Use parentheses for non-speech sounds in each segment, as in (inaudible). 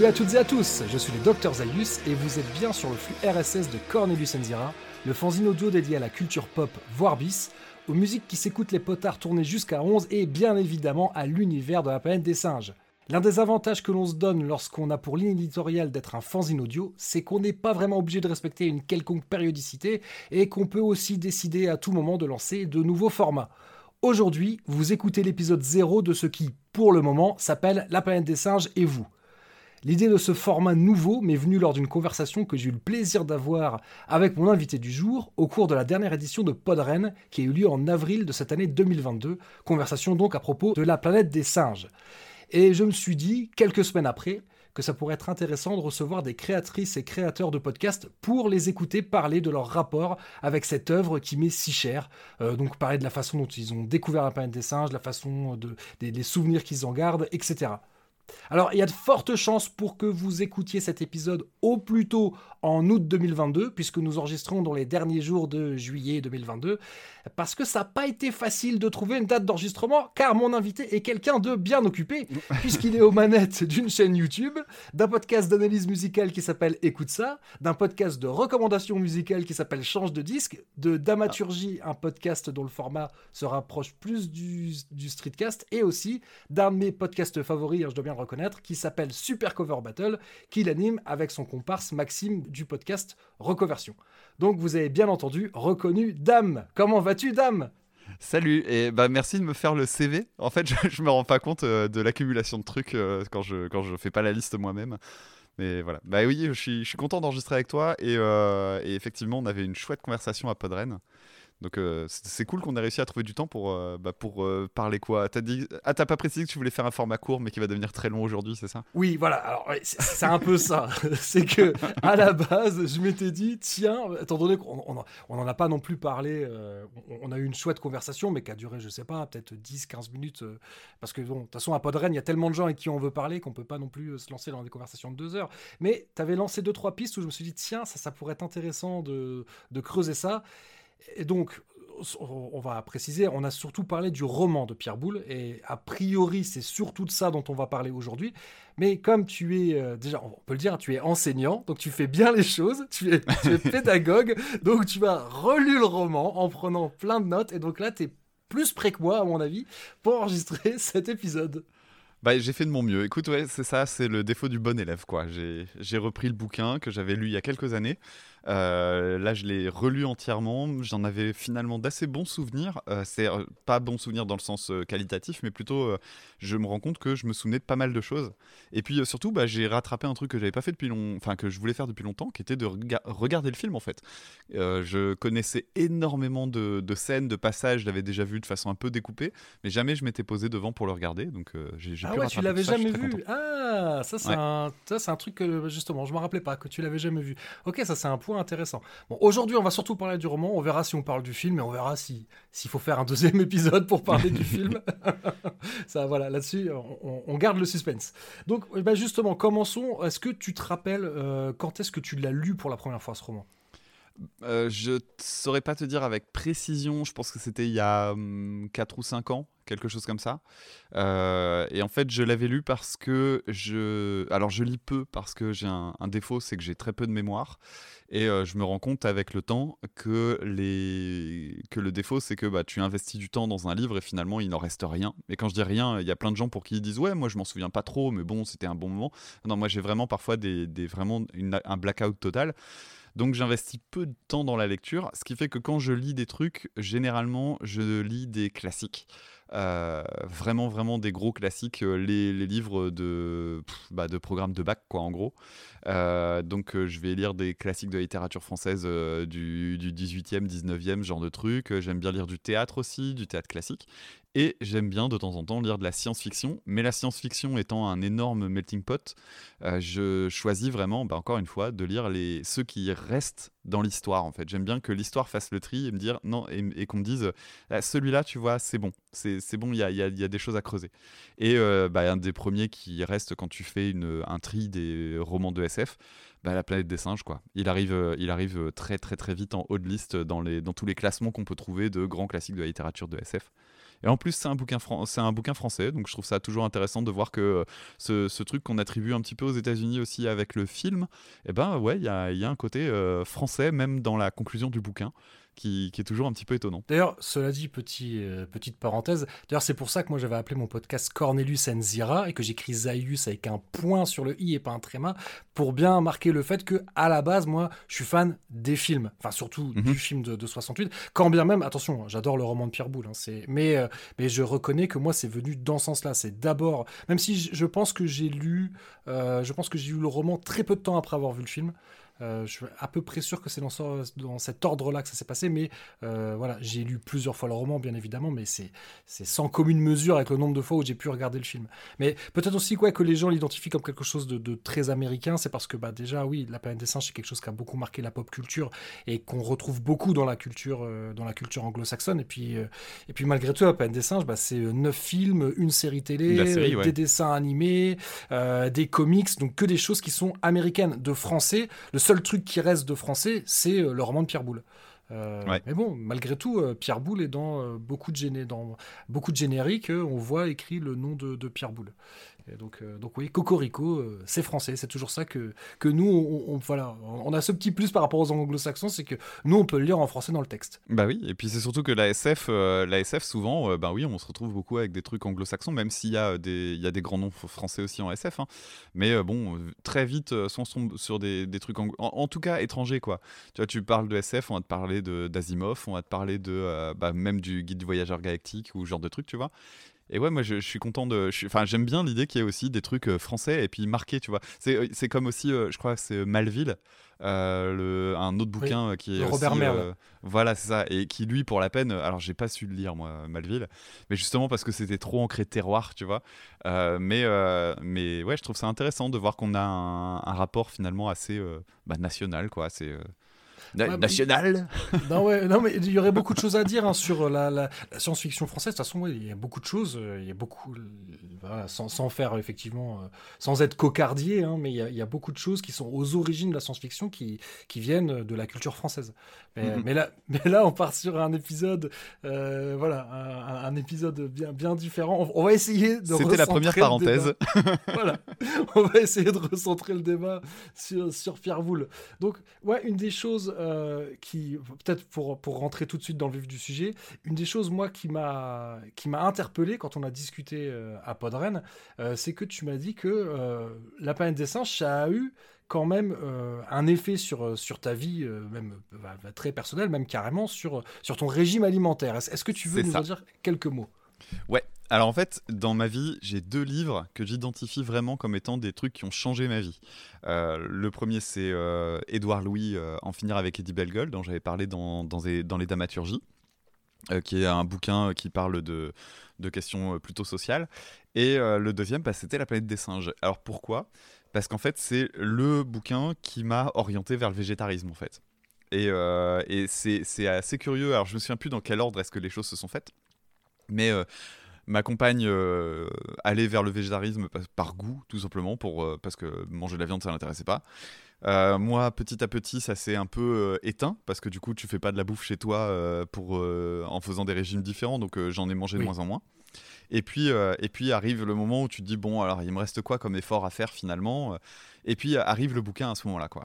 Salut à toutes et à tous, je suis le Dr Zayus et vous êtes bien sur le flux RSS de Cornelius Enzira, le fanzine audio dédié à la culture pop, voire bis, aux musiques qui s'écoutent les potards tournés jusqu'à 11 et bien évidemment à l'univers de la planète des singes. L'un des avantages que l'on se donne lorsqu'on a pour ligne éditoriale d'être un fanzine audio, c'est qu'on n'est pas vraiment obligé de respecter une quelconque périodicité et qu'on peut aussi décider à tout moment de lancer de nouveaux formats. Aujourd'hui, vous écoutez l'épisode 0 de ce qui, pour le moment, s'appelle La planète des singes et vous. L'idée de ce format nouveau m'est venue lors d'une conversation que j'ai eu le plaisir d'avoir avec mon invité du jour au cours de la dernière édition de Podren qui a eu lieu en avril de cette année 2022, conversation donc à propos de la planète des singes. Et je me suis dit, quelques semaines après, que ça pourrait être intéressant de recevoir des créatrices et créateurs de podcasts pour les écouter parler de leur rapport avec cette œuvre qui m'est si chère. Euh, donc parler de la façon dont ils ont découvert la planète des singes, la façon de, des, des souvenirs qu'ils en gardent, etc. Alors, il y a de fortes chances pour que vous écoutiez cet épisode au plus tôt en août 2022, puisque nous enregistrons dans les derniers jours de juillet 2022, parce que ça n'a pas été facile de trouver une date d'enregistrement, car mon invité est quelqu'un de bien occupé, (laughs) puisqu'il est aux manettes d'une chaîne YouTube, d'un podcast d'analyse musicale qui s'appelle Écoute ça, d'un podcast de recommandations musicales qui s'appelle Change de disque, de Damaturgie, un podcast dont le format se rapproche plus du, streetcast, et aussi d'un de mes podcasts favoris, hein, je dois bien le reconnaître, qui s'appelle Super Cover Battle, qu'il anime avec son comparse Maxime du podcast Reconversion. Donc vous avez bien entendu reconnu Dame. Comment vas-tu Dame? Salut et bah merci de me faire le CV. En fait, (laughs) je, je me rends pas compte euh, de l'accumulation de trucs euh, quand je quand je fais pas la liste moi-même. Mais voilà. Bah oui, je suis, je suis content d'enregistrer avec toi et, euh, et, effectivement, on avait une chouette conversation à Podren. Donc euh, c'est cool qu'on ait réussi à trouver du temps pour, euh, bah, pour euh, parler quoi. T'as dit, ah t'as pas précisé que tu voulais faire un format court mais qui va devenir très long aujourd'hui, c'est ça? Oui, voilà. Alors c'est un peu ça. (laughs) c'est que à la base, je m'étais dit tiens, étant donné qu'on on, a pas non plus parlé, on, a eu une chouette conversation mais qui a duré je sais pas peut-être 10-15 minutes parce que bon de toute façon à Podren il y a tellement de gens avec qui on veut parler qu'on peut pas non plus se lancer dans des conversations de deux heures. Mais t'avais lancé deux trois pistes où je me suis dit tiens ça ça pourrait être intéressant de, de creuser ça. Et donc, on va préciser, on a surtout parlé du roman de Pierre Boulle, et a priori, c'est surtout de ça dont on va parler aujourd'hui. Mais comme tu es, euh, déjà, on peut le dire, tu es enseignant, donc tu fais bien les choses, tu es, tu es (laughs) pédagogue, donc tu as relu le roman en prenant plein de notes, et donc là, tu es plus près que moi, à mon avis, pour enregistrer (laughs) cet épisode. Bah, j'ai fait de mon mieux. Écoute, ouais, c'est ça, c'est le défaut du bon élève, quoi. J'ai repris le bouquin que j'avais lu il y a quelques années. Euh, là, je l'ai relu entièrement. J'en avais finalement d'assez bons souvenirs. Euh, c'est euh, pas bons souvenirs dans le sens qualitatif, mais plutôt, je me rends compte que je me souvenais de pas mal de choses. Et puis surtout, bah, j'ai rattrapé un truc que j'avais pas fait depuis longtemps, enfin que je voulais faire depuis longtemps, qui était de regarder le film en fait. je connaissais énormément de, scènes, de passages, je l'avais déjà vu de façon un peu découpée, mais jamais je m'étais posé devant pour le regarder. Donc j'ai ah ouais, tu l'avais jamais vu. Ah, ça c'est un, un, truc que justement, je me rappelais pas que tu l'avais jamais vu. Ok, ça c'est un point intéressant. Bon, aujourd'hui, on va surtout parler du roman. On verra si on parle du film et on verra si s'il faut faire un deuxième (laughs) épisode pour parler du film. (laughs) Ça, voilà, là-dessus, on, garde le suspense. Donc, eh ben, justement, commençons. Est-ce que tu te rappelles euh, quand est-ce que tu l'as lu pour la première fois ce roman? Euh, je saurais pas te dire avec précision, je pense que c'était il y a 4 hum, ou 5 ans, quelque chose comme ça. Euh, et en fait, je l'avais lu parce que je. Alors, je lis peu parce que j'ai un, défaut, c'est que j'ai très peu de mémoire. Et euh, je me rends compte avec le temps que, les... que le défaut, c'est que bah, tu investis du temps dans un livre et finalement, il n'en reste rien. Et quand je dis rien, il y a plein de gens pour qui ils disent Ouais, moi, je m'en souviens pas trop, mais bon, c'était un bon moment. Non, moi, j'ai vraiment parfois des vraiment un blackout total. Donc j'investis peu de temps dans la lecture, ce qui fait que quand je lis des trucs, généralement je lis des classiques. Euh, vraiment, vraiment des gros classiques, euh, les, livres de, bah, programme de bac, quoi, en gros. Euh, donc, je vais lire des classiques de littérature française du, du 18e, 19e, genre de trucs. J'aime bien lire du théâtre aussi, du théâtre classique. Et j'aime bien de temps en temps lire de la science-fiction, mais la science-fiction étant un énorme melting pot, je choisis vraiment, bah, encore une fois, de lire ceux qui restent dans l'histoire. En fait, j'aime bien que l'histoire fasse le tri et me dire non et, qu'on me dise ah, celui-là, tu vois, c'est bon, c'est bon, il y a, y a, des choses à creuser. Et euh, bah, un des premiers qui reste quand tu fais une, un tri des romans de SF. Bah, la planète des singes quoi. Il arrive, euh, il arrive très très très vite en haut de liste dans, les, dans tous les classements qu'on peut trouver de grands classiques de la littérature de SF. Et en plus, c'est un, bouquin français, donc je trouve ça toujours intéressant de voir que ce, ce truc qu'on attribue un petit peu aux États-Unis aussi avec le film, eh ben ouais, il y a, y a, un côté français, même dans la conclusion du bouquin qui, est toujours un petit peu étonnant. D'ailleurs, cela dit, petit, euh, petite parenthèse, d'ailleurs c'est pour ça que moi j'avais appelé mon podcast Cornelius Enzira et que j'écris Zaius avec un point sur le i et pas un tréma pour bien marquer le fait que à la base, moi, je suis fan des films, enfin surtout mhm. du film de, 68, quand bien même, attention, j'adore le roman de Pierre Boulle, hein, mais, euh, mais je reconnais que moi c'est venu dans ce sens-là, c'est d'abord, même si je, pense que j'ai lu, euh, je pense que j'ai lu le roman très peu de temps après avoir vu le film, je suis à peu près sûr que c'est dans, dans, cet ordre-là que ça s'est passé, mais euh, voilà, j'ai lu plusieurs fois le roman, bien évidemment, mais c'est sans commune mesure avec le nombre de fois où j'ai pu regarder le film. Mais peut-être aussi quoi, que les gens l'identifient comme quelque chose de, très américain, c'est parce que bah, déjà, oui, La planète des singes, c'est quelque chose qui a beaucoup marqué la pop culture et qu'on retrouve beaucoup dans la culture, euh, dans la culture anglo-saxonne. Et puis, et puis malgré tout, La planète des singes, bah, c'est neuf films, une série télé, des dessins animés, des comics, donc que des choses qui sont américaines, de français. Le seul truc qui reste de français, c'est euh, le roman de Pierre Boulle. Euh, mais bon, malgré tout, euh, Pierre Boulle est dans, beaucoup, de géné dans beaucoup de génériques, on voit écrit le nom de, de Pierre Boulle donc, euh, donc oui, Cocorico, euh, c'est français. C'est toujours ça que, nous, on, voilà, on a ce petit plus par rapport aux anglo-saxons, c'est que nous, on peut le lire en français dans le texte. Bah oui, et puis c'est surtout que la SF, euh, la SF souvent, bah oui, on se retrouve beaucoup avec des trucs anglo-saxons, même s'il y, a des, y a des grands noms français aussi en SF. Hein. Mais bon, très vite, tombe sur des, trucs, en, tout cas étrangers, quoi. Tu vois, tu parles de SF, on va te parler d'Asimov, on va te parler de, bah, même du Guide du voyageur galactique ou ce genre de trucs, tu vois. Et ouais, moi je, suis content de. Enfin, j'aime bien l'idée qu'il y ait aussi des trucs euh, français et puis marqués, tu vois. C'est euh, comme aussi, euh, je crois que c'est Malville, le, un autre bouquin qui est. Robert Merle. voilà, c'est ça. Et qui, lui, pour la peine. Alors, j'ai pas su le lire, moi, Malville. Mais justement parce que c'était trop ancré terroir, tu vois. mais, mais ouais, je trouve ça intéressant de voir qu'on a un, rapport finalement assez bah, national, quoi. C'est national. (laughs) non, ouais, non, mais il y aurait beaucoup de choses à dire hein, sur la, la, science-fiction française. De toute façon, il y a beaucoup de choses. Euh, il y a beaucoup, voilà, sans, sans, faire effectivement, euh, sans être cocardier, hein, mais il y, a, il y, a, beaucoup de choses qui sont aux origines de la science-fiction qui, qui viennent de la culture française. Mais, mhm. mais, là, mais là, on part sur un épisode, euh, voilà, un, épisode bien, bien différent. On, va essayer de. C'était la première parenthèse. (laughs) voilà, on va essayer de recentrer le débat sur, sur Pierre Boulle. Donc, ouais, une des choses euh, qui, peut-être pour, pour rentrer tout de suite dans le vif du sujet, une des choses, moi, qui m'a, interpellé quand on a discuté euh, à Podren, euh, c'est que tu m'as dit que La planète des singes, ça a eu quand même un effet sur, sur ta vie, même bah, bah, très personnelle, même carrément sur, sur ton régime alimentaire. Est-ce, que tu veux nous en dire quelques mots? Ouais, alors en fait, dans ma vie, j'ai deux livres que j'identifie vraiment comme étant des trucs qui ont changé ma vie. Euh, le premier, c'est euh, Édouard Louis, euh, En finir avec Eddie Bellegueule, dont j'avais parlé dans, dans, les, dans Damaturgies, qui est un bouquin qui parle de, de questions plutôt sociales. Et le deuxième, bah, c'était La planète des singes. Alors pourquoi? Parce qu'en fait, c'est le bouquin qui m'a orienté vers le végétarisme, en fait. Et, et c'est assez curieux. Alors je me souviens plus dans quel ordre est-ce que les choses se sont faites. Mais ma compagne euh, allait vers le végétarisme par, goût, tout simplement, pour, euh, parce que manger de la viande, ça l'intéressait pas. Euh, moi, petit à petit, ça s'est un peu éteint parce que du coup, tu fais pas de la bouffe chez toi pour, en faisant des régimes différents, donc j'en ai mangé de moins en moins. Et puis, et puis arrive le moment où tu te dis bon, alors il me reste quoi comme effort à faire finalement? Et puis arrive le bouquin à ce moment-là, quoi.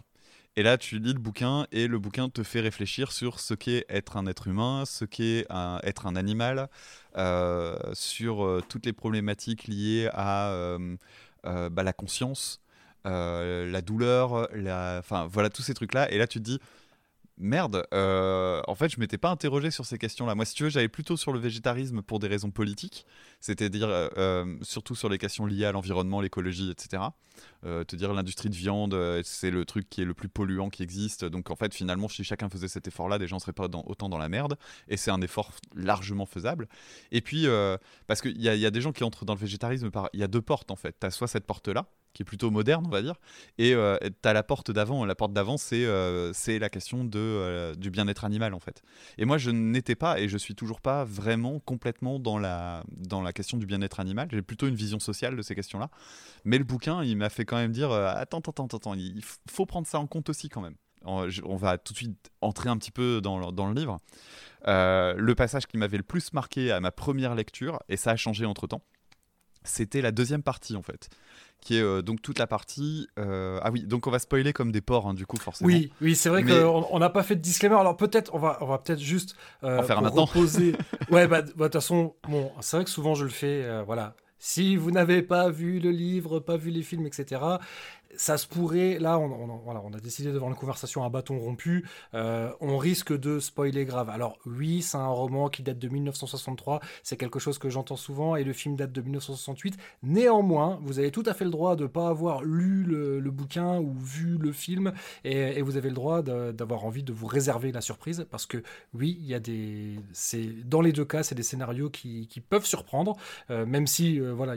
Et là, tu lis le bouquin et le bouquin te fait réfléchir sur ce qu'est être un être humain, ce qu'est être un animal, euh, sur euh, toutes les problématiques liées à euh, bah, la conscience, la douleur, enfin voilà tous ces trucs-là. Et là, tu te dis, merde, euh, en fait, je m'étais pas interrogé sur ces questions-là. Moi, si tu veux, j'allais plutôt sur le végétarisme pour des raisons politiques, c'est-à-dire euh, euh, surtout sur les questions liées à l'environnement, l'écologie, etc. te dire l'industrie de viande, c'est le truc qui est le plus polluant qui existe. Donc, en fait, finalement, si chacun faisait cet effort-là, des gens seraient pas autant dans la merde. Et c'est un effort largement faisable. Et puis, parce qu'il y, y, a des gens qui entrent dans le végétarisme par. Il y a deux portes, en fait. Tu as soit cette porte-là, qui est plutôt moderne, on va dire. Et euh, tu as la porte d'avant. La porte d'avant, c'est euh, la question de, euh, du bien-être animal, en fait. Et moi, je n'étais pas, et je suis toujours pas vraiment complètement dans la, dans la question du bien-être animal. J'ai plutôt une vision sociale de ces questions-là. Mais le bouquin, il m'a fait quand même dire attends, attends, attends, attends, il faut prendre ça en compte aussi, quand même. on, va tout de suite entrer un petit peu dans dans le livre. le passage qui m'avait le plus marqué à ma première lecture, et ça a changé entre temps, c'était la deuxième partie en fait qui est euh, donc toute la partie. Euh, ah oui, donc on va spoiler comme des porcs, hein, du coup, forcément. Oui, oui, c'est vrai qu'on n'a pas fait de disclaimer. Alors peut-être, on va, on va peut-être juste euh, en faire un maintenant. Reposer... (laughs) ouais, bah, bah, de toute façon, bon, c'est vrai que souvent je le fais. voilà. Si vous n'avez pas vu le livre, pas vu les films, etc., ça se pourrait, là, on, a décidé devant la conversation à bâton rompu, euh, on risque de spoiler grave. Alors oui, c'est un roman qui date de 1963, c'est quelque chose que j'entends souvent, et le film date de 1968. Néanmoins, vous avez tout à fait le droit de ne pas avoir lu le, bouquin ou vu le film, et, vous avez le droit d'avoir envie de vous réserver la surprise, parce que oui, il y a des... Dans les deux cas, c'est des scénarios qui, peuvent surprendre, euh, même si, euh, voilà,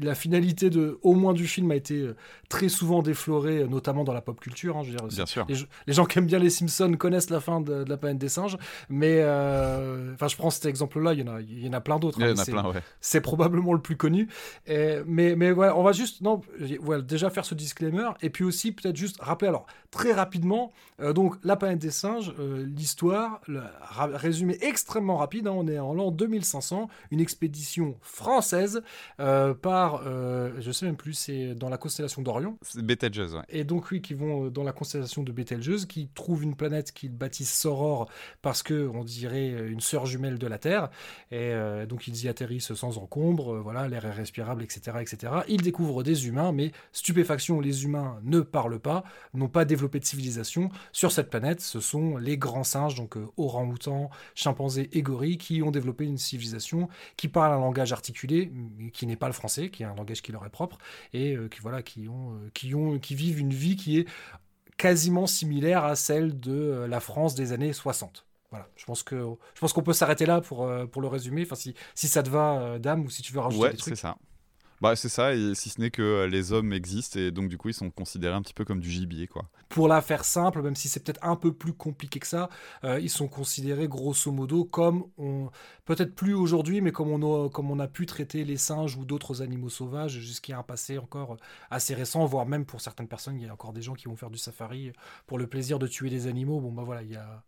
la finalité de, au moins du film a été très souvent défloré, notamment dans la pop culture. Hein, je veux dire, bien sûr. Les, gens qui aiment bien les Simpsons connaissent la fin de, la planète des singes, mais euh, enfin, je prends cet exemple-là. Il y en a, il y en a plein d'autres. Ouais. C'est probablement le plus connu. Et, mais, mais ouais, on va juste, non, voilà, déjà faire ce disclaimer, et puis aussi peut-être juste rappeler, alors très rapidement, euh, donc la planète des singes, euh, l'histoire, résumé extrêmement rapide. Hein, on est en l'an 2500, une expédition française par, je sais même plus, c'est dans la constellation d'Orion. Betelgeuse. Et donc, oui, qui vont euh, dans la constellation de Betelgeuse, qui trouvent une planète qu'ils baptisent Soror parce que on dirait euh, une sœur jumelle de la Terre. Et euh, donc, ils y atterrissent sans encombre, voilà, l'air est respirable, etc., etc. Ils découvrent des humains, mais stupéfaction, les humains ne parlent pas, n'ont pas développé de civilisation. Sur cette planète, ce sont les grands singes, donc orang-outans, chimpanzés et gorilles, qui ont développé une civilisation qui parle un langage articulé, qui n'est pas le français, qui est un langage qui leur est propre, et qui, voilà, qui ont qui, ont, qui vivent une vie qui est quasiment similaire à celle de euh, la France des années 60. Voilà, je pense que je pense qu'on peut s'arrêter là pour, euh, pour le résumer. Enfin, si, si ça te va, euh, Dame, ou si tu veux rajouter des trucs. c'est ça. Bah, c'est ça, si ce n'est que euh, les hommes existent et donc du coup ils sont considérés un petit peu comme du gibier quoi. Pour la faire simple, même si c'est peut-être un peu plus compliqué que ça, euh, ils sont considérés grosso modo comme on peut-être plus aujourd'hui, mais comme on a, comme on a pu traiter les singes ou d'autres animaux sauvages jusqu'à un passé encore assez récent, voire même pour certaines personnes, il y a encore des gens qui vont faire du safari pour le plaisir de tuer des animaux. Bon bah voilà, il y a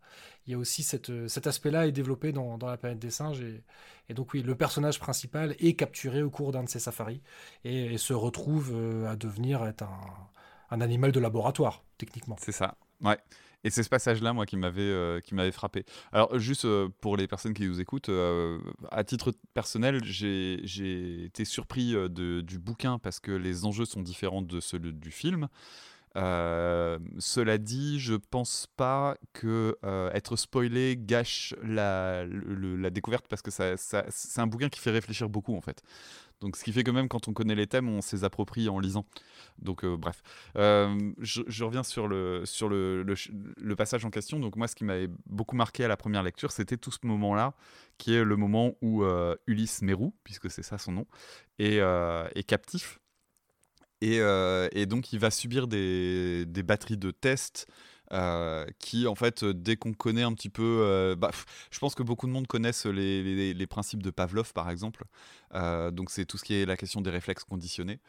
il y a aussi cette, cet aspect-là est développé dans, la planète des singes. Et, donc oui, le personnage principal est capturé au cours d'un de ses safaris et, se retrouve euh, à devenir être un, animal de laboratoire, techniquement. C'est ça, ouais. Et c'est ce passage-là, moi, qui m'avait euh, frappé. Alors, juste euh, pour les personnes qui nous écoutent, à titre personnel, j'ai été surpris du bouquin parce que les enjeux sont différents de ceux du film. Euh, cela dit, je pense pas que euh, être spoilé gâche la, découverte parce que c'est un bouquin qui fait réfléchir beaucoup en fait. Donc, ce qui fait que même quand on connaît les thèmes, on s'est approprie en lisant. Donc, euh, bref. Je, reviens sur, le, passage en question. Donc, moi, ce qui m'avait beaucoup marqué à la première lecture, c'était tout ce moment-là, qui est le moment où Ulysse Mérou, puisque c'est ça son nom, est captif euh, et, donc, il va subir des, batteries de tests euh, qui, en fait, dès qu'on connaît un petit peu, euh, bah, je pense que beaucoup de monde connaissent les, principes de Pavlov, par exemple. donc, c'est tout ce qui est la question des réflexes conditionnés.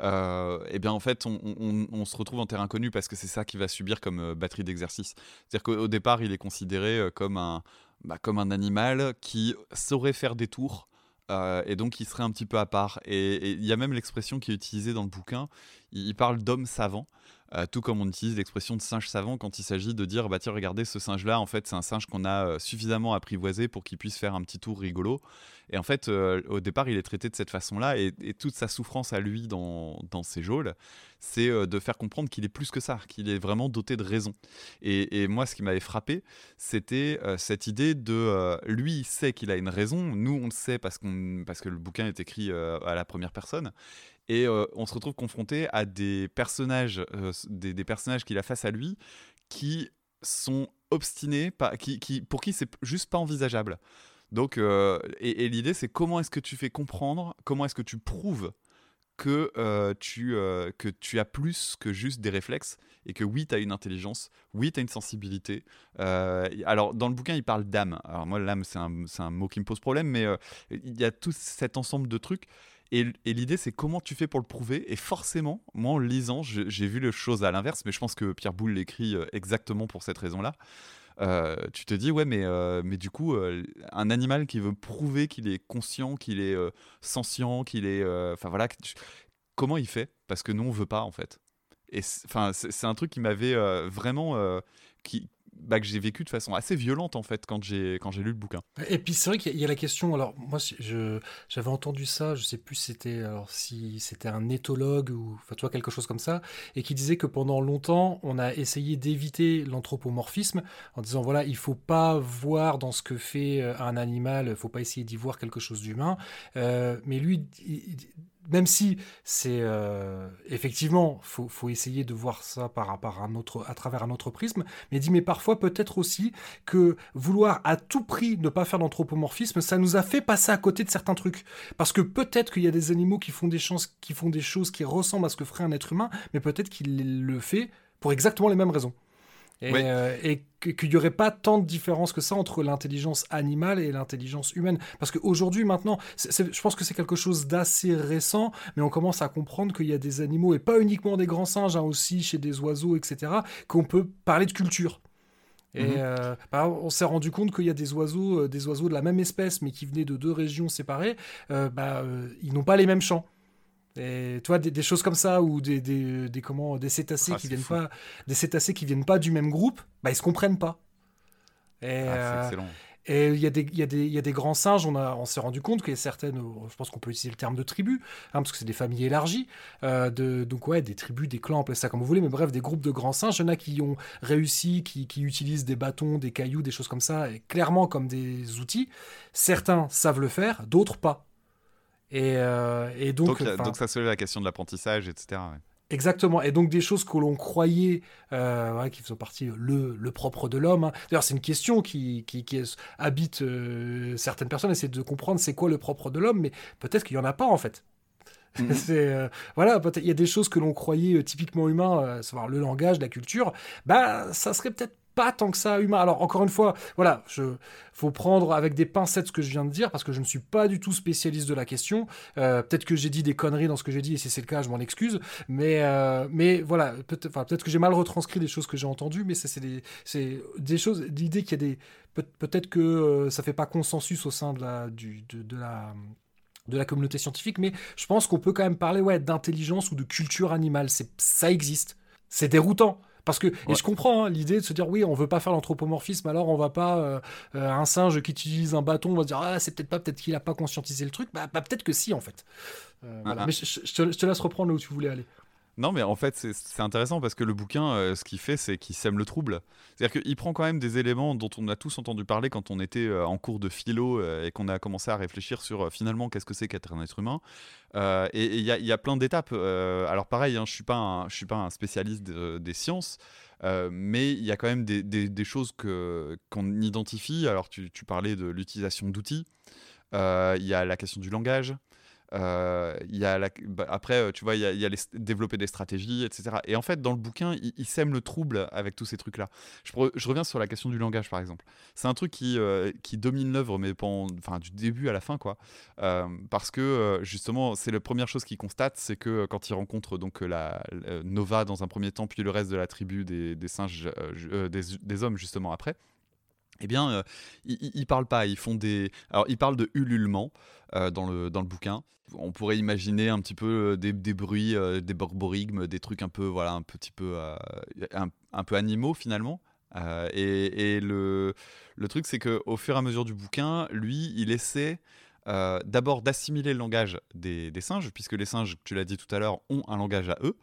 et bien, en fait, on, se retrouve en terrain connu parce que c'est ça qu'il va subir comme batterie d'exercice. C'est-à-dire qu'au départ, il est considéré comme un, bah, comme un animal qui saurait faire des tours euh, et donc il serait un petit peu à part. Et il y a même l'expression qui est utilisée dans le bouquin, il, parle d'homme savant, euh, tout comme on utilise l'expression de singe savant quand il s'agit de dire, bah tiens, regardez ce singe-là, en fait c'est un singe qu'on a euh, suffisamment apprivoisé pour qu'il puisse faire un petit tour rigolo. Et en fait, au départ, il est traité de cette façon-là, et, toute sa souffrance à lui dans, dans ses geôles, c'est euh, de faire comprendre qu'il est plus que ça, qu'il est vraiment doté de raison. Et, moi, ce qui m'avait frappé, c'était euh, cette idée de euh, lui, il sait qu'il a une raison, nous, on le sait parce, qu'on, parce que le bouquin est écrit à la première personne. Et on se retrouve confronté à des personnages, des, personnages qu'il a face à lui, qui sont obstinés, qui, qui, pour qui c'est juste pas envisageable. Donc, et l'idée, c'est comment est-ce que tu fais comprendre, comment est-ce que tu prouves que, euh, tu, euh, que tu as plus que juste des réflexes et que oui, tu as une intelligence, oui, tu as une sensibilité. Euh, alors, dans le bouquin, il parle d'âme. Alors, moi, l'âme, c'est un, un, mot qui me pose problème, mais il y a tout cet ensemble de trucs. Et, l'idée, c'est comment tu fais pour le prouver. Et forcément, moi, en lisant, j'ai vu les choses à l'inverse, mais je pense que Pierre Boulle l'écrit euh, exactement pour cette raison-là. Euh, tu te dis, ouais, mais, euh, mais du coup, un animal qui veut prouver qu'il est conscient, qu'il est sentient, qu'il est. Enfin voilà, comment il fait? Parce que nous, on veut pas, en fait. Et c'est un truc qui m'avait vraiment. qui, bah, que j'ai vécu de façon assez violente en fait quand j'ai quand j'ai lu le bouquin. Et puis c'est vrai qu'il y, a la question. Alors moi j'avais entendu ça, je sais plus c'était alors si c'était un éthologue ou enfin toi quelque chose comme ça, et qui disait que pendant longtemps on a essayé d'éviter l'anthropomorphisme en disant voilà il faut pas voir dans ce que fait euh, un animal, il faut pas essayer d'y voir quelque chose d'humain. Euh, mais lui même si c'est euh, effectivement, faut, faut essayer de voir ça par, par un autre, à travers un autre prisme, mais dit mais parfois peut-être aussi que vouloir à tout prix ne pas faire d'anthropomorphisme, ça nous a fait passer à côté de certains trucs, parce que peut-être qu'il y a des animaux qui font des qui font des choses qui ressemblent à ce que ferait un être humain, mais peut-être qu'il le fait pour exactement les mêmes raisons. Et, euh, qu'il n'y aurait pas tant de différence que ça entre l'intelligence animale et l'intelligence humaine. Parce qu'aujourd'hui, maintenant, je pense que c'est quelque chose d'assez récent, mais on commence à comprendre qu'il y a des animaux, et pas uniquement des grands singes, hein, aussi chez des oiseaux, etc., qu'on peut parler de culture. Et mhm. euh, bah, on s'est rendu compte qu'il y a des oiseaux, euh, des oiseaux de la même espèce, mais qui venaient de deux régions séparées, bah, ils n'ont pas les mêmes champs. Et toi, des, choses comme ça ou des, des, des comment des cétacés ah, qui viennent pas des cétacés qui viennent pas du même groupe, bah ils se comprennent pas. Et ah, euh, et il y, a des, y, a des, y a des grands singes, on, on s'est rendu compte qu'il y a certaines, je pense qu'on peut utiliser le terme de tribus, hein, parce que c'est des familles élargies, euh, de, donc ouais, des tribus, des clans, appelez ça comme vous voulez, mais bref, des groupes de grands singes, il y en a qui ont réussi, qui, qui utilisent des bâtons, des cailloux, des choses comme ça, et clairement comme des outils. Certains savent le faire, d'autres pas. Euh, et, donc, donc, ça soulève la question de l'apprentissage, etc. Exactement. Et donc des choses que l'on croyait euh, qui faisaient partie le, le propre de l'homme. Hein. D'ailleurs, c'est une question qui, qui, habite euh, certaines personnes, essayer de comprendre c'est quoi le propre de l'homme, mais peut-être qu'il n'y en a pas en fait. (laughs) C'est voilà, il y a des choses que l'on croyait typiquement humains, savoir le langage, la culture, bah ça serait peut-être pas tant que ça humain. Alors encore une fois, voilà, je faut prendre avec des pincettes ce que je viens de dire parce que je ne suis pas du tout spécialiste de la question. Euh, peut-être que j'ai dit des conneries dans ce que j'ai dit et si c'est le cas, je m'en excuse. Mais euh, mais voilà, peut-être peut que j'ai mal retranscrit des choses que j'ai entendues, mais c'est des choses, l'idée qu'il y a des peut-être que euh, ça fait pas consensus au sein de la de, la de la communauté scientifique, mais je pense qu'on peut quand même parler ouais, d'intelligence ou de culture animale. C'est, ça existe. C'est déroutant. Parce que, et je comprends hein, l'idée de se dire, oui, on veut pas faire l'anthropomorphisme, alors on va pas, euh, euh, un singe qui utilise un bâton, on va se dire, ah, c'est peut-être pas, peut-être qu'il a pas conscientisé le truc. Bah, bah peut-être que si, en fait. Euh, ah, ah. Mais je, te, laisse reprendre là où tu voulais aller. Non, mais en fait, c'est intéressant parce que le bouquin, euh, ce qu'il fait, c'est qu'il sème le trouble. C'est-à-dire qu'il prend quand même des éléments dont on a tous entendu parler quand on était euh, en cours de philo euh, et qu'on a commencé à réfléchir sur finalement qu'est-ce que c'est qu'être un être humain. et il y, a plein d'étapes. alors, pareil, hein, je ne suis, pas un spécialiste des sciences. mais il y a quand même des, choses qu'on identifie. Alors, tu, tu parlais de l'utilisation d'outils. Il y a la question du langage. Euh, y a bah, après, euh, tu vois, il y a, y a les... développer des stratégies, etc. Et en fait, dans le bouquin, il, sème le trouble avec tous ces trucs-là. Je, reviens sur la question du langage, par exemple. C'est un truc qui, euh, qui domine l'œuvre, mais enfin, du début à la fin, quoi. parce que justement, c'est la première chose qu'il constate, c'est que quand il rencontre donc la, Nova dans un premier temps, puis le reste de la tribu des, singes, des, hommes justement après eh bien, ils, ils, parlent pas, ils font des... Alors, ils parlent de ululement dans, le, dans le bouquin on pourrait imaginer un petit peu euh, des, bruits, euh, des borborigmes, des trucs un peu, voilà, un petit peu, euh, un, peu animaux finalement. et, le, le, truc, c'est qu'au fur et à mesure du bouquin, lui, il essaie d'abord d'assimiler le langage des, singes, puisque les singes, tu l'as dit tout à l'heure, ont un langage à eux.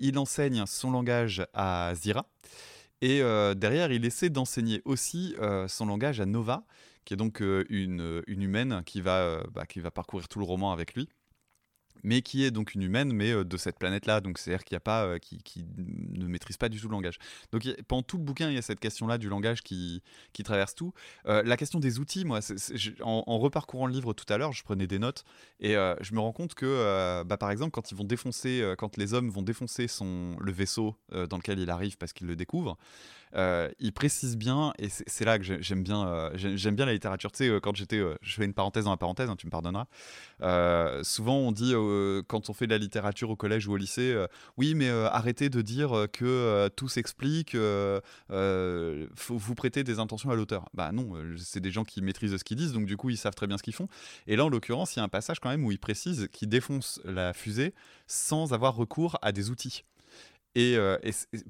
Il enseigne son langage à Zira. Et derrière, il essaie d'enseigner aussi son langage à Nova, qui est donc une, une, humaine qui va, bah, qui va parcourir tout le roman avec lui. Mais qui est donc une humaine, mais euh, de cette planète-là. Donc c'est-à-dire qu'il n'y a pas, euh, qui, qui, ne maîtrise pas du tout le langage. Donc pendant tout le bouquin, il y a cette question-là du langage qui, qui traverse tout. Euh, la question des outils, moi, en, reparcourant le livre tout à l'heure, je prenais des notes et je me rends compte que, bah, par exemple, quand ils vont défoncer, quand les hommes vont défoncer son le vaisseau dans lequel il arrive parce qu'ils le découvrent, euh, il précise bien, et c'est là que j'aime bien, euh, bien la littérature. Tu sais, euh, quand j'étais, je fais une parenthèse dans la parenthèse, hein, tu me pardonneras. souvent, on dit quand on fait de la littérature au collège ou au lycée, oui, mais arrêtez de dire que tout s'explique, vous prêter des intentions à l'auteur. Bah non, c'est des gens qui maîtrisent ce qu'ils disent, donc du coup, ils savent très bien ce qu'ils font. Et là, en l'occurrence, il y a un passage quand même où il précise qu'il défonce la fusée sans avoir recours à des outils. Et,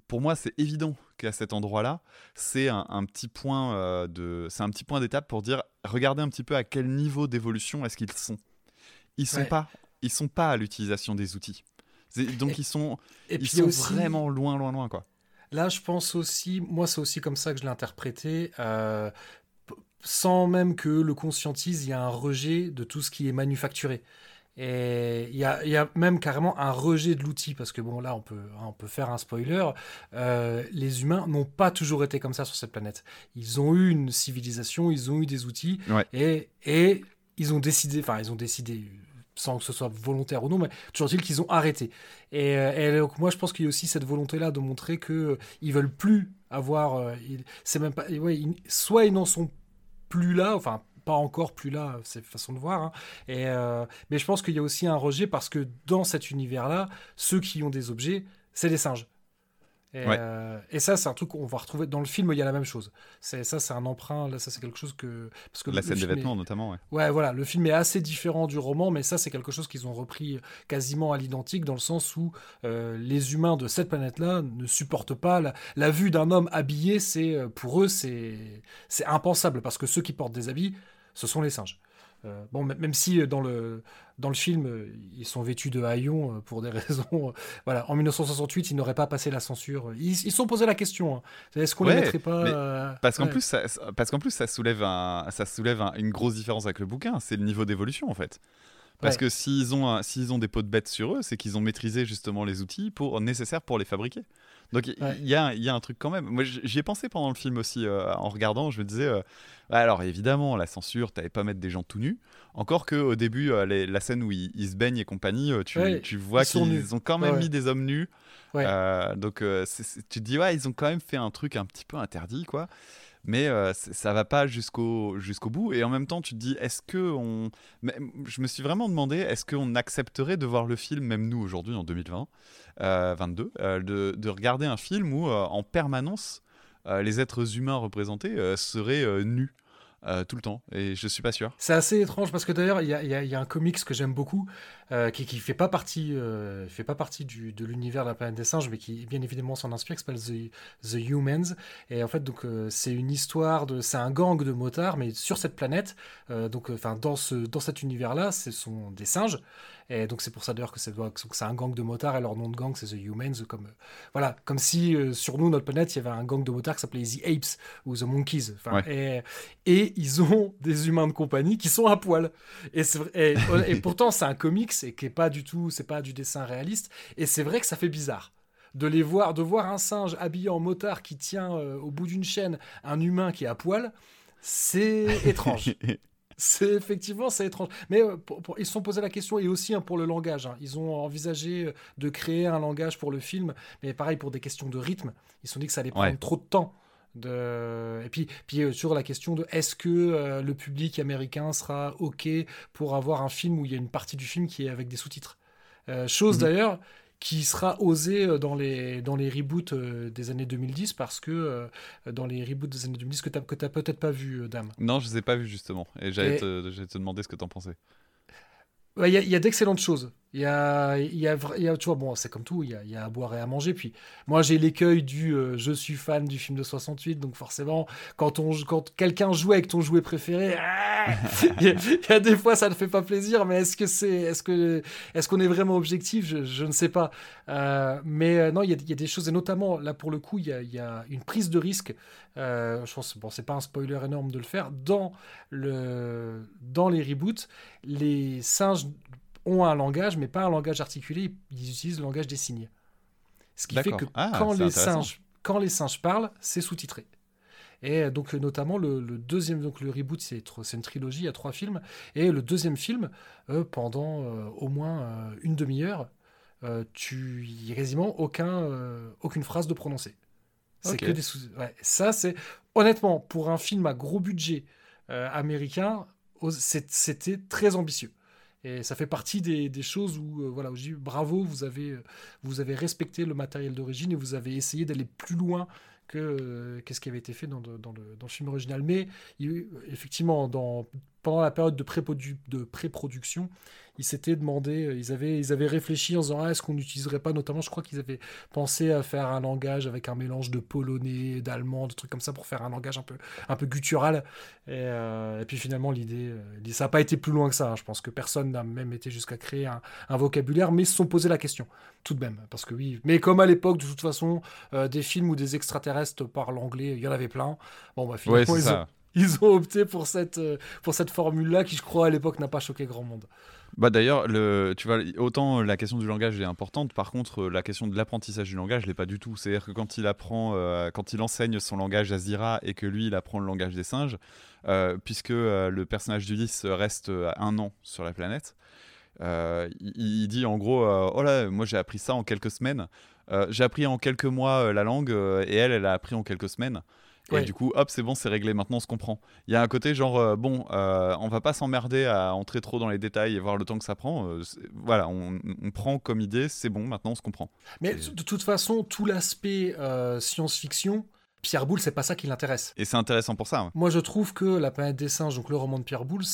pour moi, c'est évident qu'à cet endroit-là, c'est un, petit point euh, de, c'est un petit point d'étape pour dire, regardez un petit peu à quel niveau d'évolution est-ce qu'ils sont. Ils sont pas, ils sont pas à l'utilisation des outils. Donc ils sont, ils sont vraiment loin, loin, loin, quoi. Là, je pense aussi, moi, c'est aussi comme ça que je l'ai interprété. Euh, sans même que le conscientise, il y a un rejet de tout ce qui est manufacturé. Et il y a, même carrément un rejet de l'outil, parce que bon, là, on peut, on peut faire un spoiler. Euh, les humains n'ont pas toujours été comme ça sur cette planète. Ils ont eu une civilisation, ils ont eu des outils, et, et ils ont décidé, enfin, ils ont décidé, sans que ce soit volontaire ou non, mais toujours est-il qu'ils ont arrêté. Et, euh, donc, moi, je pense qu'il y a aussi cette volonté-là de montrer qu'ils euh, ne veulent plus avoir. c'est même pas. Ouais, soit ils n'en sont plus là, enfin pas encore plus là, c'est façon de voir. Hein. Et, euh, mais je pense qu'il y a aussi un rejet parce que dans cet univers-là, ceux qui ont des objets, c'est des singes. Euh, et, ça, c'est un truc qu'on va retrouver dans le film. Il y a la même chose. C'est ça, c'est un emprunt. Là, ça, c'est quelque chose que parce que la scène des vêtements, notamment. Ouais. ouais. voilà. Le film est assez différent du roman, mais ça, c'est quelque chose qu'ils ont repris quasiment à l'identique, dans le sens où euh, les humains de cette planète-là ne supportent pas la, vue d'un homme habillé. C'est pour eux, c'est c'est impensable parce que ceux qui portent des habits, ce sont les singes. Euh, bon, même si euh, dans le, dans le film, euh, ils sont vêtus de haillons pour des (laughs) raisons. voilà, en 1968, ils n'auraient pas passé la censure. Ils se sont posé la question. Hein. Est-ce qu'on ne les mettrait pas Parce qu'en plus, ça, parce qu'en plus, ça soulève, un, ça soulève une grosse différence avec le bouquin. C'est le niveau d'évolution, en fait. Parce que s'ils ont, s'ils ont des pots de bêtes sur eux, c'est qu'ils ont maîtrisé justement les outils pour, nécessaires pour les fabriquer. Donc il y, a, y, a, un truc quand même. Moi j'y ai pensé pendant le film aussi euh, en regardant. Je me disais, euh, alors évidemment la censure, t'avais pas mettre des gens tout nus. Encore que au début, euh, la scène où ils, se baignent et compagnie, tu, tu vois qu'ils ont quand même mis des hommes nus. donc tu te dis ouais, ils ont quand même fait un truc un petit peu interdit quoi mais euh, ça va pas jusqu'au jusqu'au bout. Et en même temps, tu te dis, est-ce que on. je me suis vraiment demandé, est-ce qu'on accepterait de voir le film, même nous aujourd'hui en 2020, 22, euh, euh, de, de, regarder un film où en permanence les êtres humains représentés seraient nus? Euh, tout le temps, et je suis pas sûr. C'est assez étrange parce que d'ailleurs, il y, a, un comics que j'aime beaucoup euh, qui, fait pas partie, euh, fait pas partie du, de l'univers de la planète des singes, mais qui bien évidemment s'en inspire, qui s'appelle The, The, Humans. Et en fait, donc c'est une histoire de, c'est un gang de motards, mais sur cette planète. donc, enfin, dans ce, dans cet univers-là, ce sont des singes. Et donc c'est pour ça d'ailleurs que c'est un gang de motards et leur nom de gang c'est The Humans. Comme, euh, voilà, comme si euh, sur nous, notre planète, il y avait un gang de motards qui s'appelait The Apes ou The Monkeys. Et, et, ils ont (laughs) des humains de compagnie qui sont à poil. Et, et, et pourtant c'est un comics et qui est pas du tout, c'est pas du dessin réaliste. Et c'est vrai que ça fait bizarre de les voir, de voir un singe habillé en motard qui tient euh, au bout d'une chaîne un humain qui est à poil, c'est (laughs) étrange. C'est effectivement c'est étrange. Mais euh, ils se sont posé la question et aussi hein, pour le langage. Hein. Ils ont envisagé euh, de créer un langage pour le film, mais pareil pour des questions de rythme. Ils se sont dit que ça allait prendre trop de temps. De... Et puis, puis euh, sur la question de est-ce que le public américain sera OK pour avoir un film où il y a une partie du film qui est avec des sous-titres? chose mhm. d'ailleurs qui sera osé euh, dans les, dans les reboots euh, des années 2010 parce que euh, dans les reboots des années 2010 que tu n'as peut-être pas vu, Dame. Non, je ne les ai pas vus justement. Et j'allais te, te, demander ce que tu en pensais. Il y a, d'excellentes choses. Il y a, il y, a, tu vois, bon, c'est comme tout, il y, a, à boire et à manger. Puis moi, j'ai l'écueil du je suis fan du film de 68, donc forcément, quand, quand quelqu'un joue avec ton jouet préféré, ah, il, y a, des fois, ça ne fait pas plaisir, mais est-ce que c'est, que, est-ce qu'on est vraiment objectif je, ne sais pas. Euh, mais non, il y, a, des choses, et notamment, là, pour le coup, il y a, une prise de risque. Euh, je pense, bon, c'est pas un spoiler énorme de le faire. Dans, le, dans les reboots, les singes ont un langage, mais pas un langage articulé, ils utilisent le langage des signes. Ce qui fait que Ah, quand, les singes, quand les singes parlent, c'est sous-titré. Et donc euh, notamment le, le deuxième, donc le reboot, c'est une trilogie, il y a trois films. Et le deuxième film, euh, pendant euh, au moins euh, une demi-heure, tu y a quasiment aucun, aucune phrase de prononcer. C'est que des sous. ouais, ça, c'est honnêtement pour un film à gros budget américain, c'était très ambitieux. Et ça fait partie des, des choses où, euh, voilà, où je dis bravo, vous avez, euh, vous avez respecté le matériel d'origine et vous avez essayé d'aller plus loin que euh, qu'est-ce qui avait été fait dans, dans le, dans le film original. Mais effectivement, dans, pendant la période de, pré-produ- de pré-production, ils s'étaient demandé, euh, ils avaient, ils avaient réfléchi en se disant ah, est-ce qu'on n'utiliserait pas, notamment, je crois qu'ils avaient pensé à faire un langage avec un mélange de polonais, d'allemand, de trucs comme ça pour faire un langage un peu, un peu guttural. Et, euh, et puis finalement, l'idée, euh, ça n'a pas été plus loin que ça. hein. Je pense que personne n'a même été jusqu'à créer un, un vocabulaire, mais ils se sont posé la question tout de même. Parce que oui, mais comme à l'époque, de toute façon, euh, des films où des extraterrestres parlent anglais, il y en avait plein. Bon, bah finalement, Ouais, ils, ont. Ils ont opté pour cette, euh, pour cette formule-là qui, je crois, à l'époque, n'a pas choqué grand monde. Bah d'ailleurs, le, tu vois, autant la question du langage est importante, par contre, euh, la question de l'apprentissage du langage l'est pas du tout. C'est-à-dire que quand il apprend, euh, quand il enseigne son langage à Zira et que lui, il apprend le langage des singes, puisque le personnage d'Ulysse reste un an sur la planète, il, il dit en gros, oh là, moi j'ai appris ça en quelques semaines. J'ai appris en quelques mois la langue et elle, elle a appris en quelques semaines. Et du coup, hop, c'est bon, c'est réglé. Maintenant, on se comprend. Il y a un côté genre, euh, bon, euh, on va pas s'emmerder à entrer trop dans les détails et voir le temps que ça prend. Euh, voilà, on, on prend comme idée, c'est bon, maintenant on se comprend. Mais Et- de toute façon, tout l'aspect science-fiction, Pierre Boulle, c'est pas ça qui l'intéresse. Et c'est intéressant pour ça. Moi, je trouve que La planète des singes, donc le roman de Pierre Boulle,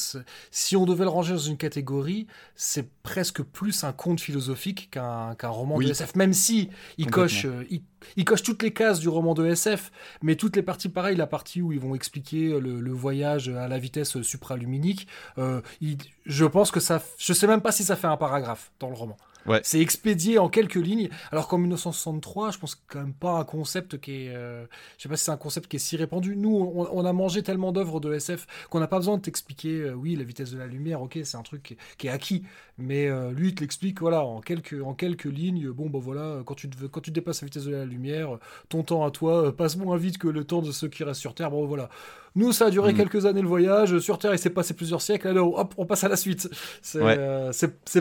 si on devait le ranger dans une catégorie, c'est presque plus un conte philosophique qu'un roman Oui. de SF. Même si il coche, euh, il, il coche toutes les cases du roman de SF, mais toutes les parties pareilles, la partie où ils vont expliquer le, le voyage à la vitesse supraluminique, euh, il- je pense que ça, je sais même pas si ça fait un paragraphe dans le roman. C'est expédié en quelques lignes, alors qu'en 1963, je pense quand même pas un concept qui est, euh, je sais pas si c'est un concept qui est si répandu. Nous, on, a mangé tellement d'œuvres de SF qu'on n'a pas besoin de t'expliquer, euh, oui, la vitesse de la lumière, ok, c'est un truc qui, est acquis. Mais euh, lui, il te l'explique, voilà, en quelques, en quelques lignes. Bon, bah voilà, quand tu, quand tu dépasses la vitesse de la lumière, ton temps à toi passe moins vite que le temps de ceux qui restent sur Terre. Bon, voilà. Nous, ça a duré Mm. quelques années le voyage. Sur Terre, il s'est passé plusieurs siècles. Alors, hop, on passe à la suite. C'est Ouais. euh,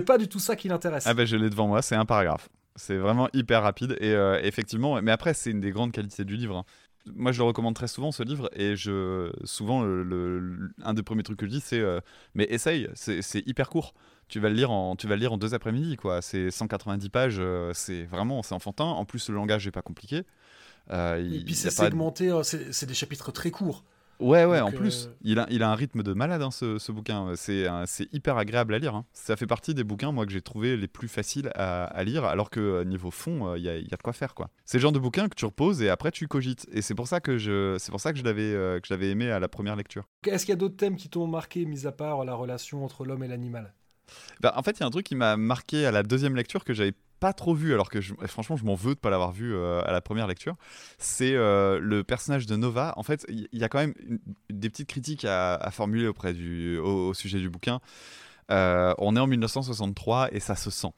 pas du tout ça qui l'intéresse. Ah ben je l'ai devant moi, c'est un paragraphe. C'est vraiment hyper rapide et euh, effectivement, mais après c'est une des grandes qualités du livre. hein. Moi je le recommande très souvent ce livre et je souvent le, le- le- un des premiers trucs que je dis c'est euh, mais essaye, c'est hyper court. Tu vas le lire en tu vas le lire en deux après-midi quoi. C'est 190 pages, euh, c'est vraiment c'est enfantin. En plus le langage est pas compliqué. Euh, Et il puis c'est de- segmenté, c'est des chapitres très courts. Ouais, ouais, Donc, en plus, euh, il, a, il a un rythme de malade, hein, ce, ce bouquin. C'est c'est hyper agréable à lire. hein. Ça fait partie des bouquins, moi, que j'ai trouvé les plus faciles à, à lire, alors que euh, niveau fond, euh, il y, a, il y a de quoi faire, quoi. C'est le genre de bouquin que tu reposes et après tu cogites. Et c'est pour ça que je, c'est pour ça que je l'avais, euh, que je l'avais aimé à la première lecture. Est-ce qu'il y a d'autres thèmes qui t'ont marqué, mis à part la relation entre l'homme et l'animal? Bah, en fait, il y a un truc qui m'a marqué à la deuxième lecture que j'avais pas trop vu, alors que je- franchement, je m'en veux de pas l'avoir vu euh, à la première lecture. C'est euh, le personnage de Nova. En fait, il y, a quand même des petites critiques à, formuler auprès du, au, sujet du bouquin. Euh, on est en 1963 et ça se sent.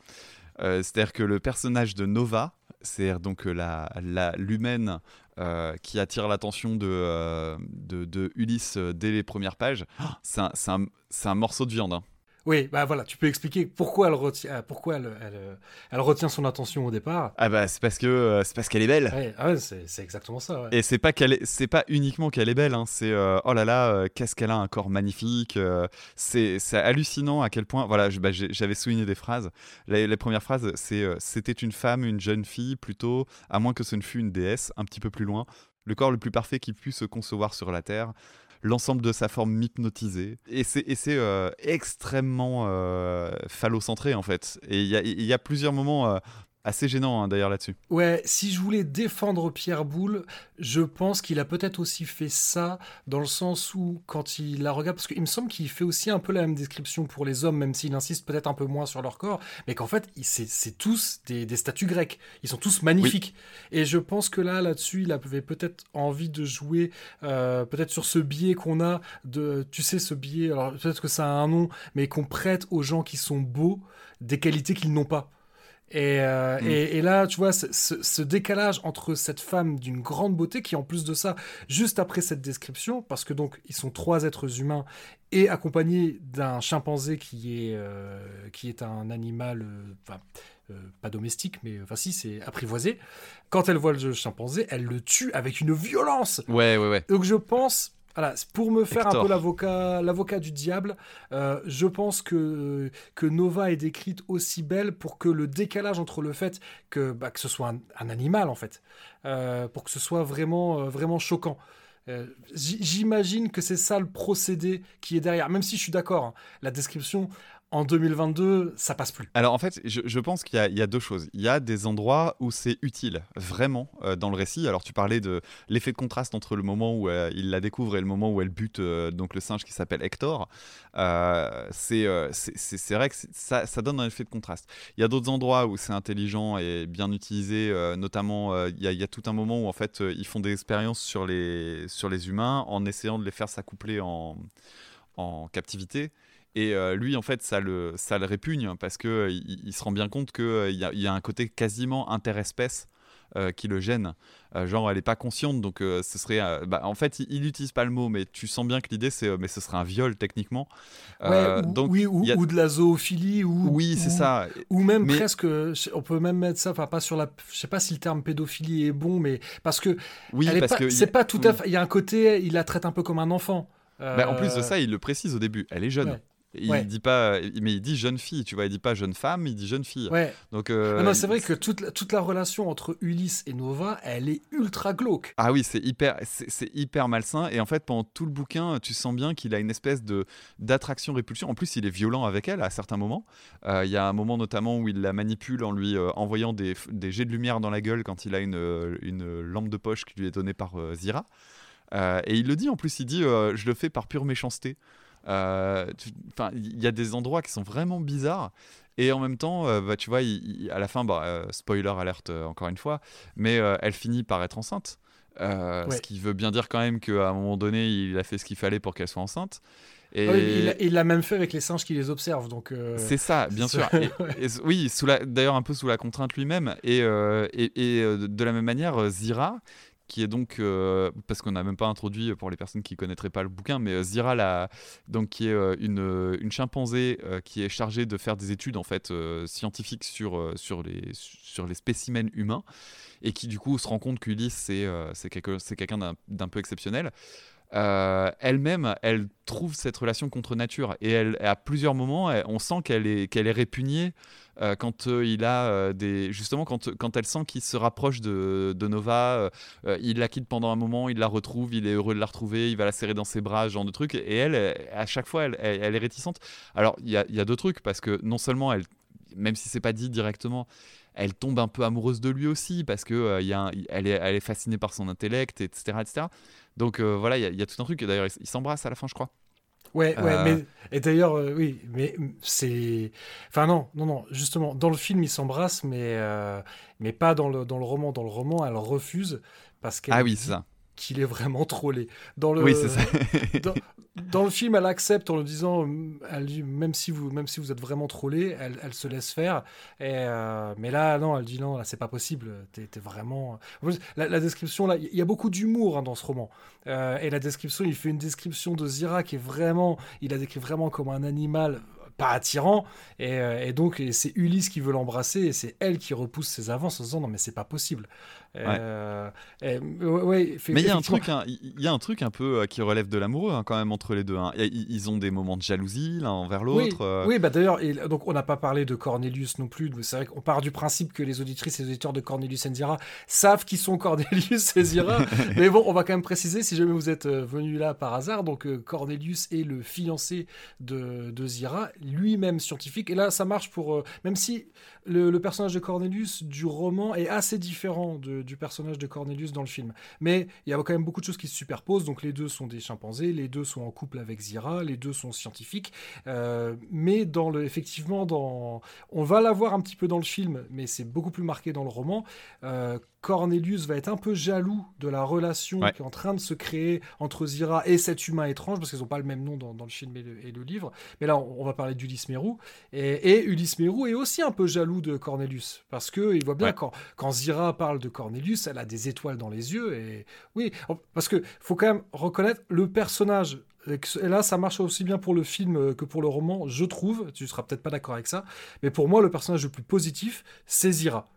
C'est-à-dire que le personnage de Nova, c'est donc la, l'humaine qui attire l'attention de, de, Ulysse dès les premières pages, (gasps) c'est un, un- un morceau de viande. hein. Oui, bah voilà, tu peux expliquer pourquoi elle retient, euh, pourquoi elle, elle, euh, elle retient son attention au départ. Ah bah c'est parce que euh, c'est parce qu'elle est belle. Ouais, ah ouais, c'est exactement ça. ouais. Et c'est pas qu'elle est, c'est pas uniquement qu'elle est belle, hein, c'est euh, oh là là, euh, qu'est-ce qu'elle a un corps magnifique. euh, c'est hallucinant à quel point. Voilà, bah, j'avais souligné des phrases. Les, les premières phrases, c'est c'était une femme, une jeune fille plutôt, à moins que ce ne fût une déesse. Un petit peu plus loin, le corps le plus parfait qui puisse se concevoir sur la terre. L'ensemble de sa forme hypnotisée. Et c'est euh, extrêmement euh, phallocentré en fait. Et il y a, il y a plusieurs moments. Assez gênant hein, d'ailleurs là-dessus. Ouais, si je voulais défendre Pierre Boulle, je pense qu'il a peut-être aussi fait ça dans le sens où quand il la regarde, parce qu'il me semble qu'il fait aussi un peu la même description pour les hommes, même s'il insiste peut-être un peu moins sur leur corps, mais qu'en fait c'est tous des, statues grecques, ils sont tous magnifiques. Et je pense que là, là-dessus, il avait peut-être envie de jouer euh, peut-être sur ce biais qu'on a de, tu sais, ce biais, alors peut-être que ça a un nom, mais qu'on prête aux gens qui sont beaux des qualités qu'ils n'ont pas. Euh, mm. Et, et, là, tu vois, ce, décalage entre cette femme d'une grande beauté, qui en plus de ça, juste après cette description, parce que donc ils sont trois êtres humains et accompagnés d'un chimpanzé qui est, euh, qui est un animal, euh, pas domestique, mais enfin si, c'est apprivoisé. Quand elle voit le chimpanzé, elle le tue avec une violence. Ouais, ouais, ouais. Donc je pense voilà, pour me faire un peu l'avocat, l'avocat du diable, euh, je pense que, que Nova est décrite aussi belle pour que le décalage entre le fait que, bah, que ce soit un, animal, en fait, euh, pour que ce soit vraiment, euh, vraiment choquant. J'imagine que c'est ça le procédé qui est derrière, même si je suis d'accord, hein. la description, en 2022, ça passe plus. Alors en fait, je, pense qu'il y, a deux choses. Il y a des endroits où c'est utile, vraiment, euh, dans le récit. Alors tu parlais de l'effet de contraste entre le moment où euh, il la découvre et le moment où elle bute euh, donc le singe qui s'appelle Hector. c'est vrai que ça, ça, donne un effet de contraste. Il y a d'autres endroits où c'est intelligent et bien utilisé, notamment il y, a, il y, a tout un moment où en fait ils font des expériences sur les, sur les humains en essayant de les faire s'accoupler en, en captivité. Et euh, lui, en fait, ça le, ça le répugne parce qu'il euh, il se rend bien compte qu'il euh, y, y, a un côté quasiment interespèce qui le gêne. genre, elle n'est pas consciente, donc ce serait. Bah, en fait, il n'utilise pas le mot, mais tu sens bien que l'idée, c'est. mais ce serait un viol, techniquement. Ouais, ou, donc, oui, ou, ou, de la zoophilie. Ou, oui, c'est ça. Ou même presque. On peut même mettre ça, enfin, pas sur la. Je sais pas si le terme pédophilie est bon, mais. Parce que. Oui, parce que. C'est pas tout à fait. Il y a un côté. Il la traite un peu comme un enfant. Bah, en plus de ça, il le précise au début. Elle est jeune. Il dit pas, mais il dit jeune fille, tu vois, il dit pas jeune femme, il dit jeune fille. Ouais. Donc, euh, c'est vrai que toute, toute la relation entre Ulysse et Nova, elle est ultra glauque. Ah oui, c'est hyper, c'est hyper malsain. Et en fait, pendant tout le bouquin, tu sens bien qu'il a une espèce de d'attraction-répulsion. En plus, il est violent avec elle à certains moments. Euh, il y a un moment notamment où il la manipule en lui euh, envoyant des, des, jets de lumière dans la gueule quand il a une, une lampe de poche qui lui est donnée par Zira. et il le dit en plus, il dit Je le fais par pure méchanceté. Euh, enfin, il y a des endroits qui sont vraiment bizarres. Et en même temps, euh, bah, tu vois, à la fin, bah, euh, spoiler alerte encore une fois, mais elle finit par être enceinte. Ce qui veut bien dire quand même qu'à un moment donné, il a fait ce qu'il fallait pour qu'elle soit enceinte. Et... Ah il l'a même fait avec les singes qui les observent. donc. C'est ça, bien (laughs) sûr. Et, oui, d'ailleurs un peu sous la contrainte lui-même. Et, et, de la même manière, Zira, qui est donc euh, parce qu'on n'a même pas introduit pour les personnes qui connaîtraient pas le bouquin, mais euh, Zira la, donc qui est euh, une, une chimpanzé qui est chargée de faire des études en fait scientifiques sur sur les sur les spécimens humains et qui du coup se rend compte qu'Ulysse c'est c'est quelqu'un d'un peu exceptionnel. Elle-même, elle trouve cette relation contre nature et elle, à plusieurs moments, on sent qu'elle est, qu'elle est répugnée euh, quand euh, il a euh, des justement quand, quand elle sent qu'il se rapproche de, Nova, il la quitte pendant un moment, il la retrouve, il est heureux de la retrouver, il va la serrer dans ses bras, ce genre de truc. Et elle, à chaque fois, elle, est réticente. Alors il y a, y a deux trucs parce que non seulement elle, même si c'est pas dit directement, elle tombe un peu amoureuse de lui aussi parce que il y a elle, est, elle est fascinée par son intellect, etc., etc. Donc voilà, il y, a, y a tout un truc. D'ailleurs, ils s'embrassent à la fin, je crois. Ouais, ouais, euh. mais et d'ailleurs, euh, oui, mais c'est, enfin non, non, non, justement, dans le film ils s'embrassent, mais euh, mais pas dans le dans le roman. Dans le roman, elle refuse parce qu'elle ah oui, c'est ça qu'il est vraiment trollé. Dans le, oui, c'est ça. (laughs) dans, le film, elle accepte en le disant, elle dit, même si vous, même si vous êtes vraiment trollé, elle, elle se laisse faire. Et, euh, mais là, non, elle dit non, là, c'est pas possible. T'es es vraiment. La, description, là, il y a beaucoup d'humour hein, dans ce roman. Euh, et la description, il fait une description de Zira qui est vraiment, il la décrit vraiment comme un animal pas attirant. Et, euh, et donc, c'est Ulysse qui veut l'embrasser et c'est elle qui repousse ses avances en disant non, mais c'est pas possible. Euh, mais il y a un truc, il y a un truc un peu euh, qui relève de l'amoureux hein, quand même entre les deux. Hein. Ils ont des moments de jalousie l'un envers l'autre. Euh. Oui, bah d'ailleurs, donc on n'a pas parlé de Cornelius non plus. C'est vrai qu'on part du principe que les auditrices et les auditeurs de Cornelius et Zira savent qui sont Cornelius et Zira. (laughs) mais bon, on va quand même préciser si jamais vous êtes venu là par hasard. Donc Cornelius est le fiancé de, de Zira. lui-même scientifique. Et là, ça marche pour. même si le, personnage de Cornelius du roman est assez différent du personnage de Cornelius dans le film. Mais il y a quand même beaucoup de choses qui se superposent. Donc les deux sont des chimpanzés, les deux sont en couple avec Zira, les deux sont scientifiques. mais dans le, effectivement, dans, on va l'avoir un petit peu dans le film, mais c'est beaucoup plus marqué dans le roman. Cornelius va être un peu jaloux de la relation qui est en train de se créer entre Zira et cet humain étrange, parce qu'ils n'ont pas le même nom dans, le film et le, livre. Mais là, on, va parler d'Ulysse Mérou. Et, Ulysse Mérou est aussi un peu jaloux de Cornelius, parce qu'il voit bien quand, quand Zira parle de Cornelius, elle a des étoiles dans les yeux. Et oui, parce que faut quand même reconnaître le personnage et là, ça marche aussi bien pour le film que pour le roman, je trouve. Tu seras peut-être pas d'accord avec ça, mais pour moi, le personnage le plus positif, c'est Zira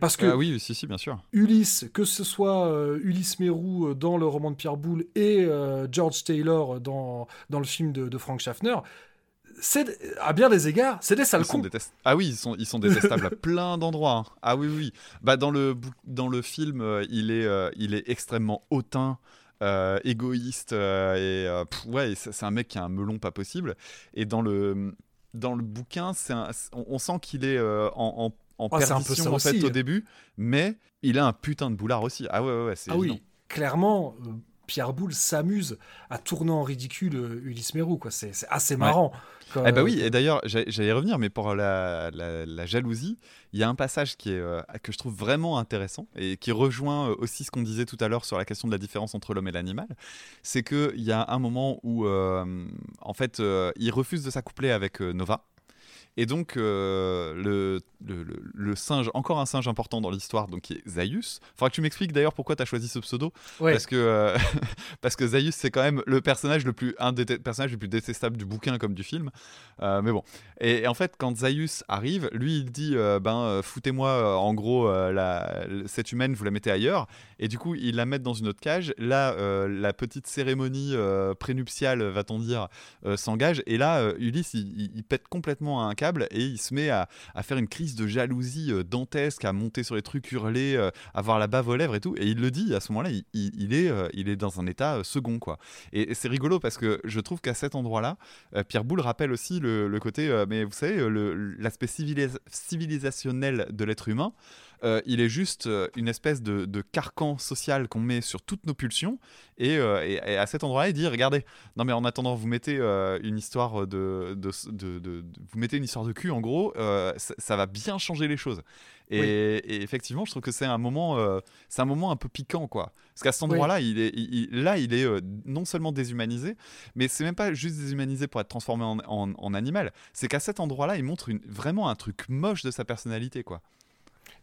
parce que ah oui, si, si, bien sûr. Ulysse, que ce soit euh, Ulysse Mérou euh, dans le roman de Pierre Boulle et euh, George Taylor dans, dans le film de, Frank Schaffner, à bien des égards, c'est des sales cons. Ah oui, ils sont, ils sont détestables à (laughs) plein d'endroits. Hein. Ah oui, oui. Bah dans le dans le film, il est il est extrêmement hautain. égoïste et ouais c'est un mec qui a un melon pas possible et dans le dans le bouquin c'est on, sent qu'il est en, en, en oh, perdition en fait au début, mais il a un putain de boulard aussi. Ah ouais, ouais, ouais c'est Ah oui, clairement, euh, Pierre Boulle s'amuse à tourner en ridicule euh, Ulysse Mérou, quoi. C'est assez marrant. Eh bah oui, et d'ailleurs, j'allais revenir, mais pour la, jalousie, il y a un passage qui est, euh, que je trouve vraiment intéressant et qui rejoint aussi ce qu'on disait tout à l'heure sur la question de la différence entre l'homme et l'animal. C'est qu'il y a un moment où, en fait, il refuse de s'accoupler avec Nova. Et donc, euh, le, le, singe, encore un singe important dans l'histoire, donc qui est Zaius. Faudra que tu m'expliques d'ailleurs pourquoi tu as choisi ce pseudo. Parce, que, euh, (laughs) parce que Zaius, c'est quand même le personnage le plus, un des personnages les plus détestables du bouquin comme du film. Euh, mais bon. Et, en fait, quand Zaius arrive, lui, il dit Ben, foutez-moi, en gros, la, cette humaine, vous la mettez ailleurs. Et du coup, il la met dans une autre cage. Là, la petite cérémonie prénuptiale, va-t-on dire, s'engage. Et là, Ulysse, il, il, pète complètement un et il se met à, faire une crise de jalousie euh, dantesque, à monter sur les trucs, hurler, euh, avoir la bave aux lèvres et tout. Et il le dit, à ce moment-là, il, est, euh, il est dans un état second. quoi. Et, c'est rigolo parce que je trouve qu'à cet endroit-là, Pierre Boulle rappelle aussi le, côté, mais vous savez, l'aspect civilisationnel de l'être humain. Euh, il est juste euh, une espèce de, carcan social qu'on met sur toutes nos pulsions. Euh, et, à cet endroit-là, il dit regardez, non mais en attendant, vous mettez une histoire de, vous mettez une histoire de cul, en gros, ça, va bien changer les choses. Et, effectivement, je trouve que c'est un moment, c'est un moment un peu piquant, quoi. Parce qu'à cet endroit-là, il est, là, il est non seulement déshumanisé, mais c'est même pas juste déshumanisé pour être transformé en, animal. C'est qu'à cet endroit-là, il montre vraiment un truc moche de sa personnalité, quoi.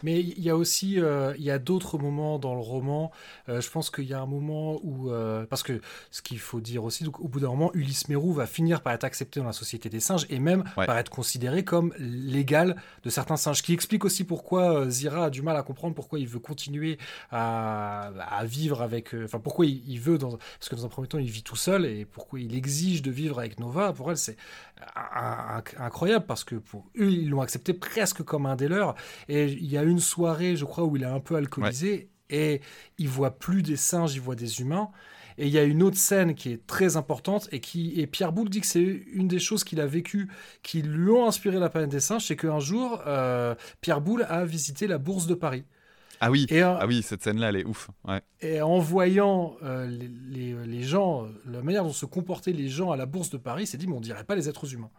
Mais il y a aussi, euh, il y a d'autres moments dans le roman. Euh, je pense qu'il y a un moment où, euh, parce que ce qu'il faut dire aussi, donc au bout d'un moment, Ulysse Mérou va finir par être accepté dans la société des singes et même par être considéré comme l'égal de certains singes. Qui explique aussi pourquoi Zira a du mal à comprendre pourquoi il veut continuer à, vivre avec, enfin pourquoi il, veut, dans, parce que dans un premier temps il vit tout seul et pourquoi il exige de vivre avec Nova. Pour elle, c'est incroyable parce que pour eux, ils l'ont accepté presque comme un des leurs. Et il y a une soirée, je crois, où il est un peu alcoolisé et il voit plus des singes, il voit des humains. Et il y a une autre scène qui est très importante et qui et Pierre Boulle dit que c'est une des choses qu'il a vécues qui lui ont inspiré la planète des singes, c'est qu'un jour euh, Pierre Boulle a visité la bourse de Paris. Ah oui, ah oui, cette scène-là, elle est ouf. Et en voyant euh, les, les, gens, la manière dont se comportaient les gens à la bourse de Paris, s'est dit, mais on dirait pas les êtres humains.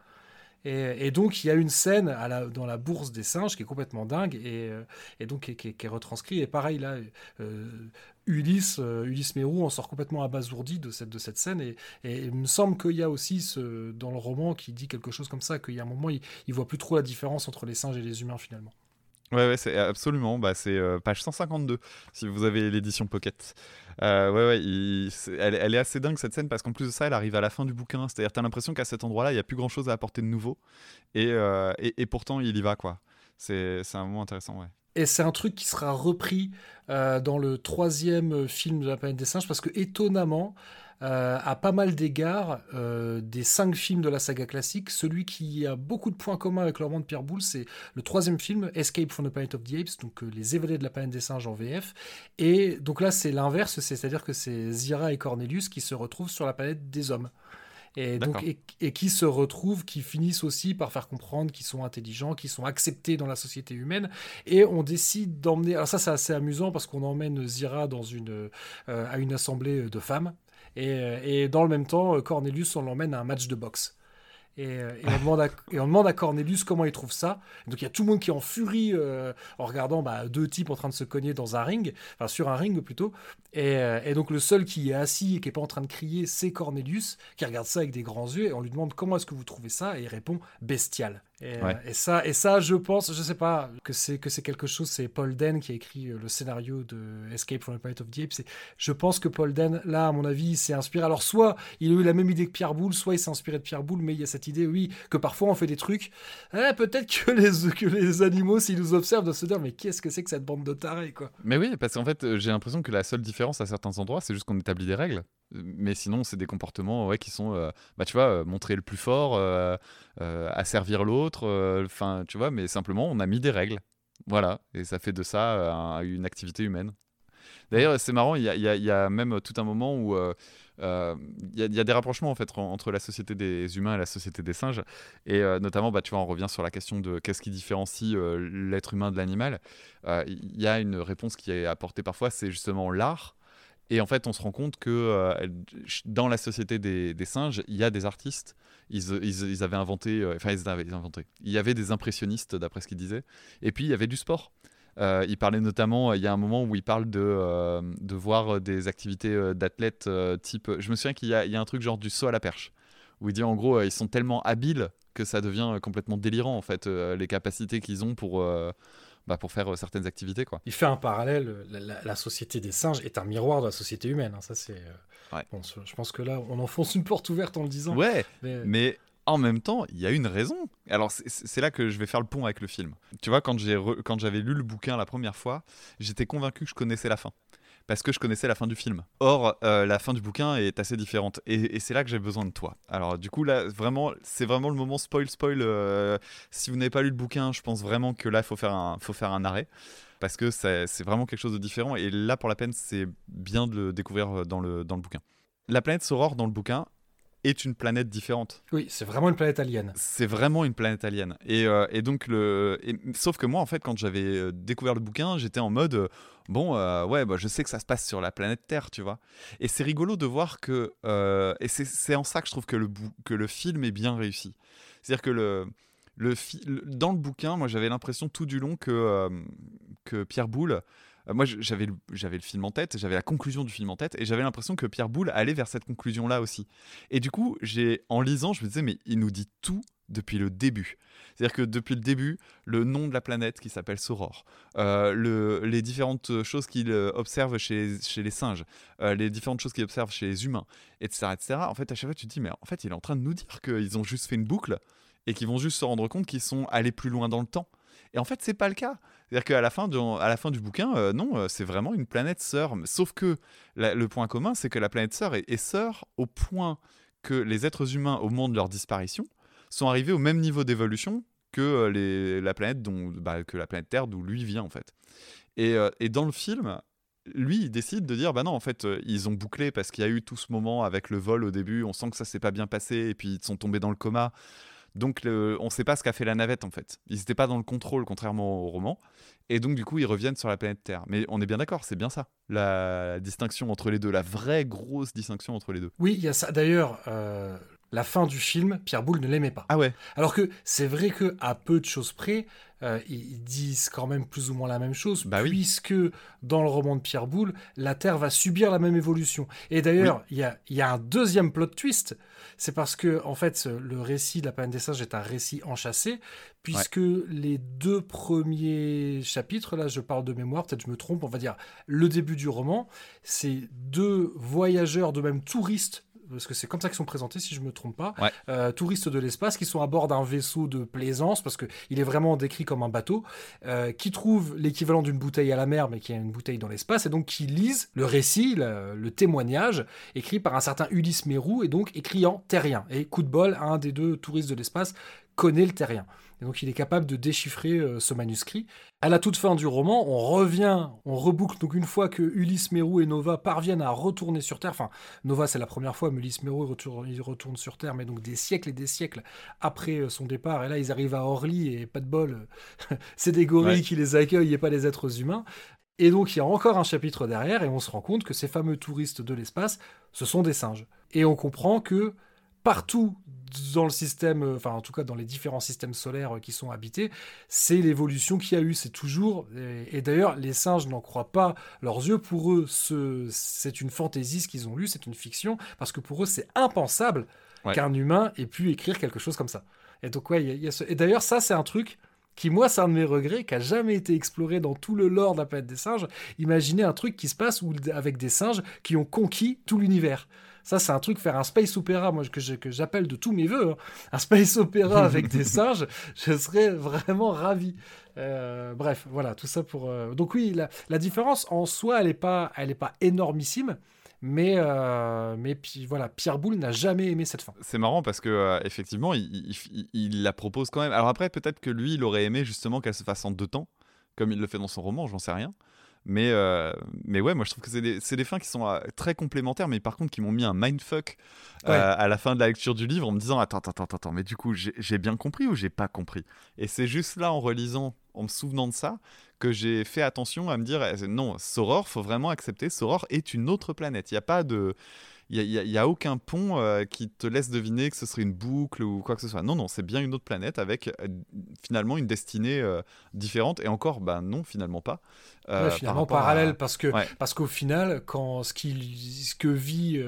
Et, donc, il y a une scène à la, dans la bourse des singes qui est complètement dingue et, euh, et donc qui, est retranscrit. Et pareil, là, euh, Ulysse, euh, Ulysse Mérou en sort complètement abasourdi de cette, de cette scène. Et, il me semble qu'il y a aussi ce, dans le roman qui dit quelque chose comme ça, qu'il y a un moment, il, il voit plus trop la différence entre les singes et les humains finalement. Ouais, ouais, c'est absolument. Bah, c'est page 152 si vous avez l'édition Pocket. Euh, ouais, ouais, elle, est assez dingue cette scène parce qu'en plus de ça, elle arrive à la fin du bouquin. C'est-à-dire, t'as l'impression qu'à cet endroit-là, il n'y a plus grand-chose à apporter de nouveau. Euh, et, et, pourtant, il y va, quoi. C'est un moment intéressant, ouais. Et c'est un truc qui sera repris euh, dans le troisième film de la planète des singes parce que étonnamment, euh, à pas mal d'égards, euh, des cinq films de la saga classique, celui qui a beaucoup de points communs avec le roman de Pierre Boulle, c'est le troisième film, Escape from the Planet of the Apes, donc euh, Les évadés de la planète des singes en VF. Et donc là, c'est l'inverse, c'est-à-dire que c'est Zira et Cornelius qui se retrouvent sur la planète des hommes. Et, donc, et, qui se retrouvent, qui finissent aussi par faire comprendre qu'ils sont intelligents, qu'ils sont acceptés dans la société humaine. Et on décide d'emmener. Alors, ça, c'est assez amusant parce qu'on emmène Zira dans une, euh, à une assemblée de femmes. Et, et, dans le même temps, Cornelius, on l'emmène à un match de boxe. Euh, et, on demande à, Cornelius comment il trouve ça. Donc il y a tout le monde qui est en furie euh, en regardant bah, deux types en train de se cogner dans un ring, enfin sur un ring plutôt. Et, euh, et, donc le seul qui est assis et qui est pas en train de crier, c'est Cornelius, qui regarde ça avec des grands yeux. Et on lui demande comment est-ce que vous trouvez ça, et il répond bestial. Euh, et, ça, et ça, je pense, je sais pas, que c'est que c'est quelque chose. C'est Paul Den qui a écrit euh, le scénario de Escape from the Planet of the Apes. Je pense que Paul Den, là, à mon avis, s'est inspiré. Alors, soit il a eu la même idée que Pierre Boulle, soit il s'est inspiré de Pierre Boulle, mais il y a cette idée, oui, que parfois on fait des trucs. Eh, peut-être que (laughs) les, que les animaux, s'ils nous observent, doivent se dire, mais qu'est-ce que c'est que cette bande de tarés, quoi? Mais oui, parce qu'en fait, j'ai l'impression que la seule différence à certains endroits, c'est juste qu'on établit des règles mais sinon c'est des comportements ouais, qui sont euh, bah tu vois euh, montrer le plus fort euh, asservir l'autre enfin tu vois mais simplement on a mis des règles. Voilà. Et ça fait de ça une activité humaine. D'ailleurs c'est marrant il y a, y a, même tout un moment où il y, y, a des rapprochements en fait entre la société des humains et la société des singes. Et notamment bah tu vois on revient sur la question de qu'est-ce qui différencie l'être humain de l'animal. Il y a une réponse qui est apportée parfois c'est justement l'art et en fait, on se rend compte que euh, dans la société des, singes, il y a des artistes. Ils, avaient inventé, euh, enfin, ils avaient inventé. Il y avait des impressionnistes, d'après ce qu'ils disaient. Et puis, il y avait du sport. Euh, il parlait notamment, il y a un moment où il parle de, voir des activités d'athlètes type. Je me souviens qu'il y, a un truc genre du saut à la perche, où il dit en gros, ils sont tellement habiles que ça devient complètement délirant, en fait, les capacités qu'ils ont pour bah, pour faire euh, certaines activités. Quoi. Il fait un parallèle, la, société des singes est un miroir de la société humaine. Hein. ça, c'est, euh, bon, je pense que là, on enfonce une porte ouverte en le disant. Ouais, mais, en même temps, il y a une raison. Alors, c'est là que je vais faire le pont avec le film. Tu vois, quand, j'ai quand j'avais lu le bouquin la première fois, j'étais convaincu que je connaissais la fin parce que je connaissais la fin du film. Or, euh, la fin du bouquin est assez différente. Et, c'est là que j'ai besoin de toi. Alors, du coup, là, vraiment, c'est vraiment le moment spoil, spoil. Euh, si vous n'avez pas lu le bouquin, je pense vraiment que là, il faut faire un, faut faire un arrêt. Parce que c'est vraiment quelque chose de différent. Et là, pour la peine, c'est bien de le découvrir dans le, dans le bouquin. La planète Soror, dans le bouquin, est une planète différente. Oui, c'est vraiment une planète alien. C'est vraiment une planète alien. Et, euh, et donc, le... sauf que moi, en fait, quand j'avais découvert le bouquin, j'étais en mode bon, euh, ouais, bah, je sais que ça se passe sur la planète Terre, tu vois. Et c'est rigolo de voir que, euh, et c'est en ça que je trouve que le, que le film est bien réussi. C'est-à-dire que le, le, dans le bouquin, moi j'avais l'impression tout du long que, euh, que Pierre Boulle, moi j'avais le film en tête, j'avais la conclusion du film en tête, et j'avais l'impression que Pierre Boulle allait vers cette conclusion-là aussi. Et du coup, en lisant, je me disais, mais il nous dit tout depuis le début. C'est-à-dire que depuis le début, le nom de la planète qui s'appelle Soror, euh, le, les différentes choses qu'il euh, observe chez, les singes, euh, les différentes choses qu'il observe chez les humains, etc., etc. En fait, à chaque fois, tu te dis, mais en fait, il est en train de nous dire qu'ils ont juste fait une boucle et qu'ils vont juste se rendre compte qu'ils sont allés plus loin dans le temps. Et en fait, c'est pas le cas. C'est-à-dire qu'à la fin, du, bouquin, non, c'est vraiment une planète sœur. Sauf que le point commun, c'est que la planète sœur est, sœur au point que les êtres humains, au moment de leur disparition, sont arrivés au même niveau d'évolution que euh, la planète dont, bah, que la planète Terre d'où lui vient en fait. Et, euh, dans le film, lui, il décide de dire bah non, en fait, euh, ils ont bouclé parce qu'il y a eu tout ce moment avec le vol au début. On sent que ça s'est pas bien passé et puis ils sont tombés dans le coma. Donc on ne sait pas ce qu'a fait la navette en fait. Ils n'étaient pas dans le contrôle contrairement au roman. Et donc du coup ils reviennent sur la planète Terre. Mais on est bien d'accord, c'est bien ça. La distinction entre les deux, la vraie grosse distinction entre les deux. Oui, il y a ça. D'ailleurs, la fin du film, Pierre Boulle ne l'aimait pas. Ah ouais. Alors que c'est vrai que à peu de choses près, euh, ils disent quand même plus ou moins la même chose, bah puisque dans le roman de Pierre Boulle, la Terre va subir la même évolution. Et d'ailleurs, il y, a, un deuxième plot twist, c'est parce que en fait, le récit de la planète des singes est un récit enchâssé, puisque les deux premiers chapitres, là je parle de mémoire, peut-être je me trompe, on va dire le début du roman, c'est deux voyageurs, de même touristes parce que c'est comme ça qu'ils sont présentés, si je me trompe pas, euh, touristes de l'espace qui sont à bord d'un vaisseau de plaisance, parce qu'il est vraiment décrit comme un bateau, euh, qui trouvent l'équivalent d'une bouteille à la mer, mais qui est une bouteille dans l'espace, et donc qui lisent le récit, le, témoignage, écrit par un certain Ulysse Mérou, et donc écrit en terrien. Et coup de bol, un des deux touristes de l'espace connaît le terrien. Et donc il est capable de déchiffrer euh, ce manuscrit. À la toute fin du roman, on revient, on reboucle donc une fois que Ulysse Mérou et Nova parviennent à retourner sur Terre. Enfin, Nova c'est la première fois, mais Ulysse Mérou il retourne, sur Terre, mais donc des siècles et des siècles après euh, son départ. Et là ils arrivent à Orly et pas de bol, (laughs) c'est des gorilles qui les accueillent et pas des êtres humains. Et donc il y a encore un chapitre derrière et on se rend compte que ces fameux touristes de l'espace, ce sont des singes. Et on comprend que partout dans le système, euh, enfin en tout cas dans les différents systèmes solaires euh, qui sont habités, c'est l'évolution qu'il y a eu, c'est toujours, et, d'ailleurs les singes n'en croient pas leurs yeux, pour eux c'est une fantaisie ce qu'ils ont lu, c'est une fiction, parce que pour eux c'est impensable qu'un humain ait pu écrire quelque chose comme ça. Et donc ouais, y a et d'ailleurs ça c'est un truc qui moi c'est un de mes regrets, qui a jamais été exploré dans tout le lore de la planète des singes. Imaginez un truc qui se passe où, avec des singes qui ont conquis tout l'univers. Ça, c'est un truc, faire un space opéra, moi, que j'appelle de tous mes voeux. Hein. Un space opéra (laughs) avec des singes, je serais vraiment ravi. Euh, bref, voilà, tout ça pour. Euh, donc, oui, la, différence en soi, elle n'est pas, elle est pas énormissime. Mais, euh, mais puis voilà, Pierre Boulle n'a jamais aimé cette fin. C'est marrant parce que effectivement, il, il, la propose quand même. Alors après, peut-être que lui, il aurait aimé justement qu'elle se fasse en deux temps, comme il le fait dans son roman, j'en sais rien. Mais, euh, mais ouais, moi je trouve que c'est des, des, fins qui sont euh, très complémentaires, mais par contre qui m'ont mis un mindfuck euh, à la fin de la lecture du livre en me disant Attends, attends, attends, attends mais du coup j'ai bien compris ou j'ai pas compris? Et c'est juste là en relisant, en me souvenant de ça, que j'ai fait attention à me dire eh, Non, Soror, faut vraiment accepter, Soror est une autre planète. Il n'y a pas de il n'y a, aucun pont euh, qui te laisse deviner que ce serait une boucle ou quoi que ce soit. Non, non, c'est bien une autre planète avec euh, finalement une destinée euh, différente. Et encore, ben non, finalement pas. finalement parallèle, parce que parce qu'au final, quand ce, qui, ce que vit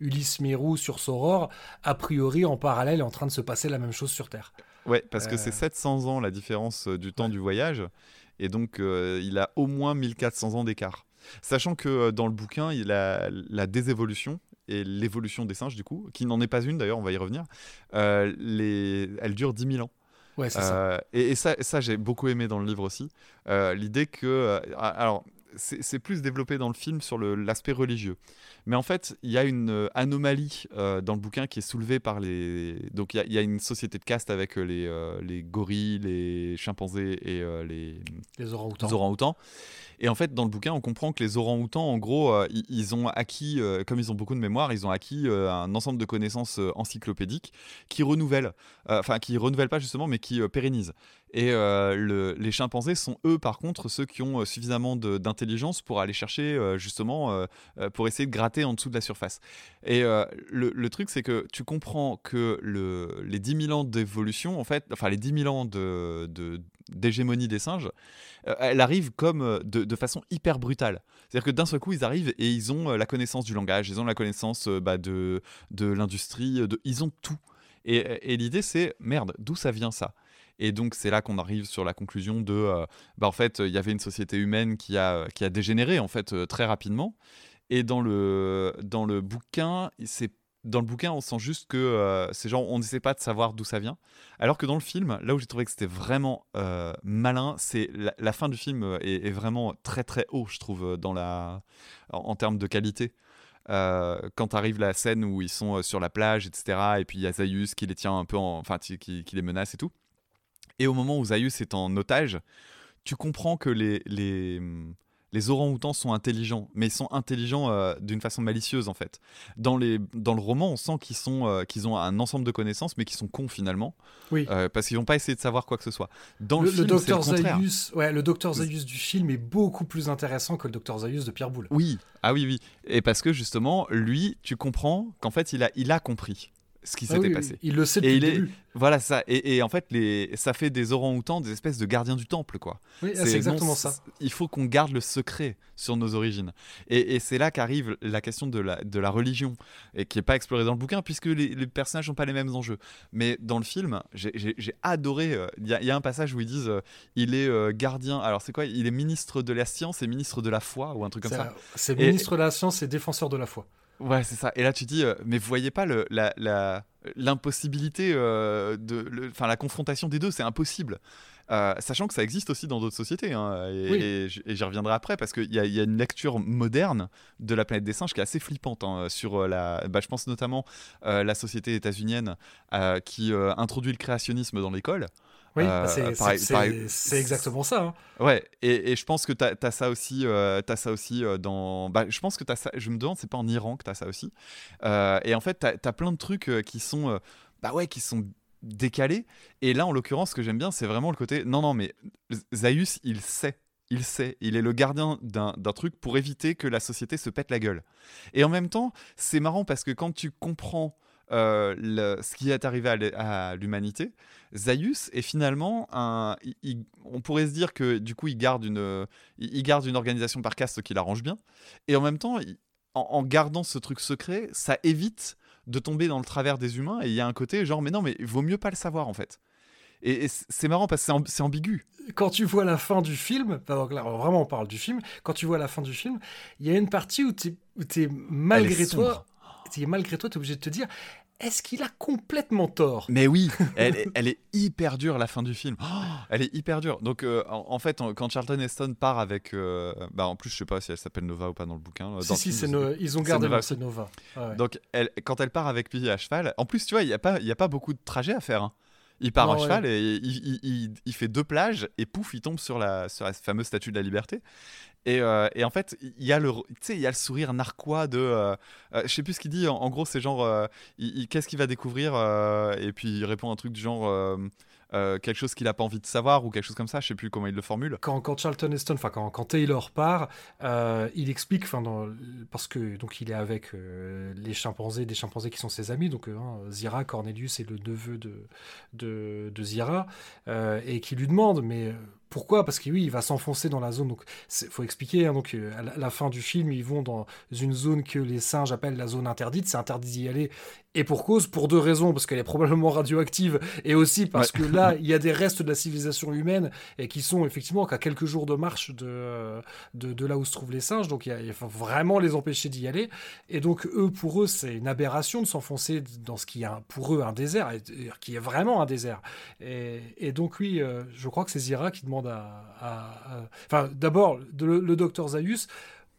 Ulysse Mérou sur Soror, a priori en parallèle est en train de se passer la même chose sur Terre. Ouais, parce que c'est 700 ans la différence du temps du voyage. Et donc, il a au moins 1400 ans d'écart. Sachant que dans le bouquin, il a la désévolution et l'évolution des singes, du coup, qui n'en est pas une d'ailleurs, on va y revenir, euh, les... elle dure 10 000 ans. Ouais, c'est ça. Euh, et, ça, ça j'ai beaucoup aimé dans le livre aussi. Euh, l'idée que. alors, c'est plus développé dans le film sur l'aspect religieux. Mais en fait, il y a une anomalie dans le bouquin qui est soulevée par les. Donc, il y, a une société de caste avec les, les gorilles, les chimpanzés et les, les orang-outans. Et en fait, dans le bouquin, on comprend que les orang-outans, en gros, euh, ils, ont acquis, euh, comme ils ont beaucoup de mémoire, ils ont acquis euh, un ensemble de connaissances encyclopédiques qui renouvellent, enfin, qui renouvellent pas justement, mais qui pérennisent. Et les chimpanzés sont eux, par contre, ceux qui ont suffisamment d'intelligence pour aller chercher justement, pour essayer de gratter en dessous de la surface. Et le, truc, c'est que tu comprends que le, les 10 000 ans d'évolution, en fait, enfin les 10 000 ans de, d'hégémonie des singes, euh, elle arrive comme euh, de, façon hyper brutale. C'est-à-dire que d'un seul coup, ils arrivent et ils ont euh, la connaissance du langage, ils ont la connaissance bah, de, de l'industrie, ils ont tout. Et, l'idée, c'est merde, d'où ça vient ça? Et donc c'est là qu'on arrive sur la conclusion de, bah en fait, il y avait une société humaine qui a, qui a dégénéré en fait très rapidement. Et dans le, dans le bouquin, c'est dans le bouquin, on sent juste que euh, ces gens, on n'essaie pas de savoir d'où ça vient. Alors que dans le film, là où j'ai trouvé que c'était vraiment euh, malin, c'est la, fin du film est, vraiment très très haut, je trouve, dans la, en, termes de qualité. Euh, quand arrive la scène où ils sont sur la plage, etc., et puis il y a Zaius qui les tient un peu, en, enfin, qui, les menace et tout. Et au moment où Zaius est en otage, tu comprends que les les orang-outans sont intelligents, mais ils sont intelligents euh, d'une façon malicieuse en fait. Dans, les, dans le roman, on sent qu'ils sont euh, qu'ils ont un ensemble de connaissances, mais qu'ils sont cons finalement. Oui. Euh, parce qu'ils vont pas essayer de savoir quoi que ce soit. Dans le, le film, docteur Zaius, ouais, le docteur Zaius du film est beaucoup plus intéressant que le docteur Zaius de Pierre Boulle. Oui, ah oui, oui. Et parce que justement, lui, tu comprends qu'en fait, il a, il a compris ce qui ah s'était passé. Il le sait depuis et le début. Voilà ça. Et, en fait, les, ça fait des orang-outans des espèces de gardiens du temple, quoi. Oui, ah, c'est exactement ça. Il faut qu'on garde le secret sur nos origines. Et, c'est là qu'arrive la question de la, de la religion, et qui n'est pas explorée dans le bouquin, puisque les, personnages n'ont pas les mêmes enjeux. Mais dans le film, j'ai adoré. Euh, il y, a un passage où ils disent euh, il est euh, gardien. Alors, c'est quoi? Il est ministre de la science et ministre de la foi, ou un truc comme ça. C'est ministre de la science et défenseur de la foi. Ouais, c'est ça. Et là, tu dis, euh, mais vous voyez pas le, la, l'impossibilité euh, de, enfin la confrontation des deux, c'est impossible. Euh, sachant que ça existe aussi dans d'autres sociétés, hein, et, j'y reviendrai après parce qu'il y, y, a une lecture moderne de la planète des singes qui est assez flippante hein, sur la. Bah, je pense notamment la société états-unienne qui introduit le créationnisme dans l'école. Oui, bah, c'est exactement ça. Hein. Ouais, et, et, je pense que tu as, ça aussi, as ça aussi dans. Bah, je pense que as ça. Je me demande, c'est pas en Iran que tu as ça aussi. et en fait, tu as, as, plein de trucs qui sont. bah ouais, qui sont décalé. Et là, en l'occurrence, ce que j'aime bien, c'est vraiment le côté non, non, mais Zaius, il sait. Il sait, il est le gardien d'un truc pour éviter que la société se pète la gueule. Et en même temps, c'est marrant parce que quand tu comprends euh, le, ce qui est arrivé à l'humanité, Zaius est finalement un. on pourrait se dire que du coup, il garde une, il garde une organisation par caste qui l'arrange bien. Et en même temps, en, gardant ce truc secret, ça évite de tomber dans le travers des humains. Et il y a un côté genre, mais non, mais il vaut mieux pas le savoir en fait. Et, c'est marrant parce que c'est ambigu. Quand tu vois la fin du film, donc là, vraiment on parle du film, quand tu vois la fin du film, il y a une partie où tu es, malgré toi, es, malgré toi, tu es obligé de te dire, est-ce qu'il a complètement tort? Mais oui, (laughs) elle, est hyper dure la fin du film. Oh, elle est hyper dure. Donc euh, en, fait, quand Charlton Heston part avec, euh, bah en plus je sais pas si elle s'appelle Nova ou pas dans le bouquin. Euh, si si, ils ont gardé Nova. C'est Nova. Donc elle, quand elle part avec Piggy à cheval, en plus tu vois, il y a pas, il y a pas beaucoup de trajets à faire. Hein. Il part à cheval et il, il, fait deux plages et pouf, il tombe sur la, sur la fameuse statue de la liberté. Euh, et, en fait, il y, a le, il y a le sourire narquois de. Euh, euh, je sais plus ce qu'il dit. En, gros, c'est genre. qu'est-ce qu'il va découvrir Et puis il répond un truc du genre. Quelque chose qu'il n'a pas envie de savoir ou quelque chose comme ça, je sais plus comment il le formule. Quand, Charlton Heston, enfin quand, quand, Taylor part, il explique, enfin parce que donc il est avec les chimpanzés, des chimpanzés qui sont ses amis, donc hein, Zira, Cornelius est le neveu de, de, de Zira, et qui lui demande, mais pourquoi? Parce que oui, il va s'enfoncer dans la zone. Donc, faut expliquer. Hein, donc, euh, à la fin du film, ils vont dans une zone que les singes appellent la zone interdite. C'est interdit d'y aller et pour cause, pour deux raisons, parce qu'elle est probablement radioactive, et aussi parce que là, (laughs) il y a des restes de la civilisation humaine, et qui sont effectivement qu'à quelques jours de marche de, de, là où se trouvent les singes, donc il, faut vraiment les empêcher d'y aller. Et donc, eux, pour eux, c'est une aberration de s'enfoncer dans ce qui est pour eux un désert, qui est vraiment un désert. Et, donc, oui, euh, je crois que c'est Zira qui demande à. Enfin, d'abord, le, le docteur Zaius,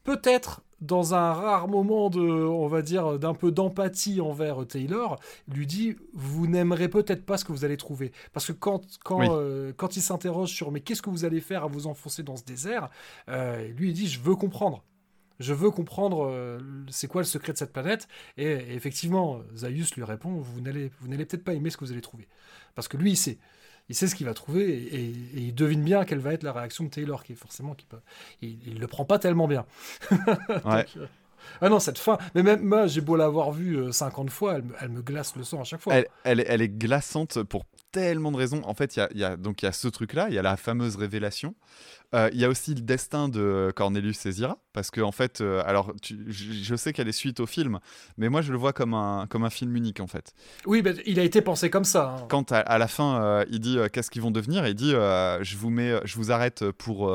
peut-être dans un rare moment de, on va dire, d'un peu d'empathie envers Taylor, lui dit vous n'aimerez peut-être pas ce que vous allez trouver. Parce que quand, quand, euh, quand il s'interroge sur mais qu'est-ce que vous allez faire à vous enfoncer dans ce désert, euh, lui il dit je veux comprendre. Je veux comprendre euh, c'est quoi le secret de cette planète. Et, effectivement, Zaius lui répond vous n'allez, vous n'allez peut-être pas aimer ce que vous allez trouver. Parce que lui, il sait il sait ce qu'il va trouver et, il devine bien quelle va être la réaction de Taylor, qui est forcément qui peut, il, il, le prend pas tellement bien. (laughs) ouais. Euh, ah non, cette fin, mais même moi, j'ai beau l'avoir vue 50 euh, fois, elle, elle, me glace le sang à chaque fois. Elle, elle, elle est glaçante pour tellement de raisons. En fait, il y a, donc il y a ce truc-là, il y a la fameuse révélation. Euh, il y a aussi le destin de Cornelius Césira, parce que en fait, euh, alors je, sais qu'elle est suite au film, mais moi je le vois comme un, comme un film unique en fait. Oui, mais il a été pensé comme ça. Hein. Quand à, la fin euh, il dit qu'est-ce qu'ils vont devenir, il dit je vous mets, je vous arrête pour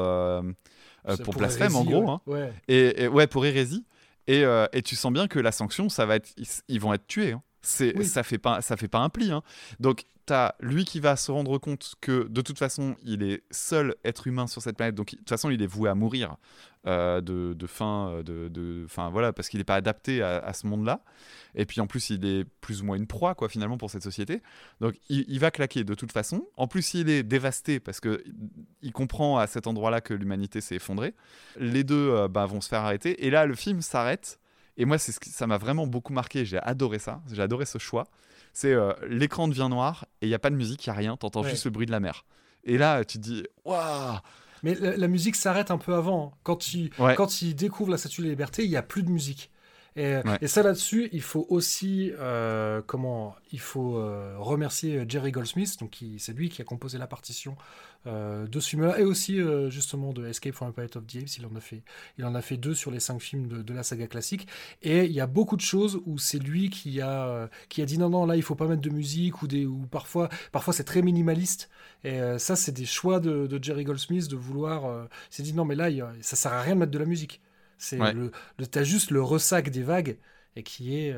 pour, blasphème en gros, hein. Et, ouais pour hérésie. Et, et, tu sens bien que la sanction, ça va être, ils, vont être tués. Hein. C'est, ça fait pas, ça fait pas un pli. Hein. Donc t'as lui qui va se rendre compte que de toute façon, il est seul être humain sur cette planète, donc de toute façon, il est voué à mourir euh, de, de, faim, euh, de, de voilà, parce qu'il n'est pas adapté à, ce monde-là. Et puis en plus, il est plus ou moins une proie, quoi, finalement, pour cette société. Donc il, va claquer de toute façon. En plus, il est dévasté parce que il comprend à cet endroit-là que l'humanité s'est effondrée. Les deux euh, bah, vont se faire arrêter. Et là, le film s'arrête. Et moi, c'est ce ça m'a vraiment beaucoup marqué. J'ai adoré ça. J'ai adoré ce choix c'est euh, l'écran devient noir et il n'y a pas de musique, il n'y a rien, t'entends juste le bruit de la mer. Et là, tu te dis, waouh Mais la, musique s'arrête un peu avant. Quand il, quand il découvre la Statue de la Liberté, il n'y a plus de musique. Et, et ça là-dessus, il faut aussi euh, comment il faut euh, remercier Jerry Goldsmith, donc c'est lui qui a composé la partition euh, de ce film-là et aussi euh, justement de Escape from a Planet of the Apes. Il en a fait, il en a fait deux sur les cinq films de, la saga classique. Et il y a beaucoup de choses où c'est lui qui a, euh, qui a dit non non là il faut pas mettre de musique ou des ou parfois parfois c'est très minimaliste. Et ça c'est des choix de, Jerry Goldsmith de vouloir. il s'est dit non mais là ça sert à rien de mettre de la musique. C'est le, t'as juste le ressac des vagues et qui est,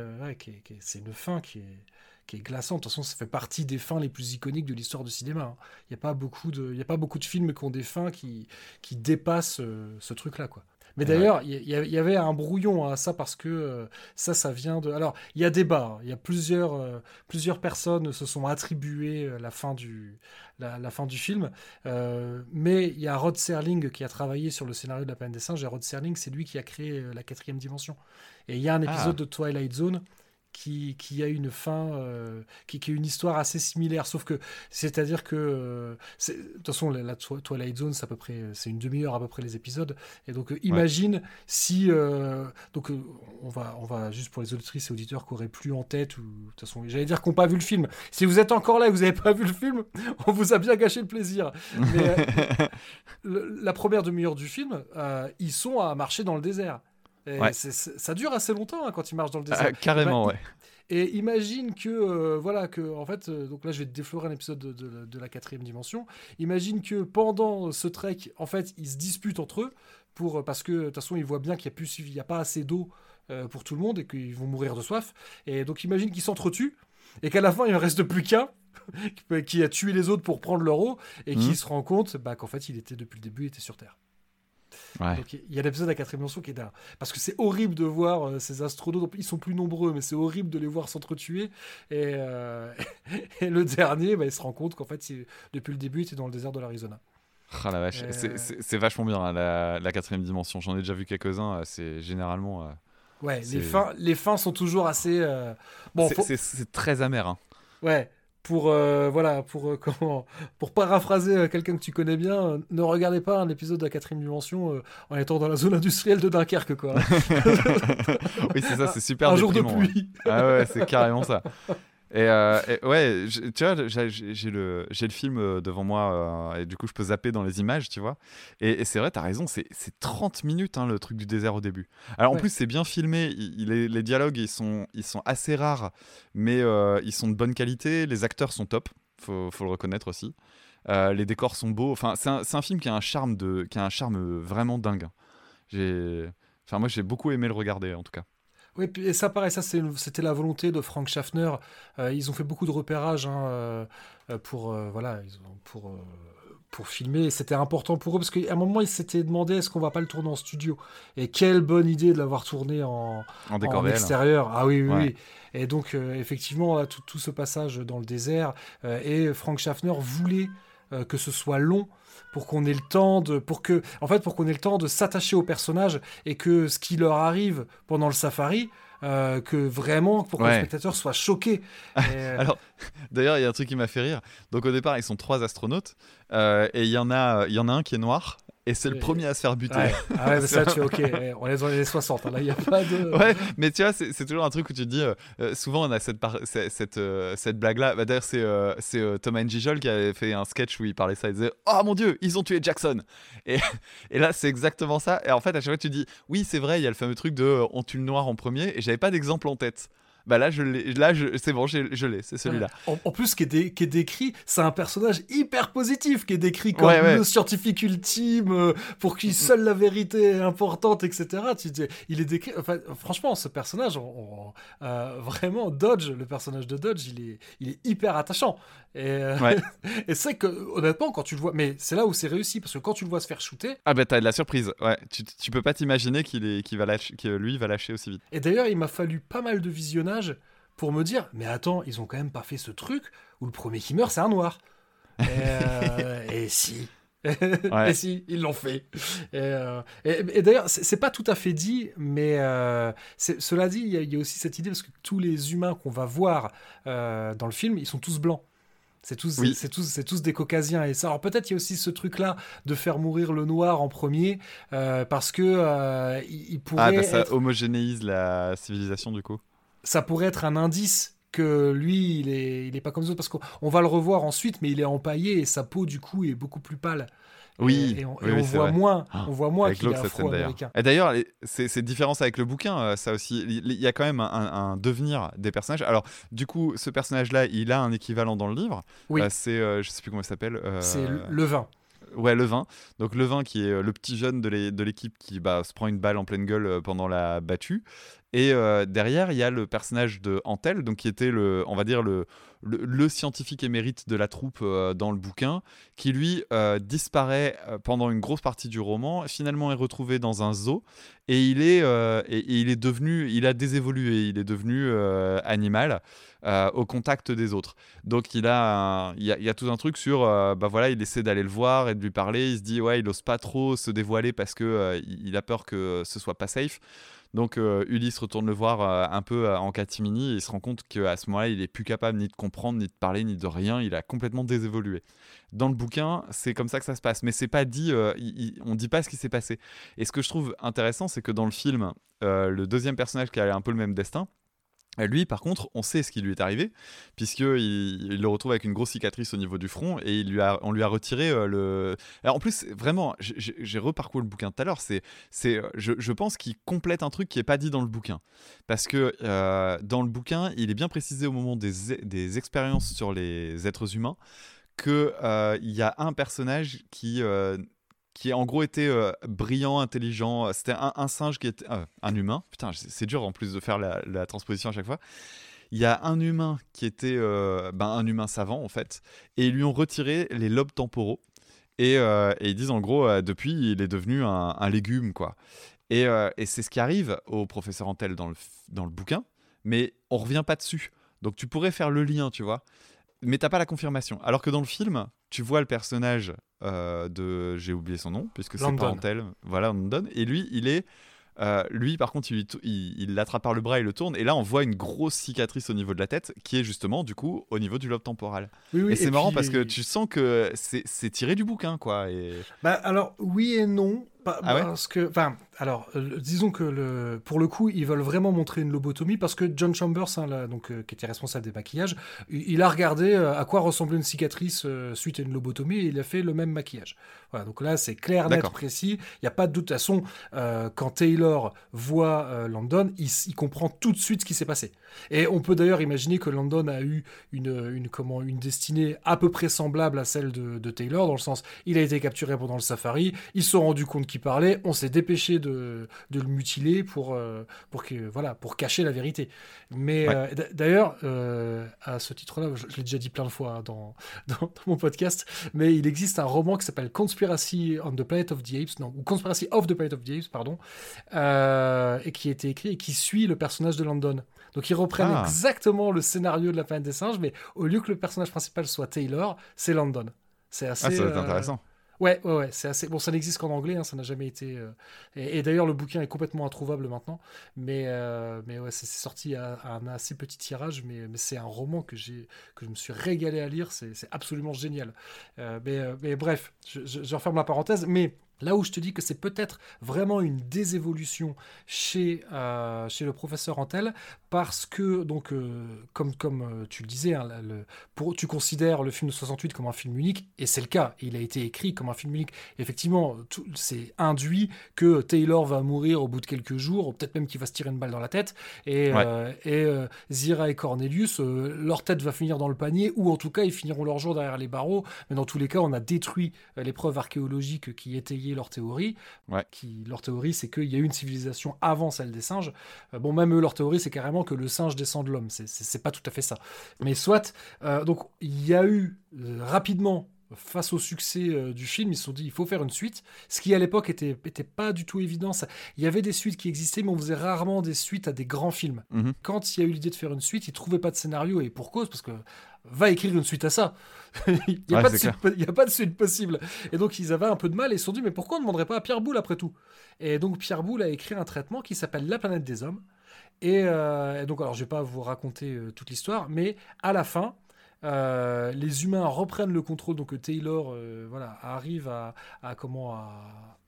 c'est une fin qui est qui est glaçante. De toute façon, ça fait partie des fins les plus iconiques de l'histoire du cinéma. hein. Il n'y a, pas beaucoup de- il y a pas beaucoup de films qui ont des fins qui, qui dépassent euh, ce truc-là. quoi. Mais d'ailleurs, il y, avait un brouillon à ça parce que euh, ça, ça vient de. Alors, il y a débat. hein. Il y a plusieurs, euh, plusieurs personnes se sont attribuées euh, la fin du, la, la fin du film. Euh, mais il y a Rod Serling qui a travaillé sur le scénario de La planète des singes. Et Rod Serling, c'est lui qui a créé la quatrième dimension. Et il y a un épisode de Twilight Zone qui, qui a une fin, euh, qui, qui a une histoire assez similaire. Sauf que, c'est-à-dire que, euh, de toute façon, la, la Twi- Twilight Zone, c'est à peu près, c'est une demi-heure à peu près les épisodes. Et donc, euh, imagine si, euh, donc, euh, on va, on va juste pour les auditrices et auditeurs qui auraient plus en tête ou, de toute façon, j'allais dire qu'on n'ont pas vu le film. Si vous êtes encore là et que vous n'avez pas vu le film, (laughs) on vous a bien gâché le plaisir. Mais euh, (laughs) le- la première demi-heure du film, euh, ils sont à marcher dans le désert. Et Ouais. ça dure assez longtemps hein, quand ils marchent dans le désert. Ah, carrément, Bah, ouais. Et imagine que, euh, voilà, que, en fait, euh, donc là, je vais te déflorer un épisode de, de- de la quatrième dimension. Imagine que pendant ce trek, en fait, ils se disputent entre eux pour, parce que de toute façon, ils voient bien qu'il n'y a, il pas assez d'eau euh, pour tout le monde et qu'ils vont mourir de soif. Et donc, imagine qu'ils s'entretuent et qu'à la fin, il ne reste plus qu'un (laughs) qui a tué les autres pour prendre leur eau et qui Mhm. se rend compte bah, qu'en fait, il était depuis le début, il était sur Terre. Ouais. Donc, il y a l'épisode de la quatrième dimension qui est dingue. Parce que c'est horrible de voir euh, ces astronautes, ils sont plus nombreux, mais c'est horrible de les voir s'entretuer. Et, euh, (laughs) et le dernier, bah, il se rend compte qu'en fait, il- depuis le début, il était dans le désert de l'Arizona. Ah la vache, Euh, c'est- vachement bien hein, la, la quatrième dimension. J'en ai déjà vu quelques-uns. C'est généralement. Ouais, les fins, les fins sont toujours assez. Bon, c'est- faut- c'est c'est très amer. hein. ouais. Pour euh, voilà, pour euh, (laughs) comment, pour paraphraser euh, quelqu'un que tu connais bien, ne regardez pas un épisode de la quatrième dimension en étant dans la zone industrielle de Dunkerque, quoi. (laughs) oui, c'est ça, c'est super (laughs) un jour de pluie. Ah ouais, c'est carrément ça. Et, euh, et ouais, je- tu vois, j'ai le, le film euh, devant moi euh, et du coup je peux zapper dans les images, tu vois. Et, et c'est vrai, t'as raison, c'est c'est 30 minutes hein, le truc du désert au début. Alors en plus c'est bien filmé, il- les dialogues ils sont, ils sont assez rares, mais euh, ils sont de bonne qualité, les acteurs sont top, faut, faut le reconnaître aussi. Les décors sont beaux, enfin c'est un, un film qui a un charme, de, qui a un charme vraiment dingue. J'ai... Enfin, moi, j'ai beaucoup aimé le regarder, en tout cas. Oui, et ça, pareil, ça c'était la volonté de Frank Schaffner. Euh, ils ont fait beaucoup de repérage hein, euh, euh, pour, euh, voilà, ils ont- pour, euh, pour filmer. C'était important pour eux parce qu'à un moment, ils s'étaient demandé est-ce qu'on va pas le tourner en studio? Et quelle bonne idée de l'avoir tourné en, En décor en réel. extérieur. Ah oui, oui, Ouais. oui. Et donc, effectivement, tout, tout ce passage dans le désert, et Frank Schaffner voulait euh, que ce soit long pour qu'on ait le temps de pour que en fait pour qu'on ait le temps de s'attacher aux personnages et que ce qui leur arrive pendant le safari euh, que vraiment pour que le spectateur soit choqué Et, (laughs) Alors, d'ailleurs, il y a un truc qui m'a fait rire. Donc, au départ, ils sont trois astronautes. euh, et il y, en a- il y en a un qui est noir. Et c'est le premier à se faire buter. ouais. (laughs) Ah ouais, mais ça, tu ok ouais, on est dans les années 60 hein, là il y a pas de (laughs) Ouais, mais tu vois, c'est toujours un truc où tu te dis, euh, euh, souvent on a cette, cette, euh, cette blague-là. Bah, D'ailleurs, c'est euh, c'est, Thomas Njijol qui avait fait un sketch où il parlait ça. Il disait Oh mon dieu, ils ont tué Jackson Et, (laughs) et là, c'est exactement ça. Et en fait, à chaque fois, tu dis Oui, c'est vrai, il y a le fameux truc de On tue le noir en premier. Et j'avais pas d'exemple en tête. Bah là, je là je- c'est bon, je l'ai, c'est celui-là. En, en plus, qui est, dé- qui est décrit, c'est un personnage hyper positif, qui est décrit comme Ouais, ouais. le scientifique ultime, euh, pour qui seule la vérité est importante, etc. Tu dis, il est décrit. Enfin, franchement, ce personnage, on- on- euh, vraiment, Dodge, le personnage de Dodge, il est, il est hyper attachant. Et, euh, (laughs) et c'est que, honnêtement, quand tu le vois, mais c'est là où c'est réussi, parce que quand tu le vois se faire shooter, Ah bah t'as de la surprise, ouais. Tu, tu peux pas t'imaginer qu'il est, qu'il va lâcher, que lui va lâcher aussi vite. Et d'ailleurs, il m'a fallu pas mal de visionnage pour me dire, mais attends, ils ont quand même pas fait ce truc où le premier qui meurt, c'est un noir. Et, euh, et si. (laughs) et si, ils l'ont fait. Et, euh, et- et d'ailleurs, c'est pas tout à fait dit, mais euh, cela dit, il y, a- il y a aussi cette idée parce que tous les humains qu'on va voir euh, dans le film, ils sont tous blancs. C'est tous, Oui. c'est tous, c'est tous des caucasiens. Et ça, alors peut-être il y a aussi ce truc-là de faire mourir le noir en premier, parce que il, il pourrait Ah bah ça être homogénéise la civilisation du coup. Ça pourrait être un indice que lui, il est, il est pas comme les autres, parce qu'on on va le revoir ensuite, mais il est empaillé et sa peau, du coup, est beaucoup plus pâle. Oui, Et, et on, oui, et oui, on c'est voit vrai. moins, Ah, on voit moins qu'il est afro-américain. Et d'ailleurs, les- c'est c'est différence avec le bouquin, euh, ça aussi. Il y a quand même un, un devenir des personnages. Alors, du coup, ce personnage-là, il a un équivalent dans le livre. Oui. Euh, c'est, euh, je sais plus comment il s'appelle. euh, C'est le vin. Ouais, Levin. Donc Levin qui est le petit jeune de l'é- de l'équipe qui bah, se prend une balle en pleine gueule pendant la battue. Et derrière, il y a le personnage de Antel, donc qui était le, on va dire le, le, scientifique émérite de la troupe dans le bouquin, qui lui disparaît pendant une grosse partie du roman, finalement est retrouvé dans un zoo et il est, et, il est devenu, il a désévolué, il est devenu animal. au contact des autres. Donc il a, il, y a, tout un truc sur, bah voilà, il essaie d'aller le voir et de lui parler. Il se dit ouais, il ose pas trop se dévoiler parce que il a peur que ce soit pas safe. Donc euh, Ulysse retourne le voir euh, un peu euh, en catimini et il se rend compte qu'à ce moment-là, il est plus capable ni de comprendre, ni de parler, ni de rien. Il a complètement désévolué. Dans le bouquin, c'est comme ça que ça se passe, mais c'est pas dit. on dit pas ce qui s'est passé. Et ce que je trouve intéressant, c'est que dans le film, le deuxième personnage qui a un peu le même destin, lui, par contre, on sait ce qui lui est arrivé, puisqu'il il le retrouve avec une grosse cicatrice au niveau du front, et on lui a retiré euh, le... En plus, vraiment, j'ai reparcouru le bouquin tout à l'heure, je, pense qu'il complète un truc qui n'est pas dit dans le bouquin. Parce que euh, dans le bouquin, il est bien précisé au moment des, expériences sur les êtres humains, qu'il euh, y a un personnage qui qui en gros était euh, brillant, intelligent. C'était un, singe qui était euh, un humain. Putain, c'est dur en plus de faire la, transposition à chaque fois. Il y a un humain qui était euh, ben, un humain savant en fait, et ils lui ont retiré les lobes temporaux. Et, ils disent en gros, depuis, il est devenu un, légume quoi. Et, c'est ce qui arrive au professeur Antel dans le, dans le bouquin, mais on revient pas dessus. Donc tu pourrais faire le lien, tu vois mais t'as pas la confirmation. Alors que dans le film, tu vois le personnage euh, de. J'ai oublié son nom, puisque c'est parentel. Voilà, London. Et lui, il est. Euh, lui, par contre, il l'attrape par le bras et le tourne. Et là, on voit une grosse cicatrice au niveau de la tête, qui est justement, du coup, au niveau du lobe temporal. et c'est marrant parce que tu sens que c'est tiré du bouquin, quoi. Et... Bah, alors, oui et non. Ah parce que, enfin, alors, euh, disons que le, pour le coup, ils veulent vraiment montrer une lobotomie parce que John Chambers, hein, là, donc, euh, qui était responsable des maquillages, il, a regardé euh, à quoi ressemblait une cicatrice suite à une lobotomie et il a fait le même maquillage. Voilà, donc là, c'est clair, net, précis. Il n'y a pas de doute. De toute façon, quand Taylor voit Landon, il, il, comprend tout de suite ce qui s'est passé. Et on peut d'ailleurs imaginer que Landon a eu une, une, comment, une destinée à peu près semblable à celle de, de Taylor, dans le sens, il a été capturé pendant le safari, ils se sont rendus compte parlait, on s'est dépêché de, de, le mutiler pour, euh, pour, que, voilà, pour cacher la vérité. Mais euh, d'ailleurs, euh, à ce titre-là, je, l'ai déjà dit plein de fois hein, (laughs) dans, dans, mon podcast, mais il existe un roman qui s'appelle Conspiracy on the Planet of the Apes, non, ou Conspiracy of the Planet of the Apes, pardon, et qui a été écrit et qui suit le personnage de Landon. Donc ils reprennent ah. exactement le scénario de la planète des singes, mais au lieu que le personnage principal soit Taylor, c'est Landon. C'est assez. Ah, ça euh, intéressant. Ouais, ouais, ouais, c'est assez. Bon, ça n'existe qu'en anglais, hein, ça n'a jamais été. Euh, et, d'ailleurs, le bouquin est complètement introuvable maintenant. Mais, euh, mais ouais, c'est sorti à, un assez petit tirage, mais, mais c'est un roman que j'ai que je me suis régalé à lire. C'est absolument génial. mais, mais bref, je, referme la parenthèse. Mais Là où je te dis que c'est peut-être vraiment une désévolution chez, euh, chez le professeur Antel, parce que, donc, euh, comme, comme euh, tu le disais, hein, le, pour, tu considères le film de 68 comme un film unique, et c'est le cas, il a été écrit comme un film unique. Effectivement, c'est induit que Taylor va mourir au bout de quelques jours, ou peut-être même qu'il va se tirer une balle dans la tête, et, et Zira et Cornelius, leur tête va finir dans le panier, ou en tout cas, ils finiront leur jour derrière les barreaux, mais dans tous les cas, on a détruit les preuves archéologiques qui étaient leur théorie. Qui, leur théorie, c'est qu'il y a eu une civilisation avant celle des singes. Euh, bon, même eux, leur théorie, c'est carrément que le singe descend de l'homme. C'est pas tout à fait ça. Mais soit, euh, donc il y a eu euh, rapidement face au succès du film, ils se sont dit il faut faire une suite, ce qui à l'époque était, était pas du tout évident. il y avait des suites qui existaient, mais on faisait rarement des suites à des grands films. Mhm. Quand il y a eu l'idée de faire une suite, ils trouvaient pas de scénario et pour cause, parce que va écrire une suite à ça. (laughs) il n'y a, pas de suite possible. Et donc ils avaient un peu de mal et ils se sont dit mais pourquoi on ne demanderait pas à Pierre Boulle après tout? Et donc Pierre Boulle a écrit un traitement qui s'appelle La planète des hommes. Et, euh, donc alors je vais pas vous raconter euh, toute l'histoire, mais à la fin, euh, les humains reprennent le contrôle, donc Taylor arrive à, comment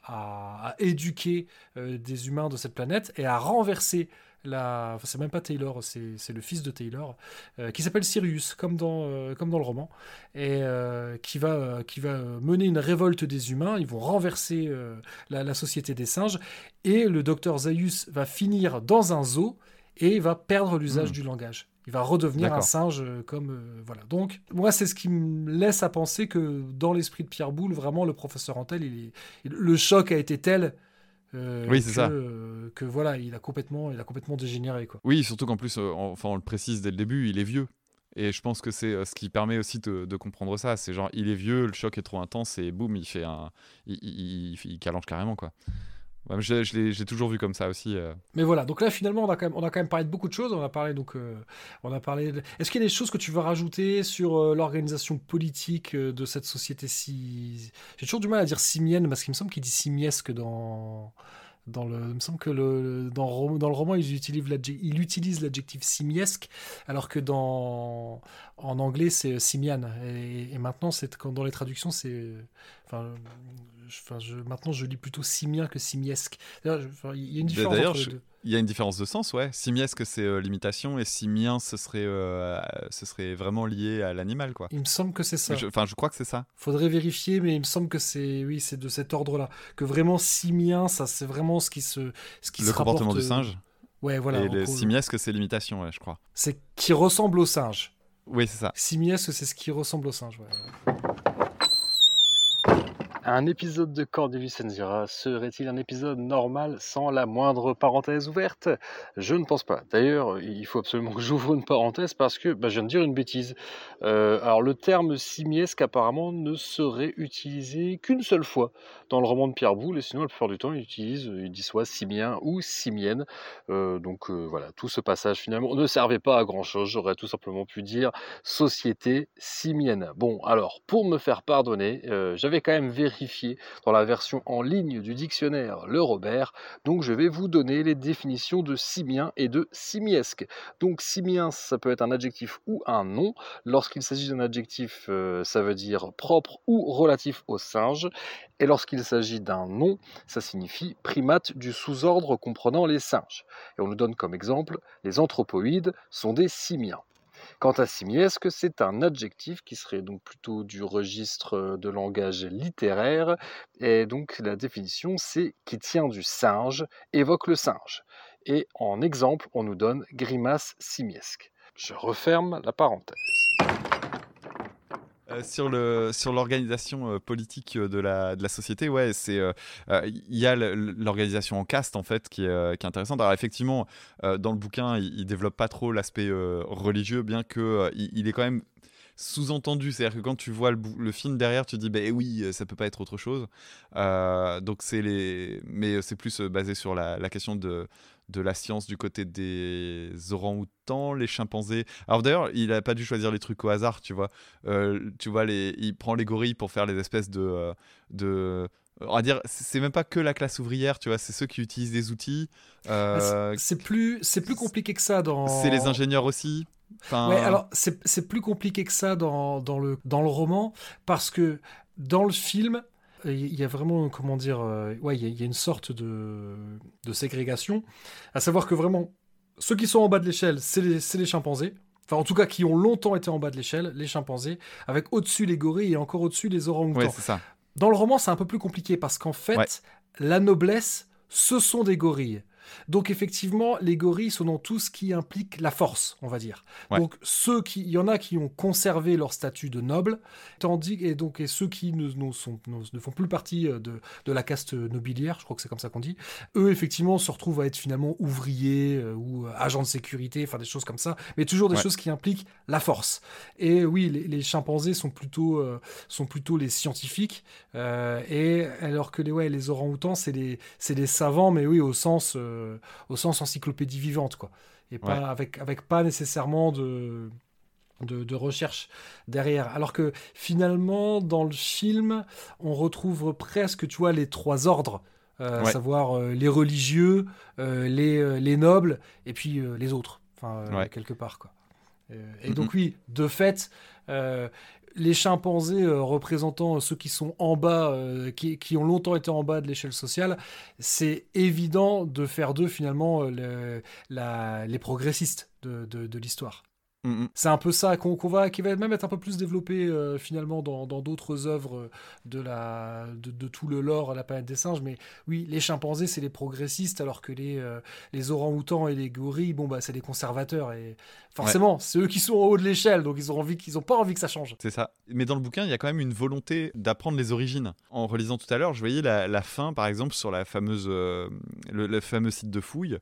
à, éduquer des humains de cette planète et à renverser la, c'est même pas Taylor, c'est le fils de Taylor, euh, qui s'appelle Sirius, comme dans, euh, comme dans le roman, et euh, qui, va, qui va mener une révolte des humains. Ils vont renverser la, société des singes, et le docteur Zaius va finir dans un zoo et va perdre l'usage hmm. du langage. Il va redevenir un singe comme voilà. Donc moi c'est ce qui me laisse à penser que dans l'esprit de Pierre Boulle vraiment le professeur Antel il le choc a été tel oui, c'est ça. que voilà, il a complètement, il a complètement dégénéré quoi. Oui, surtout qu'en plus, enfin, on le précise dès le début, il est vieux. Et je pense que c'est ce qui permet aussi de, comprendre ça. C'est genre, il est vieux, le choc est trop intense et boum, il fait un, il, il, il, carrément quoi. Je, l'ai toujours vu comme ça aussi. Mais voilà, donc là finalement on a quand même, on a quand même parlé de beaucoup de choses. On a parlé donc, on a parlé. Est-ce qu'il y a des choses que tu veux rajouter sur l'organisation politique de cette société si J'ai toujours du mal à dire simienne parce qu'il me semble qu'il dit simiesque dans dans le, il me semble que le, dans, le roman, ils utilisent il utilise l'adjectif simiesque, alors que dans, en anglais, c'est simian. Et, maintenant, c'est, dans les traductions, c'est. Enfin, je, maintenant, je lis plutôt simien que simiesque. il y a une différence entre les deux. Il y a une différence de sens, ouais. Simiesque, c'est euh, l'imitation, et simien, ce serait, euh, ce serait vraiment lié à l'animal, quoi. Il me semble que c'est ça. Enfin, je, crois que c'est ça. Faudrait vérifier, mais il me semble que c'est, oui, c'est de cet ordre-là. Que vraiment simien, ça, c'est vraiment ce qui se, ce qui le comportement du singe. Ouais, voilà. Et le simiesque, c'est l'imitation, ouais, je crois. C'est qui ressemble au singe. Oui, c'est ça. Simiesque, c'est ce qui ressemble au singe, ouais. Un épisode de Cordelis serait-il un épisode normal sans la moindre parenthèse ouverte? Je ne pense pas. D'ailleurs, il faut absolument que j'ouvre une parenthèse parce que bah, je viens de dire une bêtise. Euh, alors, le terme simiesque apparemment ne serait utilisé qu'une seule fois dans le roman de Pierre Boulle, et sinon, la plupart du temps, il utilise, il dit soit simien ou simienne. Euh, donc euh, voilà, tout ce passage finalement ne servait pas à grand chose. J'aurais tout simplement pu dire société simienne. Bon, alors, pour me faire pardonner, j'avais quand même vérifié dans la version en ligne du dictionnaire Le Robert. Donc je vais vous donner les définitions de simien et de simiesque. Donc simien, ça peut être un adjectif ou un nom. Lorsqu'il s'agit d'un adjectif, euh, ça veut dire propre ou relatif au singe. Et lorsqu'il s'agit d'un nom, ça signifie primate du sous-ordre comprenant les singes. Et on nous donne comme exemple, les anthropoïdes sont des simiens. Quant à simiesque, c'est un adjectif qui serait donc plutôt du registre de langage littéraire, et donc la définition c'est qui tient du singe, évoque le singe. Et en exemple, on nous donne grimace simiesque. Je referme la parenthèse. Euh, sur le sur l'organisation euh, politique euh, de la de la société, ouais, c'est il y a l'organisation en caste en fait qui est, qui est intéressante. Alors effectivement, dans le bouquin, il, il développe pas trop l'aspect religieux, bien que il, est quand même sous-entendu. C'est-à-dire que quand tu vois le, film derrière, tu te dis, bah oui, ça peut pas être autre chose. donc c'est les, mais c'est plus basé sur la question de de la science du côté des orang-outans, les chimpanzés. Alors d'ailleurs, il n'a pas dû choisir les trucs au hasard, tu vois. Euh, tu vois, les, il prend les gorilles pour faire les espèces de... Euh, de on va dire, c'est même pas que la classe ouvrière, tu vois, c'est ceux qui utilisent des outils. Euh, c'est plus, c'est plus compliqué que ça dans. C'est les ingénieurs aussi. Enfin... Ouais, alors c'est plus compliqué que ça dans, dans, le, dans le roman parce que dans le film, il y a vraiment, comment dire, euh, ouais, il y, a une sorte de, de, ségrégation, à savoir que vraiment, ceux qui sont en bas de l'échelle, c'est les, les, chimpanzés. Enfin, en tout cas, qui ont longtemps été en bas de l'échelle, les chimpanzés, avec au-dessus les gorilles et encore au-dessus les orang-outans. Dans le roman, c'est un peu plus compliqué parce qu'en fait, la noblesse, ce sont des gorilles. Donc effectivement, les gorilles sont dans tout ce qui implique la force, on va dire. Donc ceux qui, il y en a qui ont conservé leur statut de noble, tandis et donc et ceux qui ne, sont, ne, font plus partie euh, de, de, la caste nobiliaire, je crois que c'est comme ça qu'on dit, eux effectivement se retrouvent à être finalement ouvriers euh, ou euh, agents de sécurité, enfin des choses comme ça, mais toujours des choses qui impliquent la force. Et oui, les, chimpanzés sont plutôt sont plutôt les scientifiques, et alors que les ouais les orang-outans c'est les c'est les savants, mais oui au sens euh, au sens encyclopédie vivante, quoi. Et pas avec, avec pas nécessairement de, de, recherche derrière. Alors que finalement, dans le film, on retrouve presque, tu vois, les trois ordres. Euh, à savoir euh, les religieux, les, les, nobles et puis les autres, enfin quelque part quoi. et donc oui, de fait, les chimpanzés euh, représentant ceux qui sont en bas, euh, qui, ont longtemps été en bas de l'échelle sociale, c'est évident de faire d'eux finalement euh, les progressistes de, l'histoire. Mm, mm. C'est un peu ça qu'on va, qui va même être un peu plus développé euh, finalement dans d'autres œuvres de, la, de, tout le lore La planète des singes. Mais oui, les chimpanzés, c'est les progressistes, alors que les, euh, les orang-outans et les gorilles, bon, bah, c'est les conservateurs. Et forcément, c'est eux qui sont au haut de l'échelle, donc ils ont, envie, ont pas envie que ça change. C'est ça. Mais dans le bouquin, il y a quand même une volonté d'apprendre les origines. En relisant tout à l'heure, je voyais la, fin, par exemple, sur la fameuse, euh, le fameux site de fouille.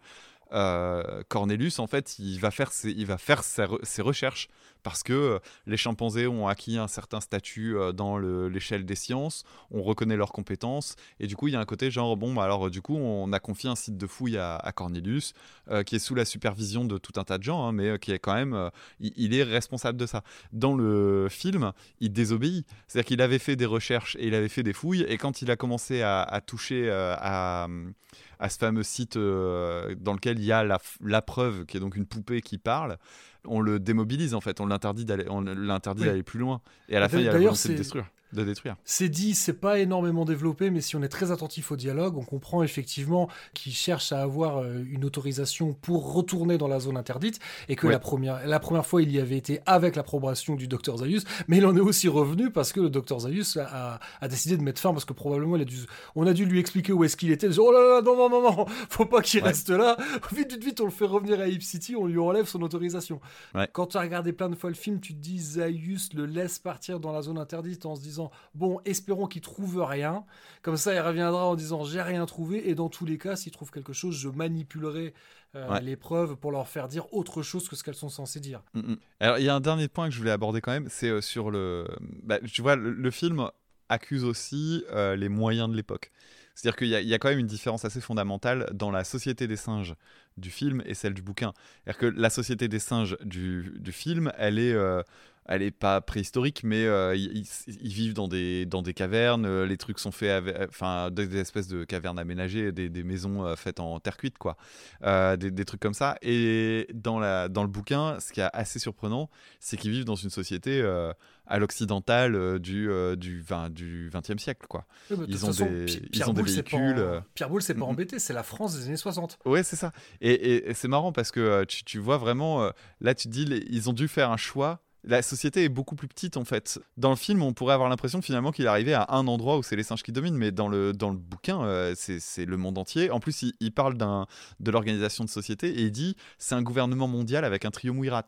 Euh, Cornelius, en fait, il va faire ses, recherches parce que euh, les chimpanzés ont acquis un certain statut euh, dans l'échelle des sciences, on reconnaît leurs compétences, et du coup, il y a un côté genre, bon, bah, alors du coup, on a confié un site de fouille à, Cornelius, qui est sous la supervision de tout un tas de gens, hein, mais qui est quand même, il, est responsable de ça. Dans le film, il désobéit, c'est-à-dire qu'il avait fait des recherches et il avait fait des fouilles, et quand il a commencé à toucher à à ce fameux site euh, dans lequel il y a la, preuve, qui est donc une poupée qui parle, on le démobilise en fait, on l'interdit d'aller, on l'interdit d'aller plus loin. Et à la fin, il y a la volonté de détruire de détruire. C'est dit, c'est pas énormément développé, mais si on est très attentif au dialogue, on comprend effectivement qu'il cherche à avoir euh, une autorisation pour retourner dans la zone interdite et que la, première, la première fois, il y avait été avec l'approbation du docteur Zayus, mais il en est aussi revenu parce que le docteur Zayus a, décidé de mettre fin parce que probablement il a dû, on a dû lui expliquer où est-ce qu'il était. oh là là, non, non, non, non, faut pas qu'il reste là. (laughs) Vite, vite, vite, on le fait revenir à Hip City, on lui enlève son autorisation. Quand tu as regardé plein de fois le film, tu te dis Zayus le laisse partir dans la zone interdite en se disant bon, espérons qu'il trouve rien. Comme ça, il reviendra en disant j'ai rien trouvé. Et dans tous les cas, s'il trouve quelque chose, je manipulerai euh, les preuves pour leur faire dire autre chose que ce qu'elles sont censées dire. Mm, mm. Alors, il y a un dernier point que je voulais aborder quand même, c'est euh, sur le. Bah, tu vois, le, film accuse aussi euh, les moyens de l'époque. C'est-à-dire qu'il y, a quand même une différence assez fondamentale dans la société des singes du film et celle du bouquin. C'est-à-dire que la société des singes du, film, elle est elle est pas préhistorique, mais euh, ils, vivent dans des, dans des cavernes. Euh, les trucs sont faits, enfin, des, espèces de cavernes aménagées, des, des maisons euh, faites en terre cuite, quoi. des, des, trucs comme ça. Et dans, la, dans le bouquin, ce qui est assez surprenant, c'est qu'ils vivent dans une société à l'occidental du, du, 20, du 20e siècle, quoi. ils, ont des, ils ont des véhicules. Pierre Boulle, c'est pas embêté, c'est la France des années 60. Ouais, c'est ça. Et, et, c'est marrant parce que tu, tu vois vraiment, là, tu te dis, ils ont dû faire un choix la société est beaucoup plus petite en fait. Dans le film, on pourrait avoir l'impression finalement qu'il est arrivé à un endroit où c'est les singes qui dominent, mais dans le, dans le bouquin, euh, c'est le monde entier. En plus, il, parle de l'organisation de société et il dit c'est un gouvernement mondial avec un triumvirat.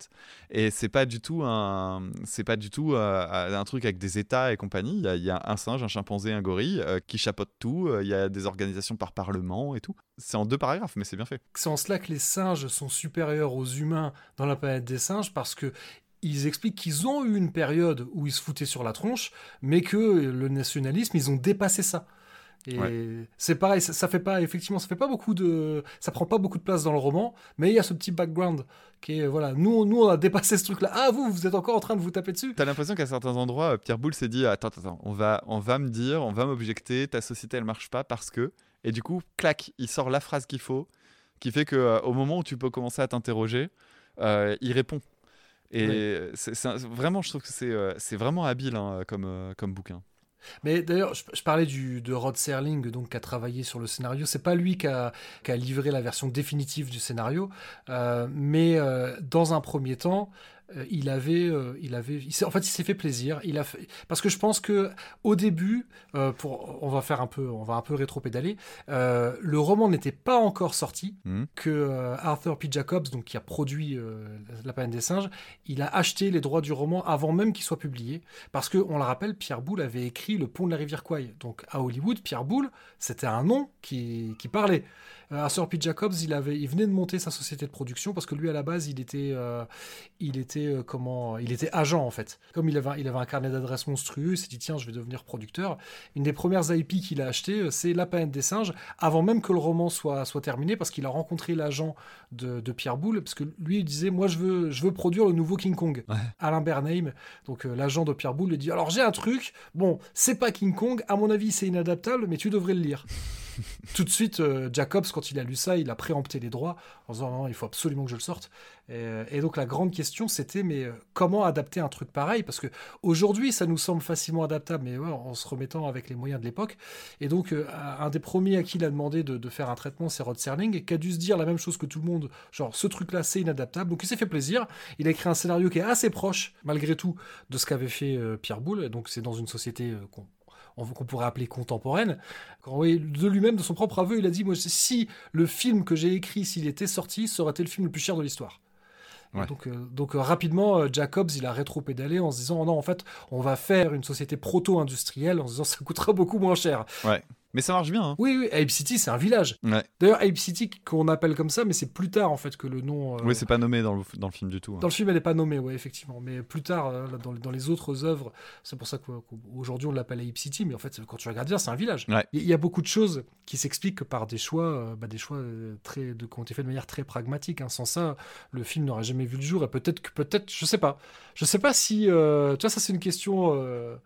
Et c'est pas du tout un, pas du tout euh, un truc avec des États et compagnie. Il y, a, un singe, un chimpanzé, un gorille euh, qui chapeautent tout. Il y a des organisations par parlement et tout. C'est en deux paragraphes, mais c'est bien fait. C'est en cela que les singes sont supérieurs aux humains dans la planète des singes parce que ils expliquent qu'ils ont eu une période où ils se foutaient sur la tronche, mais que le nationalisme, ils ont dépassé ça. Et c'est pareil, ça, fait pas effectivement, ça fait pas beaucoup de, ça prend pas beaucoup de place dans le roman, mais il y a ce petit background qui est voilà, nous, nous on a dépassé ce truc-là. Ah vous, vous êtes encore en train de vous taper dessus. T'as l'impression qu'à certains endroits, euh, Pierre Boulle s'est dit attends, attends, on va, on va me dire, on va m'objecter, ta société elle marche pas parce que, et du coup, clac, il sort la phrase qu'il faut, qui fait que euh, au moment où tu peux commencer à t'interroger, euh, il répond et c'est, vraiment, je trouve que c'est, euh, c'est vraiment habile hein, comme, euh, comme bouquin. Mais d'ailleurs, je, parlais du, de Rod Serling, donc qui a travaillé sur le scénario. C'est pas lui qui a, qui a, livré la version définitive du scénario, euh, mais dans un premier temps, il avait, euh, il avait, en fait, il s'est fait plaisir. Il a fait, parce que je pense que au début, euh, pour, on va faire un peu, on va un peu rétro-pédaler. le roman n'était pas encore sorti, hmm. que Arthur P. Jacobs, donc qui a produit La peine des singes, il a acheté les droits du roman avant même qu'il soit publié, parce que on le rappelle, Pierre Boulle avait écrit Le Pont de la rivière Kwai. Donc à Hollywood, Pierre Boulle, c'était un nom qui, qui parlait. Arthur P. Jacobs, il avait, il venait de monter sa société de production parce que lui à la base, il était, il était euh, comment il était agent en fait. Comme il avait, il avait un carnet d'adresses monstrueux, il s'est dit tiens je vais devenir producteur. Une des premières IP qu'il a acheté, euh, c'est La planète des singes, avant même que le roman soit, soit terminé, parce qu'il a rencontré l'agent de, Pierre Boulle, parce que lui il disait moi je veux, je veux produire le nouveau King Kong. Alain Bernheim, donc euh, l'agent de Pierre Boulle, lui dit alors j'ai un truc, bon c'est pas King Kong, à mon avis c'est inadaptable, mais tu devrais le lire. (laughs) tout de suite, euh, Jacobs, quand il a lu ça, il a préempté les droits en disant non, il faut absolument que je le sorte. Et, donc la grande question, c'était mais euh, comment adapter un truc pareil? Parce que aujourd'hui, ça nous semble facilement adaptable, mais en se remettant avec les moyens de l'époque. Et donc, euh, un des premiers à qui il a demandé de, faire un traitement, c'est Rod Serling, qui a dû se dire la même chose que tout le monde, genre ce truc-là, c'est inadaptable. Donc il s'est fait plaisir. Il a écrit un scénario qui est assez proche, malgré tout, de ce qu'avait fait Pierre Boulle. Donc c'est dans une société qu'on qu'on pourrait appeler contemporaine. de lui-même, de son propre aveu, il a dit moi, si le film que j'ai écrit, s'il était sorti, ça aurait été le film le plus cher de l'histoire. Donc, euh, donc euh, rapidement, euh, Jacobs, il a rétro-pédalé en se disant non, en fait, on va faire une société proto-industrielle en se disant (laughs) ça coûtera beaucoup moins cher. Ouais. Mais ça marche bien. Hein. Oui, oui, Ape City, c'est un village. D'ailleurs, Ape City, qu'on appelle comme ça, mais c'est plus tard, en fait, que le nom. Euh, oui, c'est pas nommé dans le, dans le, film du tout. Hein. Dans le film, elle n'est pas nommée, oui, effectivement. Mais plus tard, euh, dans, dans, les autres œuvres, c'est pour ça qu'aujourd'hui, on l'appelle Ape City, mais en fait, quand tu regardes bien, c'est un village. Il y, a beaucoup de choses qui s'expliquent par des choix, euh, bah, des choix très, de, qui ont été faits de manière très pragmatique. Hein. Sans ça, le film n'aurait jamais vu le jour. Et peut-être que, peut-être, je sais pas. Je sais pas si. tu vois, ça, c'est une question.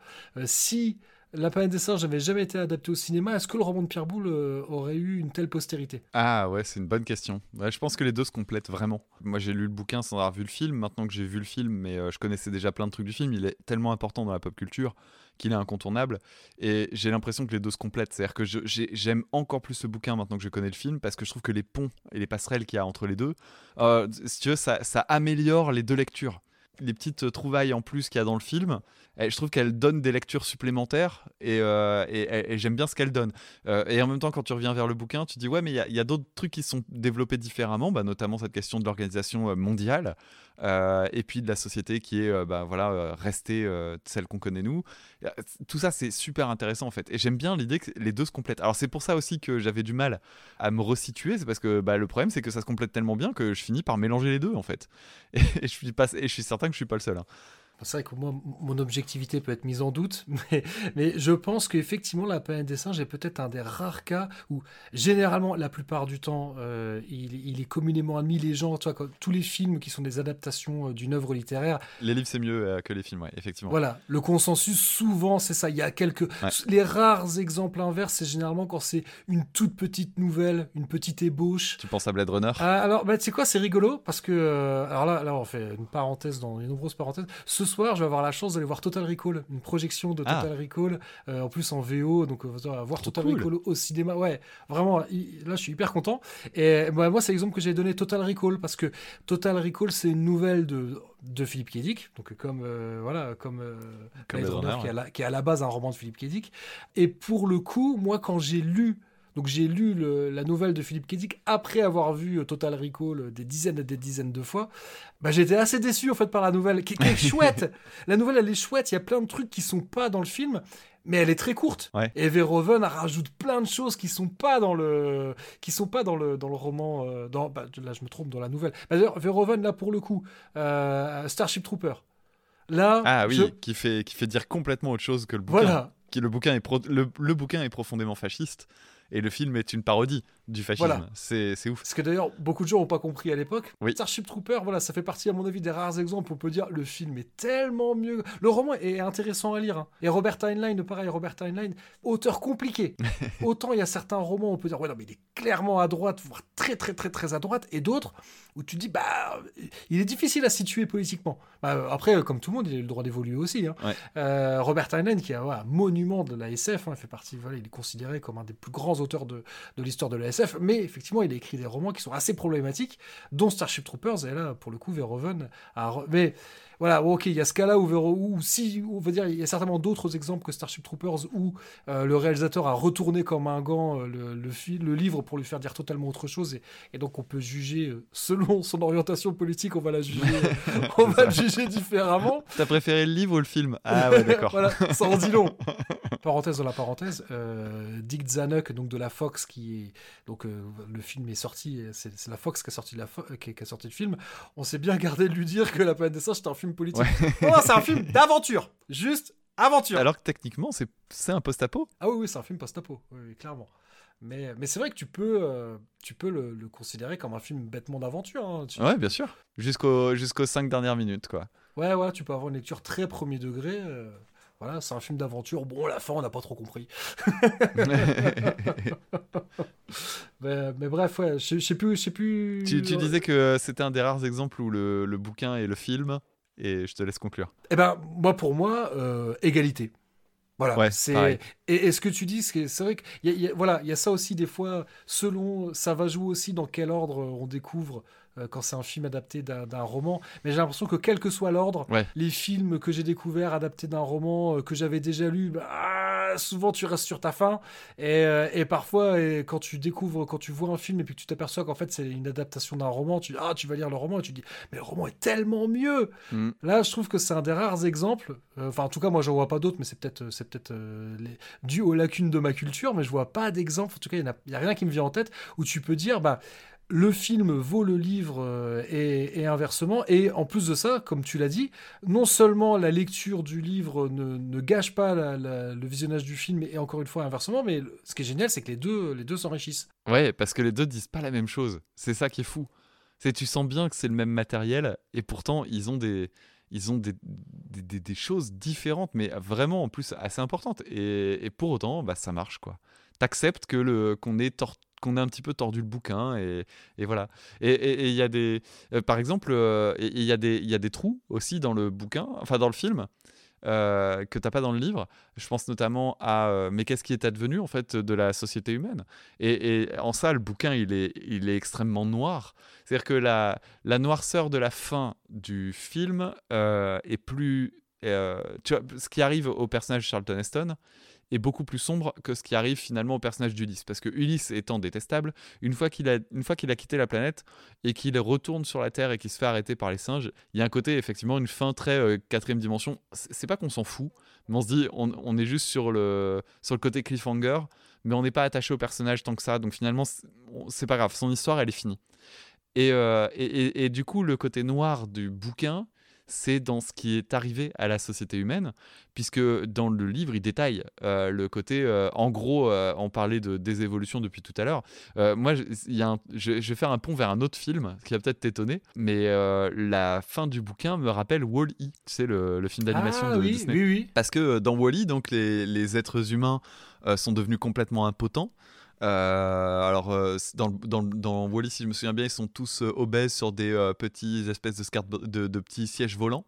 si la planète des singes n'avait jamais été adapté au cinéma. Est-ce que le roman de Pierre Boulle euh, aurait eu une telle postérité? Ah ouais, c'est une bonne question. je pense que les deux se complètent vraiment. Moi, j'ai lu le bouquin sans avoir vu le film. Maintenant que j'ai vu le film, mais euh, je connaissais déjà plein de trucs du film, il est tellement important dans la pop culture qu'il est incontournable. Et j'ai l'impression que les deux se complètent. C'est-à-dire que j'aime encore plus ce bouquin maintenant que je connais le film parce que je trouve que les ponts et les passerelles qu'il y a entre les deux, euh, si tu veux, ça améliore les deux lectures les petites trouvailles en plus qu'il y a dans le film, je trouve qu'elle donne des lectures supplémentaires et, euh, j'aime bien ce qu'elle donne. Euh, et en même temps, quand tu reviens vers le bouquin, tu dis ouais, mais il y a, d'autres trucs qui sont développés différemment, bah, notamment cette question de l'organisation euh, mondiale et puis de la société qui est bah, voilà restée celle qu'on connaît nous. Tout ça, c'est super intéressant en fait. Et j'aime bien l'idée que les deux se complètent. Alors c'est pour ça aussi que j'avais du mal à me resituer, c'est parce que bah, le problème c'est que ça se complète tellement bien que je finis par mélanger les deux en fait. (laughs) Et, je suis pas, et je suis certain je suis pas le seul. Hein. C'est vrai que moi, mon objectivité peut être mise en doute, (laughs) mais, mais je pense qu'effectivement, La planète des singes est peut-être un des rares cas où, généralement, la plupart du temps, euh, il, est communément admis, les gens, tu vois, tous les films qui sont des adaptations euh, d'une œuvre littéraire. Les livres, c'est mieux euh, que les films, ouais, effectivement. Voilà, le consensus, souvent, c'est ça. Il y a quelques. Les rares exemples inverses, c'est généralement quand c'est une toute petite nouvelle, une petite ébauche. Tu penses à Blade Runner? Ah, Alors, bah, tu sais quoi, c'est rigolo, parce que. alors là, là, on fait une parenthèse dans les nombreuses parenthèses. Ce soir, je vais avoir la chance d'aller voir Total Recall, une projection de Total ah. Recall, euh, en plus en VO, donc euh, voir Total Recall au cinéma, ouais, vraiment, là je suis hyper content. Et bah, moi, c'est l'exemple que j'ai donné Total Recall, parce que Total Recall, c'est une nouvelle de, de Philippe Kédic, donc comme, euh, voilà, comme, comme qui, est la, qui, est à la base un roman de Philippe Kédic. Et pour le coup, moi, quand j'ai lu donc j'ai lu la nouvelle de Philippe Kédic après avoir vu euh, Total Recall euh, des dizaines et des dizaines de fois. Bah, j'étais assez déçu en fait par la nouvelle, qui, est (laughs) chouette. la nouvelle elle est chouette, il y a plein de trucs qui sont pas dans le film, mais elle est très courte. Et Verhoeven rajoute plein de choses qui sont pas dans le, qui sont pas dans le, dans le roman. Euh, dans, bah, là je me trompe dans la nouvelle. Bah, d'ailleurs Verhoeven là pour le coup, Starship Trooper. Là, ah oui, qui fait qui fait dire complètement autre chose que le bouquin. Voilà. Qui, le bouquin est le bouquin est profondément fasciste et le film est une parodie du fascisme. C'est ouf. Ce que d'ailleurs beaucoup de gens n'ont pas compris à l'époque. Starship Trooper, voilà, ça fait partie à mon avis des rares exemples où on peut dire le film est tellement mieux. Le roman est intéressant à lire. Hein. Et Robert Heinlein, pareil, Robert Heinlein, auteur compliqué. (laughs) Autant il y a certains romans où on peut dire ouais non mais il est clairement à droite, voire très très très très à droite, et d'autres où tu dis bah il est difficile à situer politiquement. Bah, après comme tout le monde il a le droit d'évoluer aussi. Hein. Euh, Robert Heinlein qui est un monument de la SF, hein, fait partie, voilà, il est considéré comme un des plus grands auteurs de, de l'histoire de la SF mais effectivement, il a écrit des romans qui sont assez problématiques, dont Starship Troopers, et là, pour le coup, Verhoeven a... Mais voilà, ok, il y a ce cas-là où, où, si, on va dire, il y a certainement d'autres exemples que Starship Troopers où euh, le réalisateur a retourné comme un gant euh, le, le, livre pour lui faire dire totalement autre chose, et, donc on peut juger euh, selon son orientation politique, on va la juger, (laughs) on va le juger différemment. T'as préféré le livre ou le film? Ah (laughs) ouais, d'accord. voilà, ça en dit long. (laughs) parenthèse dans la parenthèse, Dick Zanuck, donc de la Fox, qui est donc le film est sorti, c'est la Fox qui a sorti la qui, a sorti le film. On s'est bien gardé de lui dire que La planète des singes c'était un film politique. (laughs) c'est un film d'aventure. Juste aventure. Alors que techniquement, c'est un post-apo. Ah oui, oui, c'est un film post-apo, oui, clairement. Mais, mais c'est vrai que tu peux, euh, tu peux le, considérer comme un film bêtement d'aventure. Hein, Ouais, bien sûr. Jusqu'aux jusqu'aux cinq dernières minutes, quoi. Ouais, ouais, tu peux avoir une lecture très premier degré. Euh, Voilà, c'est un film d'aventure. Bon, la fin, on n'a pas trop compris. (laughs) (laughs) mais, bref, ouais, je sais plus. Je sais plus... Tu, disais que c'était un des rares exemples où le, le, bouquin et le film, et je te laisse conclure. Eh ben, moi, pour moi, euh, égalité. Voilà, c'est et, ce que tu dis, c'est vrai qu'il y, a, voilà, il y a ça aussi des fois. Selon, ça va jouer aussi dans quel ordre on découvre euh, quand c'est un film adapté d'un roman. Mais j'ai l'impression que quel que soit l'ordre, les films que j'ai découverts adaptés d'un roman euh, que j'avais déjà lu, bah, souvent tu restes sur ta fin. Et, euh, et parfois, et quand tu découvres, quand tu vois un film et puis que tu t'aperçois qu'en fait c'est une adaptation d'un roman, tu ah tu vas lire le roman et tu dis mais le roman est tellement mieux. Mm. Là, je trouve que c'est un des rares exemples. Enfin, en tout cas, moi, j'en vois pas d'autres, mais c'est peut-être c'est peut-être dû aux lacunes de ma culture, mais je vois pas d'exemple. En tout cas, il n'y a, a, rien qui me vient en tête où tu peux dire bah le film vaut le livre euh, et, inversement. Et en plus de ça, comme tu l'as dit, non seulement la lecture du livre ne, gâche pas le visionnage du film, et encore une fois inversement, mais ce qui est génial, c'est que les deux les deux s'enrichissent. Ouais, parce que les deux disent pas la même chose. C'est ça qui est fou. C'est tu sens bien que c'est le même matériel, et pourtant ils ont des ils ont des, des, choses différentes, mais vraiment en plus assez importantes. Et, pour autant, bah, ça marche quoi. T'acceptes que le qu'on est torturé qu'on a un petit peu tordu le bouquin et, voilà. Et il y a des, euh, par exemple, euh, il y, a des, y a des trous aussi dans le bouquin, enfin dans le film. Euh, que t'as pas dans le livre. Je pense notamment à euh, mais qu'est-ce qui est advenu en fait de la société humaine? Et, en ça, le bouquin il est, il est extrêmement noir. C'est-à-dire que la, la noirceur de la fin du film est plus, tu vois, ce qui arrive au personnage de Charlton Heston, est beaucoup plus sombre que ce qui arrive finalement au personnage d'Ulysse. Parce que Ulysse étant détestable, une fois qu'il a, une fois qu'il a quitté la planète et qu'il retourne sur la Terre et qu'il se fait arrêter par les singes, il y a un côté, effectivement, une fin très euh, quatrième dimension. C'est pas qu'on s'en fout, mais on se dit, on, est juste sur le, sur le côté cliffhanger, mais on n'est pas attaché au personnage tant que ça. Donc finalement, c'est pas grave, son histoire, elle est finie. Euh, et, et, et, du coup, le côté noir du bouquin, c'est dans ce qui est arrivé à la société humaine, puisque dans le livre, il détaille euh, le côté, euh, en gros, euh, on parlait de désévolution depuis tout à l'heure. moi, y a je, vais faire un pont vers un autre film, qui va peut-être t'étonner, mais la fin du bouquin me rappelle Wall-E, tu sais, le, film d'animation ah de oui, Disney. Oui, oui. Parce que dans Wall-E, donc, les, les êtres humains sont devenus complètement impotents. Euh, alors, euh, dans, dans, dans, Wally, si je me souviens bien, ils sont tous euh, obèses sur des petits espèces de, de, de, petits sièges volants.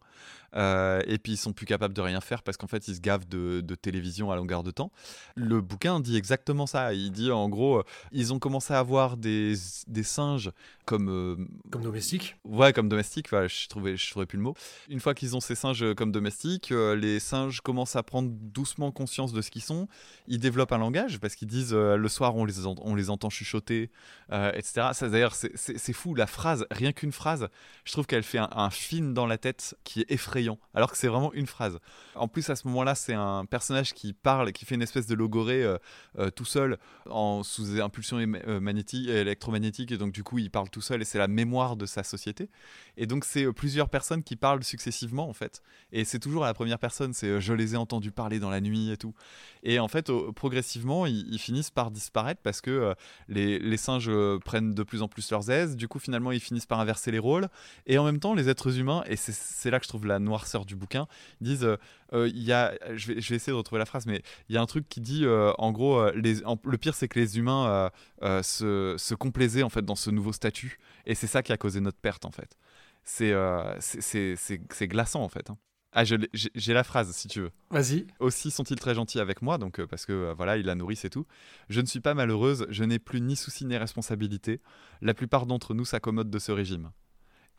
Euh, et puis ils sont plus capables de rien faire parce qu'en fait ils se gavent de, télévision à longueur de temps. Le bouquin dit exactement ça. Il dit en gros, euh, ils ont commencé à avoir des, des singes comme euh, comme domestiques. Ouais, comme domestiques. je trouvais je trouvais plus le mot. Une fois qu'ils ont ces singes comme domestiques, les singes commencent à prendre doucement conscience de ce qu'ils sont. Ils développent un langage parce qu'ils disent le soir on les on les entend chuchoter, etc. Ça d'ailleurs c'est fou la phrase, rien qu'une phrase, je trouve qu'elle fait un, un film dans la tête qui est effrayant alors que c'est vraiment une phrase. En plus, à ce moment-là, c'est un personnage qui parle, qui fait une espèce de logorée euh, euh, tout seul, en, sous impulsion euh, magnétique, électromagnétique, et donc du coup, il parle tout seul, et c'est la mémoire de sa société. Et donc, c'est plusieurs personnes qui parlent successivement, en fait. Et c'est toujours la première personne, c'est je les ai entendus parler dans la nuit et tout. Et en fait, progressivement, ils, finissent par disparaître parce que les, les, singes prennent de plus en plus leurs aises, du coup, finalement, ils finissent par inverser les rôles, et en même temps, les êtres humains, et c'est là que je trouve la noirceur du bouquin, disent euh, euh, il y a, je vais, je vais, essayer de retrouver la phrase, mais il y a un truc qui dit euh, en gros, les, le pire c'est que les humains se, se, complaisaient en fait dans ce nouveau statut, et c'est ça qui a causé notre perte en fait. C'est c'est glaçant en fait. Hein. Ah, j'ai la phrase si tu veux. Vas-y. Aussi sont-ils très gentils avec moi, donc parce que voilà, ils la nourrissent et tout. Je ne suis pas malheureuse, je n'ai plus ni soucis ni responsabilités. La plupart d'entre nous s'accommodent de ce régime.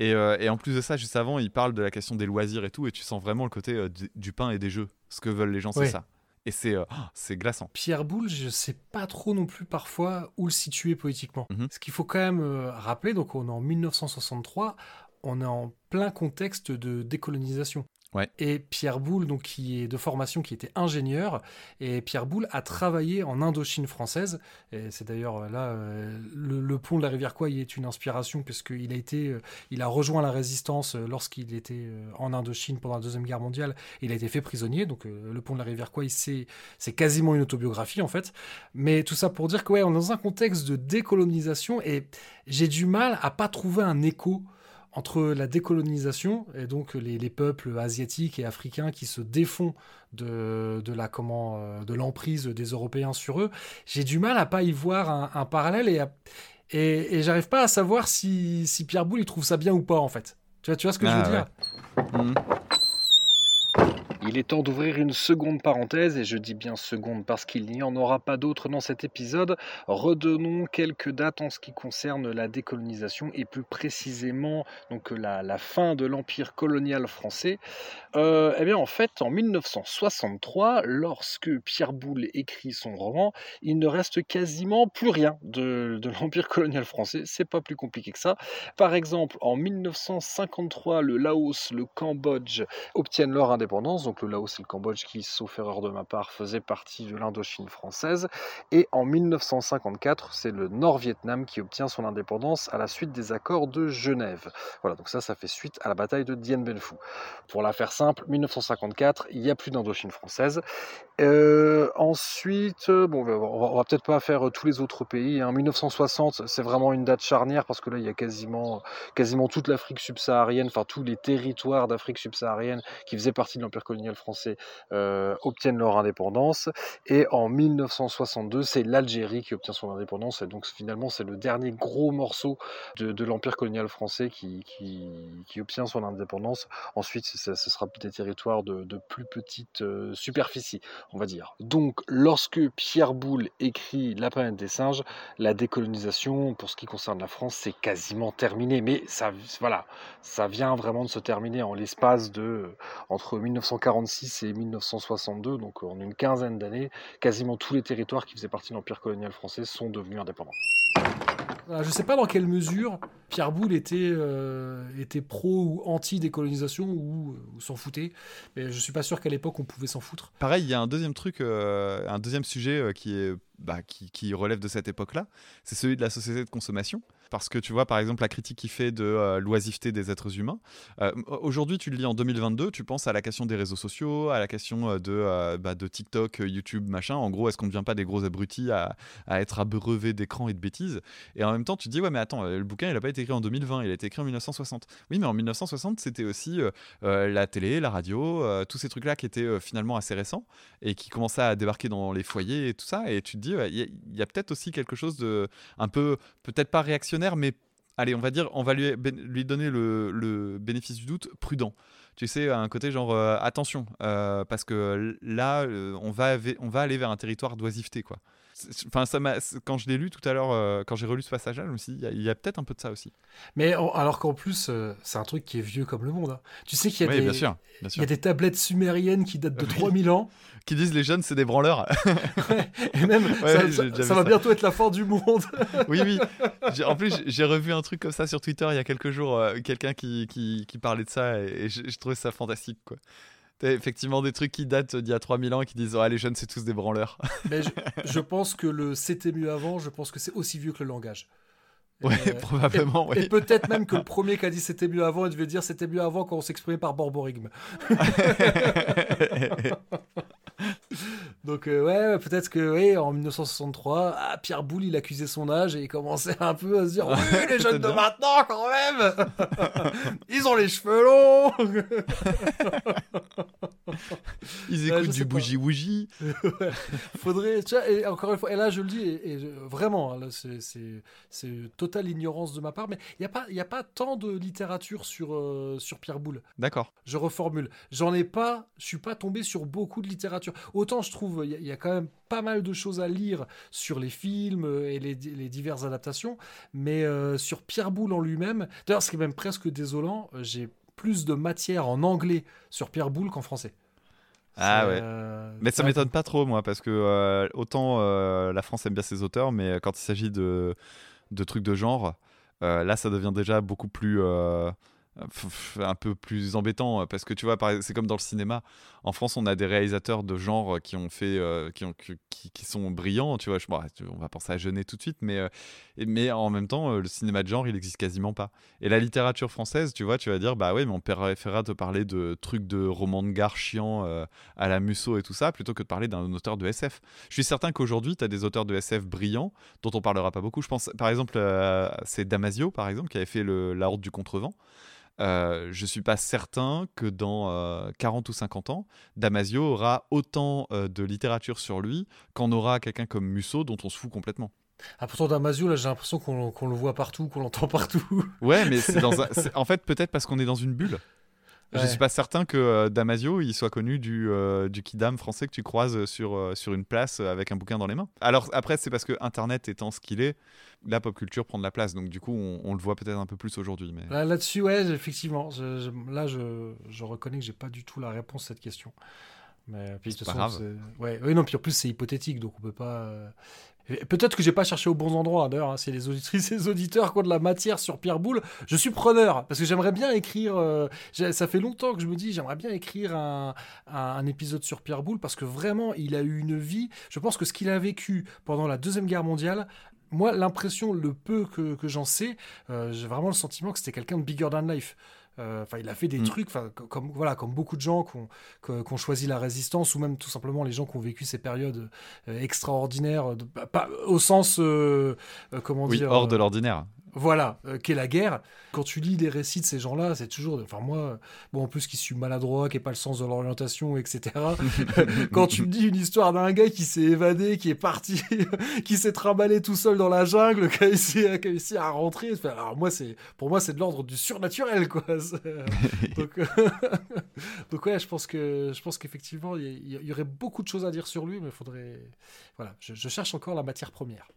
Euh, et, en plus de ça, juste avant, il parle de la question des loisirs et tout, et tu sens vraiment le côté euh, du, pain et des jeux. Ce que veulent les gens, c'est ça. Et c'est euh, oh, c'est glaçant. Pierre Boulle, je sais pas trop non plus parfois où le situer poétiquement. Mhm. Ce qu'il faut quand même rappeler, donc on est en 1963, on est en plein contexte de décolonisation. Et Pierre Boulle, donc, qui est de formation, qui était ingénieur, et Pierre Boulle a travaillé en Indochine française. Et c'est d'ailleurs euh, là, euh, le, pont de la rivière Kouai est une inspiration, puisqu'il a été, euh, il a rejoint la résistance lorsqu'il était en Indochine pendant la Deuxième Guerre mondiale. Il a été fait prisonnier, donc le pont de la rivière Kouai, c'est, c'est quasiment une autobiographie, en fait. Mais tout ça pour dire que, ouais, on est dans un contexte de décolonisation, et j'ai du mal à pas trouver un écho entre la décolonisation et donc les, peuples asiatiques et africains qui se défont de, de la comment euh, de l'emprise des Européens sur eux, j'ai du mal à pas y voir un, parallèle et, et, et j'arrive pas à savoir si, si Pierre Boulle il trouve ça bien ou pas en fait. Tu vois, tu vois ce que je veux ah dire? mmh. Il est temps d'ouvrir une seconde parenthèse, et je dis bien seconde parce qu'il n'y en aura pas d'autres dans cet épisode. Redonnons quelques dates en ce qui concerne la décolonisation et plus précisément donc la, fin de l'empire colonial français. Euh, eh bien en fait, en 1963, lorsque Pierre Boulle écrit son roman, il ne reste quasiment plus rien de, l'empire colonial français. C'est pas plus compliqué que ça. Par exemple, en 1953, le Laos, le Cambodge obtiennent leur indépendance le Laos et le Cambodge qui, sauf erreur de ma part, faisaient partie de l'Indochine française. Et en 1954, c'est le Nord-Vietnam qui obtient son indépendance à la suite des accords de Genève. Voilà, donc ça, ça fait suite à la bataille de Dien Bien Phu. Pour la faire simple, 1954, il n'y a plus d'Indochine française. Euh, ensuite, bon, on va, va peut-être pas faire tous les autres pays. Hein. 1960, c'est vraiment une date charnière parce que là, il y a quasiment, quasiment toute l'Afrique subsaharienne, enfin tous les territoires d'Afrique subsaharienne qui faisaient partie de l'Empire colonial français euh, obtiennent leur indépendance. Et en 1962, c'est l'Algérie qui obtient son indépendance. Et donc finalement, c'est le dernier gros morceau de, l'empire colonial français qui, qui, obtient son indépendance. Ensuite, ce sera des territoires de, plus petite euh, superficie, on va dire. Donc, lorsque Pierre Boulle écrit La planète des singes, la décolonisation, pour ce qui concerne la France, c'est quasiment terminé. Mais ça, voilà, ça vient vraiment de se terminer en l'espace de entre 1940 1946 et 1962, donc en une quinzaine d'années, quasiment tous les territoires qui faisaient partie de l'Empire colonial français sont devenus indépendants. Je ne sais pas dans quelle mesure Pierre Boulle était, euh, était pro ou anti-décolonisation ou, s'en foutait, mais je ne suis pas sûr qu'à l'époque on pouvait s'en foutre. Pareil, il y a un deuxième truc, euh, un deuxième sujet euh, qui, est, bah, qui, qui relève de cette époque-là, c'est celui de la société de consommation parce que tu vois, par exemple, la critique qu'il fait de euh, l'oisiveté des êtres humains. Euh, aujourd'hui, tu le lis en 2022, tu penses à la question des réseaux sociaux, à la question euh, de, bah, de TikTok, YouTube, machin. En gros, est-ce qu'on ne devient pas des gros abrutis à, être abreuvés d'écran et de bêtises? Et en même temps, tu te dis, ouais, mais attends, le bouquin, il n'a pas été écrit en 2020, il a été écrit en 1960. Oui, mais en 1960, c'était aussi la télé, la radio, tous ces trucs-là qui étaient finalement assez récents et qui commençaient à débarquer dans les foyers et tout ça. Et tu te dis, il y a, a peut-être aussi quelque chose de un peu, peut-être pas réactionnaire, mais allez, on va dire, on va lui, donner le, bénéfice du doute prudent. Tu sais, un côté genre euh, attention, euh, parce que là, euh, on, va, on va aller vers un territoire d'oisiveté, quoi. Enfin, ça quand je l'ai lu tout à l'heure, euh, quand j'ai relu ce passage-là, je me suis dit, il y a, peut-être un peu de ça aussi. Mais alors qu'en plus, euh, c'est un truc qui est vieux comme le monde. Hein. Tu sais qu'il y, a des, il y a des tablettes sumériennes qui datent de (laughs) 3000 ans. qui disent les jeunes, c'est des branleurs. (laughs) et même, (laughs) ça, va bientôt être la fin du monde. oui, oui. En plus, j'ai revu un truc comme ça sur Twitter il y a quelques jours, euh, quelqu'un qui, qui, qui, parlait de ça, et, et je trouvais ça fantastique, quoi effectivement des trucs qui datent d'il y a 3000 ans et qui disent oh, les jeunes c'est tous des branleurs. (laughs) Mais je, pense que le c'était mieux avant, je pense que c'est aussi vieux que le langage. Oui, euh, probablement. Et, peut-être même que le premier qui a dit c'était mieux avant, il devait dire c'était mieux avant quand on s'exprimait par borborigme. (laughs) (laughs) Donc euh, ouais, peut-être que ouais, en 1963, ah, Pierre Boulle il accusait son âge et il commençait un peu à se dire oui les jeunes de maintenant quand même, (laughs) ils ont les cheveux longs. (laughs) ils écoutent du bougie bougie. Faudrait, et encore une fois, et là je le dis, et, vraiment, hein, c'est totale ignorance de ma part, mais il n'y a pas il a pas tant de littérature sur euh, sur Pierre Boulle. D'accord. Je reformule, j'en ai pas, je suis pas tombé sur beaucoup de littérature. Autant je trouve il y, a quand même pas mal de choses à lire sur les films et les, diverses adaptations, mais euh, sur Pierre Boulle en lui-même, d'ailleurs, ce qui est même presque désolant, euh, j'ai plus de matière en anglais sur Pierre Boulle qu'en français. Ah ouais. Euh, mais ça m'étonne pas trop, moi, parce que autant la France aime bien ses auteurs, mais quand il s'agit de, de trucs de genre, là, ça devient déjà beaucoup plus un peu plus embêtant euh, parce que tu vois c'est comme dans le cinéma en France on a des réalisateurs de genre qui ont fait euh, qui, ont, qui, qui, sont brillants tu vois. Je, on va penser à Jeunet tout de suite mais euh, en même temps le cinéma de genre il existe quasiment pas. Et la littérature française tu vois tu vas dire bah oui mais on préférera te parler de trucs de romans de gare chiants à la Musso et tout ça plutôt que de parler d'un auteur de SF je suis certain qu'aujourd'hui tu as des auteurs de SF brillants dont on parlera pas beaucoup. Je pense par exemple c'est Damasio par exemple qui avait fait le, la Horde du contrevent euh, je ne suis pas certain que dans 40 euh, ou 50 ans, Damasio aura autant euh, de littérature sur lui qu'en aura quelqu'un comme Musso dont on se fout complètement. Ah, pourtant, Damasio, là, j'ai l'impression qu'on le voit partout, qu'on l'entend (laughs) partout. ouais, mais c'est (laughs) dans un... en fait, peut-être parce qu'on est dans une bulle. Je ne suis pas certain que euh, Damasio il soit connu du, euh, du kidam français que tu croises sur, euh, sur une place avec un bouquin dans les mains. Alors après, c'est parce que Internet étant ce qu'il est, la pop culture prend de la place. Donc du coup, on, le voit peut-être un peu plus aujourd'hui. Mais... Là-dessus, ouais, effectivement. là, je, je reconnais que j'ai pas du tout la réponse à cette question. Mais puis, c'est pas grave. Ouais, oui, non, puis en plus, c'est hypothétique, donc on peut pas. Peut-être que j'ai pas cherché au bon endroit, d'ailleurs, hein, c'est les auditrices et les auditeurs qui ont de la matière sur Pierre Boulle. Je suis preneur, parce que j'aimerais bien écrire. Euh, ça fait longtemps que je me dis, j'aimerais bien écrire un, un, épisode sur Pierre Boulle, parce que vraiment, il a eu une vie. Je pense que ce qu'il a vécu pendant la Deuxième Guerre mondiale, moi, l'impression, le peu que, que j'en sais, euh, j'ai vraiment le sentiment que c'était quelqu'un de bigger than life. Euh, enfin, il a fait des mm. trucs, comme voilà, comme beaucoup de gens qui ont, choisi la résistance, ou même tout simplement les gens qui ont vécu ces périodes euh, extraordinaires, bah, pas, au sens euh, comment oui, dire, hors de l'ordinaire. Voilà, euh, qu'est la guerre. Quand tu lis les récits de ces gens-là, c'est toujours. Enfin, moi, bon, en plus, qui suis maladroit, qui n'a pas le sens de l'orientation, etc. (laughs) Quand tu me dis une histoire d'un gars qui s'est évadé, qui est parti, (laughs) qui s'est trimballé tout seul dans la jungle, qui a réussi, (laughs) à rentrer. Alors, moi, c'est, pour moi, c'est de l'ordre du surnaturel, quoi. Donc, Donc, ouais, je pense, que, je pense qu'effectivement, il y, aurait beaucoup de choses à dire sur lui, mais il faudrait. Voilà, je cherche encore la matière première.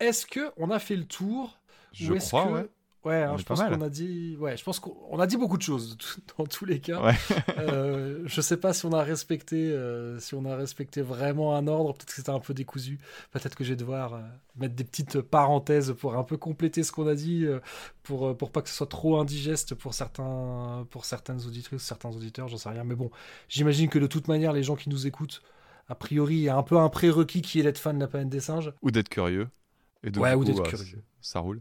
Est-ce que on a fait le tour Je crois, ouais. Ouais, hein, je pense qu'on a dit, ouais, je pense qu'on a dit beaucoup de choses (laughs) dans tous les cas. Ouais. euh, je sais pas si on a respecté, euh, si on a respecté vraiment un ordre. Peut-être que c'était un peu décousu. Peut-être que je vais devoir euh, mettre des petites parenthèses pour un peu compléter ce qu'on a dit, euh, pour pour pas que ce soit trop indigeste pour certains, pour certaines auditrices, certains auditeurs. J'en sais rien. Mais bon, j'imagine que de toute manière, les gens qui nous écoutent, a priori, il y a un peu un prérequis qui est d'être fan de la planète des singes ou d'être curieux ouais, ou d'être bah, curieux. Ça roule.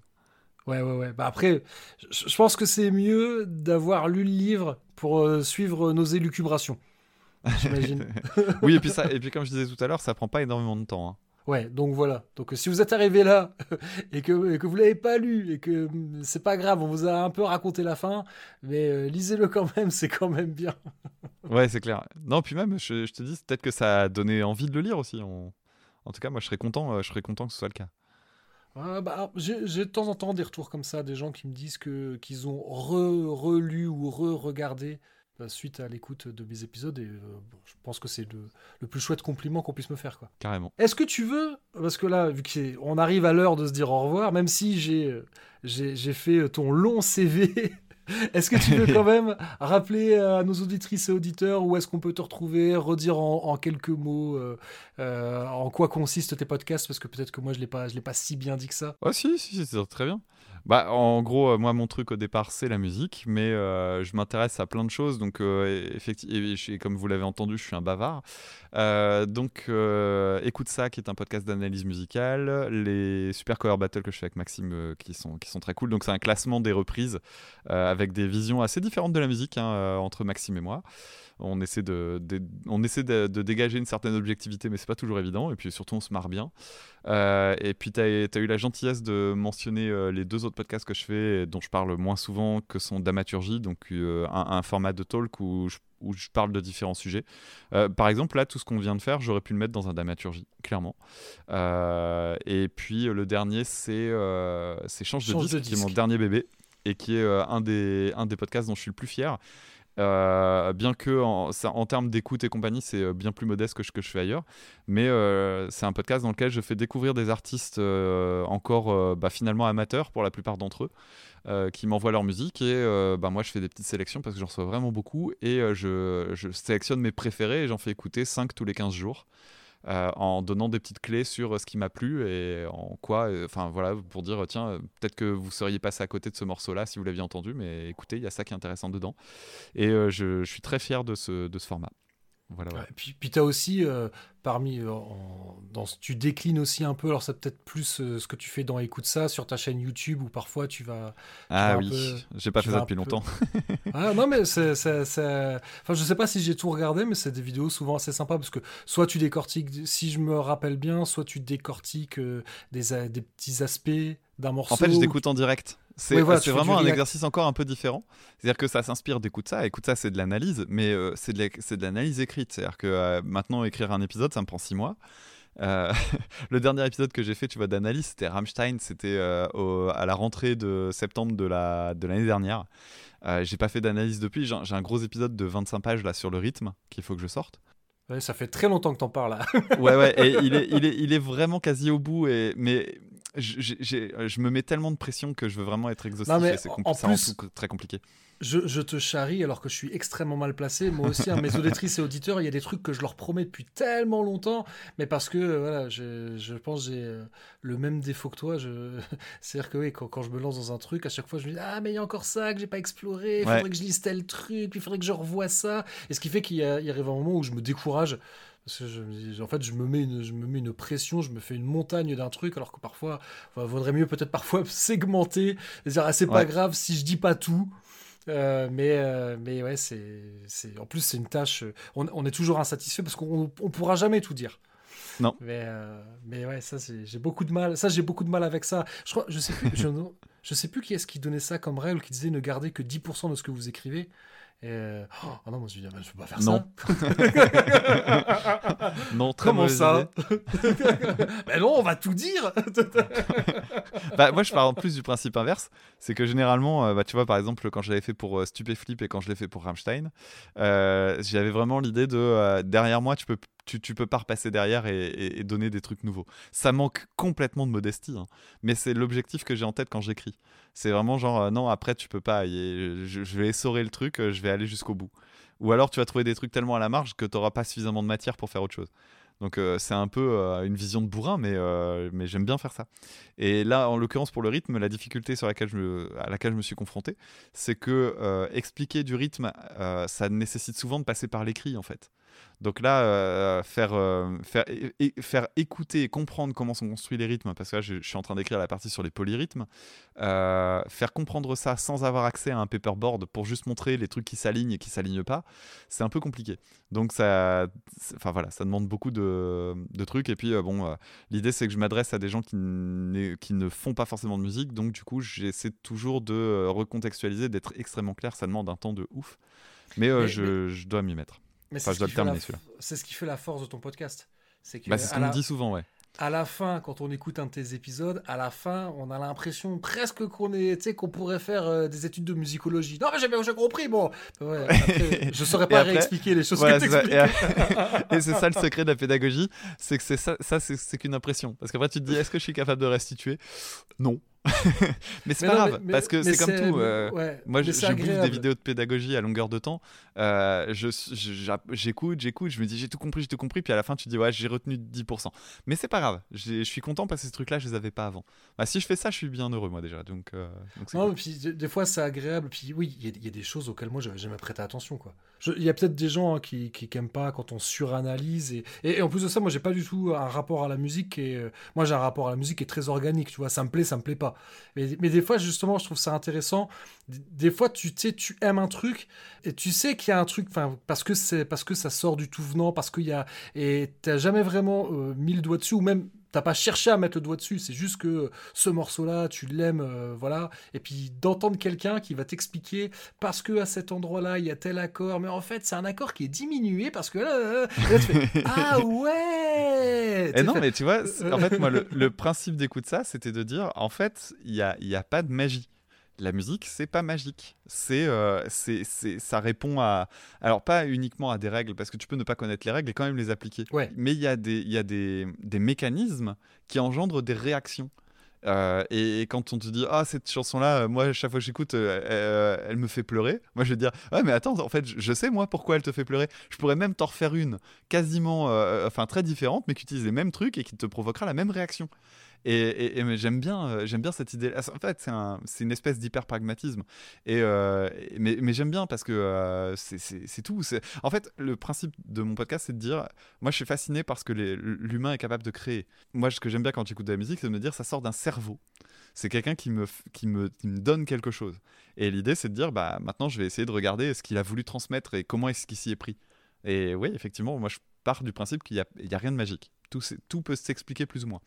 Ouais, ouais, ouais. Bah après, je pense que c'est mieux d'avoir lu le livre pour euh, suivre nos élucubrations. J'imagine. (laughs) oui, et puis, ça, et puis comme je disais tout à l'heure, ça prend pas énormément de temps. Hein. Ouais, donc voilà. Donc si vous êtes arrivé là (laughs) et que, que vous l'avez pas lu et que hum, c'est pas grave, on vous a un peu raconté la fin, mais euh, lisez-le quand même, c'est quand même bien. (laughs) ouais, c'est clair. Non, puis même, je, te dis, peut-être que ça a donné envie de le lire aussi. En tout cas, moi, je serais content, euh, je serais content que ce soit le cas. Bah, j'ai de temps en temps des retours comme ça, des gens qui me disent que qu'ils ont relu ou re-regardé bah, suite à l'écoute de mes épisodes et euh, je pense que c'est le, le, plus chouette compliment qu'on puisse me faire quoi. Carrément. Est-ce que tu veux parce que là vu qu'on arrive à l'heure de se dire au revoir même si j'ai j'ai fait ton long CV (laughs) Est-ce que tu veux (laughs) quand même rappeler à nos auditrices et auditeurs où est-ce qu'on peut te retrouver, redire en, quelques mots euh, euh, en quoi consistent tes podcasts? Parce que peut-être que moi je ne l'ai pas si bien dit que ça. Ah si, si, c'est très bien. Bah, en gros, euh, moi, mon truc au départ, c'est la musique, mais euh, je m'intéresse à plein de choses. Donc, euh, effectivement, comme vous l'avez entendu, je suis un bavard. donc, écoute ça, qui est un podcast d'analyse musicale, les super cover battles que je fais avec Maxime, qui sont qui sont très cool. Donc, c'est un classement des reprises avec des visions assez différentes de la musique hein, entre Maxime et moi on essaie de, on essaie de, dégager une certaine objectivité, mais c'est pas toujours évident. Et puis surtout, on se marre bien. Euh, et puis, tu as, eu la gentillesse de mentionner euh, les deux autres podcasts que je fais, dont je parle moins souvent, que sont Damaturgie, donc euh, un, format de talk où je, où je parle de différents sujets. par exemple, là, tout ce qu'on vient de faire, j'aurais pu le mettre dans un Damaturgie, clairement. et puis, le dernier, c'est Change, de, disque, qui est mon dernier bébé et qui est un, des, un des podcasts dont je suis le plus fier. Euh, bien que en, termes d'écoute et compagnie, c'est euh, bien plus modeste que ce que je fais ailleurs. Mais euh, c'est un podcast dans lequel je fais découvrir des artistes encore bah, finalement amateurs pour la plupart d'entre eux, qui m'envoient leur musique. Et bah, moi, je fais des petites sélections parce que j'en reçois vraiment beaucoup. Et je, je, sélectionne mes préférés et j'en fais écouter 5 tous les 15 jours. En donnant des petites clés sur ce qui m'a plu et en quoi, enfin voilà, pour dire tiens, peut-être que vous seriez passé à côté de ce morceau-là si vous l'aviez entendu, mais écoutez, il y a ça qui est intéressant dedans. Et je, suis très fier de ce format. Voilà, puis, puis tu as aussi, euh, parmi, euh, dans, tu déclines aussi un peu, alors c'est peut-être plus euh, ce que tu fais dans Écoute ça sur ta chaîne YouTube où parfois tu vas. ah oui, j'ai pas fait ça depuis longtemps. (laughs) ah non, mais c'est. Enfin, je sais pas si j'ai tout regardé, mais c'est des vidéos souvent assez sympas parce que soit tu décortiques, si je me rappelle bien, soit tu décortiques des, des petits aspects d'un morceau. En fait, je t'écoute en direct. C'est vraiment un exercice encore un peu différent. C'est-à-dire que ça s'inspire d'écoute ça. Écoute ça, c'est de l'analyse, mais euh, c'est de l'analyse écrite. C'est-à-dire que euh, maintenant, écrire un épisode, ça me prend six mois. Euh, (laughs) le dernier épisode que j'ai fait, tu vois, d'analyse, c'était Rammstein. C'était à la rentrée de septembre de l'année de dernière. j'ai pas fait d'analyse depuis. J'ai un gros épisode de 25 pages là sur le rythme qu'il faut que je sorte. Ouais, ça fait très longtemps que t'en parles là. ouais, ouais, et (laughs) il est, il, est, il est vraiment quasi au bout. Et, mais je me mets tellement de pression que je veux vraiment être exhaustif. En, plus, très compliqué. Je, te charrie alors que je suis extrêmement mal placé. Moi aussi, hein, mes (laughs) auditrices et auditeurs, il y a des trucs que je leur promets depuis tellement longtemps, mais parce que euh, voilà, je, pense j'ai euh, le même défaut que toi. (laughs) C'est-à-dire que oui, quand, quand, je me lance dans un truc, à chaque fois je me dis ah mais il y a encore ça que j'ai pas exploré. Il faudrait que je lise tel truc, il faudrait que je revoie ça. Et ce qui fait qu'il arrive un moment où je me décourage parce que je en fait, je me, mets une, je me mets une pression, je me fais une montagne d'un truc, alors que parfois, il vaudrait mieux peut-être parfois (laughs) segmenter, dire, ah, c'est pas grave si je dis pas tout. Euh, mais, euh, mais ouais, c'est, c'est, en plus, c'est une tâche. On, on est toujours insatisfait parce qu'on on pourra jamais tout dire. Non. Mais, euh, mais ouais, ça, j'ai beaucoup de mal. Ça, j'ai beaucoup de mal avec ça. Je crois, je sais plus, je, (laughs) je sais plus qui est-ce qui donnait ça comme règle, qui disait ne gardez que 10% de ce que vous écrivez. Euh, oh non, moi je me dis, ah, je peux pas faire non. ça. (laughs) non, très Comment ça (laughs) Mais non, on va tout dire. (laughs) bah, moi, je pars en plus du principe inverse. C'est que généralement, euh, bah, tu vois, par exemple, quand je l'avais fait pour euh, Stupéflip et quand je l'ai fait pour Rammstein, j'avais vraiment l'idée de derrière moi, tu peux tu, tu, peux pas repasser derrière et, donner des trucs nouveaux. Ça manque complètement de modestie, hein. mais c'est l'objectif que j'ai en tête quand j'écris. C'est vraiment genre, euh, non, après, tu peux pas. je, vais essorer le truc, euh, je vais aller jusqu'au bout. Ou alors, tu vas trouver des trucs tellement à la marge que tu n'auras pas suffisamment de matière pour faire autre chose. Donc euh, c'est un peu une vision de bourrin, mais, mais j'aime bien faire ça. Et là, en l'occurrence pour le rythme, la difficulté sur laquelle je me, à laquelle je me suis confronté, c'est que expliquer du rythme, ça nécessite souvent de passer par l'écrit en fait. Donc là, euh, faire, euh, faire, faire écouter et comprendre comment sont construits les rythmes, parce que là, je, suis en train d'écrire la partie sur les polyrythmes, euh, faire comprendre ça sans avoir accès à un paperboard pour juste montrer les trucs qui s'alignent et qui s'alignent pas, c'est un peu compliqué. Donc ça, enfin voilà, ça demande beaucoup de, de trucs. Et puis bon, l'idée c'est que je m'adresse à des gens qui, qui ne font pas forcément de musique, donc du coup, j'essaie toujours de recontextualiser, d'être extrêmement clair. Ça demande un temps de ouf, mais, je, je dois m'y mettre. Mais c'est ce, qui fait la force de ton podcast. C'est bah, ce qu'on me dit souvent, ouais. À la fin, quand on écoute un de tes épisodes, à la fin, on a l'impression presque qu'on est, qu'on pourrait faire euh, des études de musicologie. Non, mais j'ai bien compris, bon. Ouais, après, (laughs) je saurais pas réexpliquer les choses que tu (laughs) Et, c'est ça le secret de la pédagogie, c'est que c'est ça, ça c'est qu'une impression. Parce qu'après, tu te dis, est-ce que je suis capable de restituer? Non. (laughs) mais c'est pas grave, parce que c'est comme tout. Euh, moi, je, je des vidéos de pédagogie à longueur de temps. Euh, j'écoute, j'écoute, je me dis j'ai tout compris, j'ai tout compris. Puis à la fin, tu dis ouais, j'ai retenu 10%. Mais c'est pas grave, je suis content parce que ces trucs-là, je les avais pas avant. Bah, si je fais ça, je suis bien heureux, moi déjà. Donc, euh, non, puis des fois, c'est agréable. Puis oui, il y, a des choses auxquelles moi, j'avais jamais prêté attention. quoi. Il y a peut-être des gens hein, qui, qui, pas quand on suranalyse. Et, et, en plus de ça, moi, j'ai pas du tout un rapport à la musique. Et, moi, j'ai un rapport à la musique qui est très organique. Tu vois, ça me plaît, ça me plaît pas. Mais, des fois, justement, je trouve ça intéressant. Des fois, tu sais, tu aimes un truc et tu sais qu'il y a un truc, parce que c'est parce que ça sort du tout venant, parce qu'il y a et t'as jamais vraiment euh, mis le doigt dessus ou même t'as pas cherché à mettre le doigt dessus, c'est juste que ce morceau-là, tu l'aimes, euh, voilà. Et puis d'entendre quelqu'un qui va t'expliquer parce que à cet endroit-là, il y a tel accord, mais en fait, c'est un accord qui est diminué parce que là, (laughs) ah ouais. Et non, mais tu vois, en fait, moi, le, principe d'écoute ça, c'était de dire, en fait, il y a, y a pas de magie la musique, c'est pas magique. Euh, c'est, ça répond à, alors pas uniquement à des règles, parce que tu peux ne pas connaître les règles et quand même les appliquer. Ouais. Mais il y a des, il y a des, des mécanismes qui engendrent des réactions. Euh, et, quand on te dit ah cette chanson là, moi chaque fois que j'écoute, elle, me fait pleurer. Moi je vais dire ouais mais attends en fait je, sais moi pourquoi elle te fait pleurer. Je pourrais même t'en refaire une quasiment, enfin très différente mais qui utilise les mêmes trucs et qui te provoquera la même réaction. Et, j'aime bien, euh, j'aime bien cette idée. En fait, c'est une espèce d'hyper pragmatisme. Et euh, mais, j'aime bien parce que euh, c'est tout. En fait, le principe de mon podcast, c'est de dire, moi, je suis fasciné parce que l'humain est capable de créer. Moi, ce que j'aime bien quand j'écoute de la musique, c'est de me dire, ça sort d'un cerveau. C'est quelqu'un qui me, qui, me, me donne quelque chose. Et l'idée, c'est de dire, bah, maintenant, je vais essayer de regarder ce qu'il a voulu transmettre et comment est-ce qu'il s'y est pris. Et oui, effectivement, moi, je pars du principe qu'il n'y a, a rien de magique. Tout, tout peut s'expliquer plus ou moins.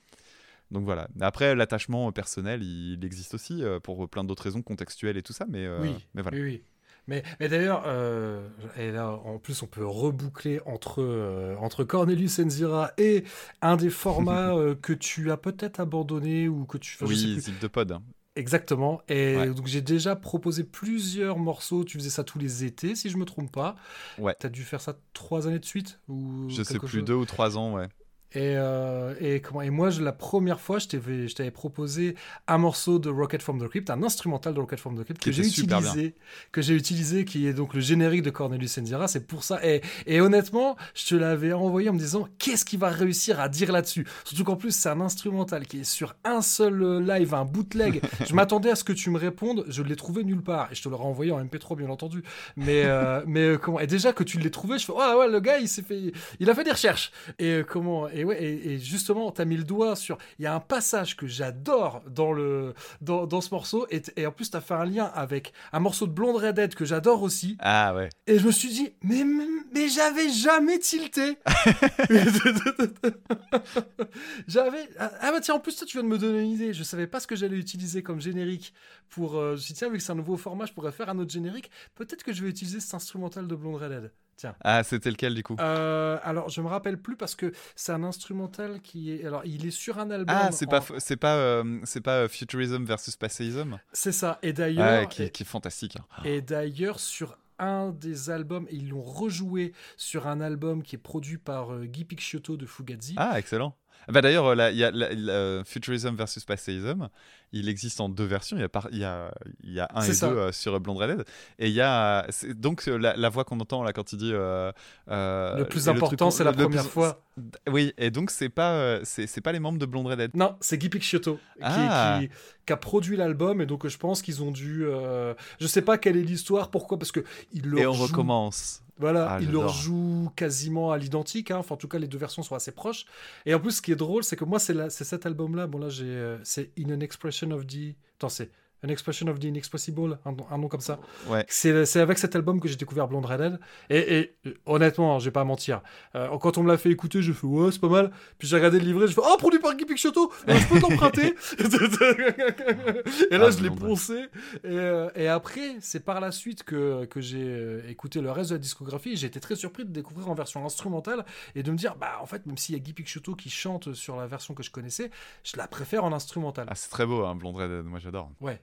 Donc voilà. Après, l'attachement personnel, il, existe aussi euh, pour plein d'autres raisons contextuelles et tout ça, mais, euh, oui, mais voilà. Oui, oui. Mais, mais d'ailleurs, euh, et là, en plus, on peut reboucler entre, entre Cornelius Enzira et un des formats (laughs) que tu as peut-être abandonné ou que tu. oui, Zip de Pod. Exactement. Et donc j'ai déjà proposé plusieurs morceaux. Tu faisais ça tous les étés, si je me trompe pas. Ouais. T'as dû faire ça trois années de suite ou Je sais plus, deux ou trois ans, ouais. Et, euh, et, comment, et moi, je, la première fois, je t'avais proposé un morceau de Rocket from the Crypt, un instrumental de Rocket from the Crypt que j'ai utilisé, que j'ai utilisé, qui est donc le générique de Cornelius Enzira. C'est pour ça. Et, et, honnêtement, je te l'avais envoyé en me disant qu'est-ce qu'il va réussir à dire là-dessus? Surtout qu'en plus, c'est un instrumental qui est sur un seul euh, live, un bootleg. (laughs) je m'attendais à ce que tu me répondes. Je l'ai trouvé nulle part. Et je te l'aurais envoyé en MP3, bien entendu. Mais, euh, (laughs) mais comment Et déjà que tu l'aies trouvé, je fais ah ouais, le gars, il s'est fait, il a fait des recherches. Et comment et ouais, et, justement, tu as mis le doigt sur. Il y a un passage que j'adore dans, le, dans, dans ce morceau, et, et en plus, tu as fait un lien avec un morceau de Blonde Redhead que j'adore aussi. Ah ouais. Et je me suis dit, mais, mais j'avais jamais tilté. (laughs) (laughs) j'avais. Ah bah tiens, en plus, toi, tu viens de me donner une idée. Je savais pas ce que j'allais utiliser comme générique pour. Euh, je me suis dit, tiens, vu que c'est un nouveau format, je pourrais faire un autre générique. Peut-être que je vais utiliser cet instrumental de Blonde Redhead. Tiens. Ah, c'était lequel du coup? Euh, Alors, je me rappelle plus parce que c'est un instrumental qui est. Alors, il est sur un album. Ah, c'est pas, c'est pas, euh, c'est pas euh, Futurism versus Passéism C'est ça. Et d'ailleurs. qui, est fantastique. Hein. Et d'ailleurs, sur un des albums, ils l'ont rejoué sur un album qui est produit par Guy Picciotto de Fugazi. Ah, excellent. Bah D'ailleurs, il y a Futurism versus Passéism il existe en deux versions. Il y a, il y a, il y a un et deux euh, sur Blonde Redhead. Et il y a donc euh, la, voix qu'on entend là quand il dit. Euh, le plus important, c'est la première fois. Oui, et donc c'est pas c'est pas les membres de Blonde Redhead. Non, c'est Guy Picciotto ah. qui, qui, a produit l'album et donc je pense qu'ils ont dû. je sais pas quelle est l'histoire, pourquoi, parce que il Et on recommence. Voilà, ah, il le rejoue quasiment à l'identique. Hein. Enfin, en tout cas, les deux versions sont assez proches. Et en plus, ce qui est drôle, c'est que moi, c'est cet album-là. Bon, là, j'ai, c'est In an Expression of the. Attends, c'est An Expression of the Inexpressible, un, nom comme ça. Ouais. C'est avec cet album que j'ai découvert Blonde Redhead. Et, et honnêtement, hein, je vais pas mentir. Euh, quand on me l'a fait écouter, je fais ouais, c'est pas mal. Puis j'ai regardé le livret, je fais oh, produit par Guy Picciotto, euh, je peux t'emprunter. (laughs) et là, ah, je l'ai poncé. Et, euh, et après, c'est par la suite que, que j'ai écouté le reste de la discographie. J'ai été très surpris de découvrir en version instrumentale et de me dire, bah en fait, même s'il y a Guy Picciotto qui chante sur la version que je connaissais, je la préfère en instrumental. Ah, c'est très beau, hein, Blonde Redhead, moi j'adore. Ouais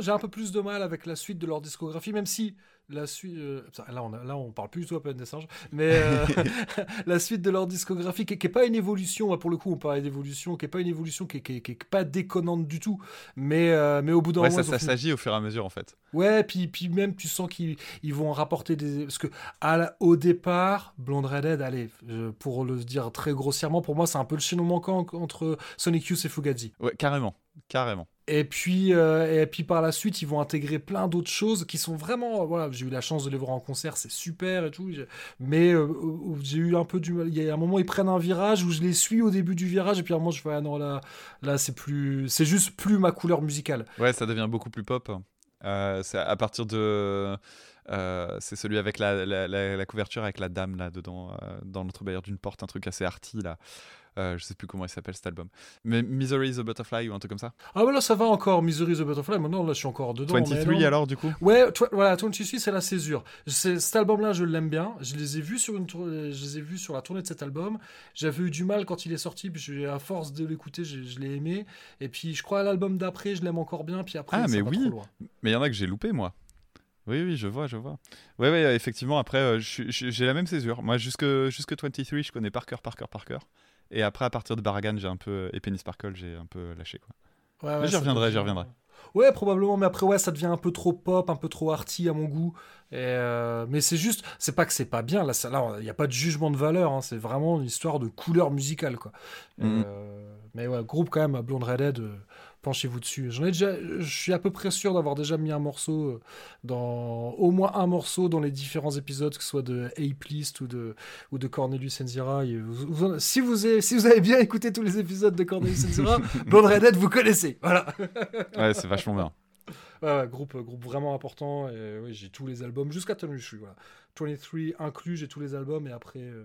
j'ai un peu plus de mal avec la suite de leur discographie, même si la suite. Euh, là, on là, on parle plus du tout à peine des singes, mais euh, (laughs) (laughs) la suite de leur discographie, qui n'est pas une évolution, pour le coup, on parlait d'évolution, qui n'est pas une évolution, qui n'est pas déconnante du tout, mais, euh, mais au bout d'un moment. ça, s'agit au fur et à mesure, en fait. Ouais, puis, puis même, tu sens qu'ils vont rapporter des. Parce que à au départ, Blonde Redhead, allez, pour le dire très grossièrement, pour moi, c'est un peu le chaînon manquant entre Sonic Youth et Fugazi. Ouais, carrément. Carrément. Et puis, euh, et puis par la suite, ils vont intégrer plein d'autres choses qui sont vraiment. Voilà, j'ai eu la chance de les voir en concert, c'est super et tout. Mais euh, j'ai eu un peu du mal. Il y a un moment, ils prennent un virage où je les suis au début du virage, et puis à un moment, je fais ah non, là, là c'est plus. C'est juste plus ma couleur musicale. Ouais, ça devient beaucoup plus pop. Euh, c'est à partir de. c'est celui avec la, la, la, couverture avec la dame là dedans, dans notre bailleur d'une porte, un truc assez arty là. Euh, je sais plus comment il s'appelle cet album. Mais Misery the Butterfly ou un truc comme ça. Ah ouais, là ça va encore, Misery the Butterfly. Maintenant, là je suis encore dedans. 23 alors, du coup? Ouais, voilà, 23 c'est la césure. Cet album-là, je l'aime bien. Je les ai vus sur une je les ai vus sur la tournée de cet album. J'avais eu du mal quand il est sorti, puis à force de l'écouter, je, je l'ai aimé. Et puis je crois à l'album d'après, je l'aime encore bien. Puis après, ah, mais oui. Mais il y en a que j'ai loupé, moi. Oui, oui, je vois, je vois. Oui, oui, effectivement, après, euh, j'ai la même césure. Moi, jusque, jusque 23, je connais par cœur, par cœur, par cœur. Et après, à partir de Baragan, j'ai un peu. Et Penny Sparkle, j'ai un peu lâché, quoi. Ouais, ouais, j'y reviendrai, j'y reviendrai. Ouais, probablement, mais après, ouais, ça devient un peu trop pop, un peu trop arty à mon goût. Et euh, mais c'est juste, c'est pas que c'est pas bien, là, il n'y a pas de jugement de valeur, hein, c'est vraiment une histoire de couleur musicale, quoi. Mhm. Euh, mais ouais, groupe quand même, Blonde Redhead, euh, penchez-vous dessus. J'en ai déjà, je suis à peu près sûr d'avoir déjà mis un morceau euh, dans, au moins un morceau dans les différents épisodes, que ce soit de Ape List ou de, ou de Cornelius Enzira. si, vous avez, si vous avez bien écouté tous les épisodes de Cornelius Enzira, (laughs) Blonde Redhead, vous connaissez. Voilà. ouais, c'est vachement bien. Ouais, groupe, groupe vraiment important. Et oui, j'ai tous les albums jusqu'à suis Voilà. 23 inclus, j'ai tous les albums et après, euh,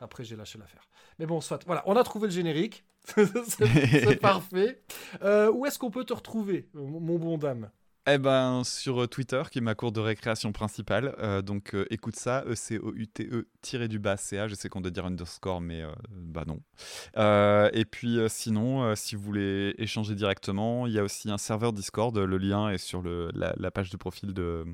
après j'ai lâché l'affaire. Mais bon, soit. Voilà, on a trouvé le générique. (laughs) c'est parfait. Euh, où est-ce qu'on peut te retrouver, mon bon dame? Eh ben, sur euh, Twitter, qui est ma cour de récréation principale. Euh, donc, écoute ça, E-C-O-U-T-E tiré du bas C-A. Je sais qu'on doit dire underscore, mais bah non. et puis, sinon, si vous voulez échanger directement, il y a aussi un serveur Discord. Le lien est sur le, la, page de profil de,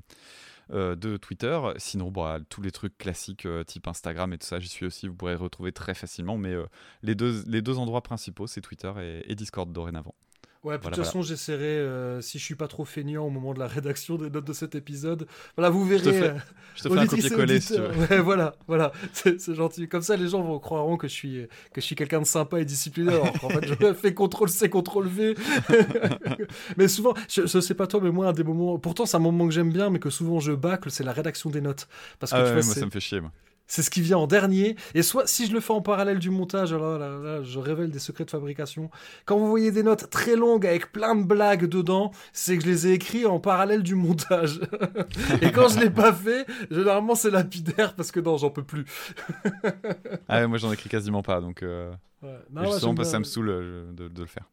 de Twitter. Sinon, bah, tous les trucs classiques type Instagram et tout ça, j'y suis aussi. Vous pourrez retrouver très facilement. Mais les, deux, les deux endroits principaux, c'est Twitter et Discord dorénavant. Ouais, de toute façon, j'essaierai, euh, si je suis pas trop feignant au moment de la (laughs) rédaction des notes de cet épisode, voilà, vous verrez. Je te fais, un copier-coller si tu veux. Ouais, voilà, voilà, (laughs) c'est gentil. Comme ça, les gens vont croiront que je suis, que je suis quelqu'un de sympa et discipliné. en fait, je (laughs) fais CTRL-C, CTRL-V. mais souvent, je, ne sais pas toi, mais moi, un des moments. Pourtant, c'est un moment que j'aime bien, mais que souvent je bâcle, c'est la rédaction des notes. Parce que ah tu vois, moi, ça me fait chier, moi. C'est ce qui vient en dernier. Et soit, si je le fais en parallèle du montage, alors là, je révèle des secrets de fabrication. Quand vous voyez des notes très longues avec plein de blagues dedans, c'est que je les ai écrits en parallèle du montage. (laughs) et quand je l'ai pas fait, généralement c'est lapidaire parce que non, j'en peux plus. ah ouais, moi j'en écris quasiment pas, donc. Euh... Ouais. ça me saoule euh, de, de le faire.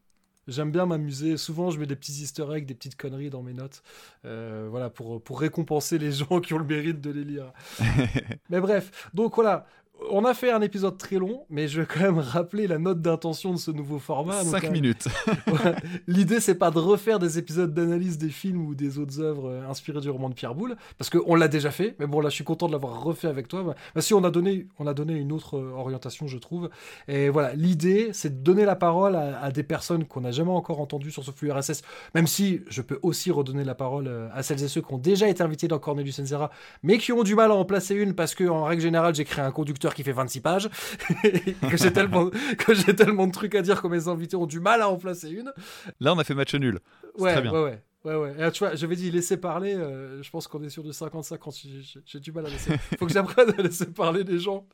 J'aime bien m'amuser. Souvent, je mets des petits easter eggs, des petites conneries dans mes notes. Euh, voilà, pour, pour récompenser les (laughs) gens qui ont le mérite de les lire. (laughs) Mais bref, donc voilà, on a fait un épisode très long, mais je vais quand même rappeler la note d'intention de ce nouveau format. 5 euh, minutes. (laughs) L'idée, c'est pas de refaire des épisodes d'analyse des films ou des autres œuvres euh, inspirées du roman de Pierre Boulle, parce qu'on l'a déjà fait, mais bon, là, je suis content de l'avoir refait avec toi. Bah, bah, si, on a, donné, on a donné une autre euh, orientation, je trouve. Et voilà, l'idée, c'est de donner la parole à, des personnes qu'on n'a jamais encore entendues sur ce flux RSS, même si je peux aussi redonner la parole à celles et ceux qui ont déjà été invités dans Cornelius Enzera, mais qui ont du mal à en placer une, parce que en règle générale, j'ai créé un conducteur qui fait 26 pages, (laughs) que j'ai tellement, que j'ai tellement de trucs à dire que mes invités ont du mal à en placer une. Là, on a fait match nul. Ouais, très bien. ouais, ouais. Ouais, ouais. Et, tu vois, j'avais dit laisser parler. Euh, je pense qu'on est sur du 50-50. J'ai du mal à laisser. (laughs) faut que j'apprenne à laisser parler les gens.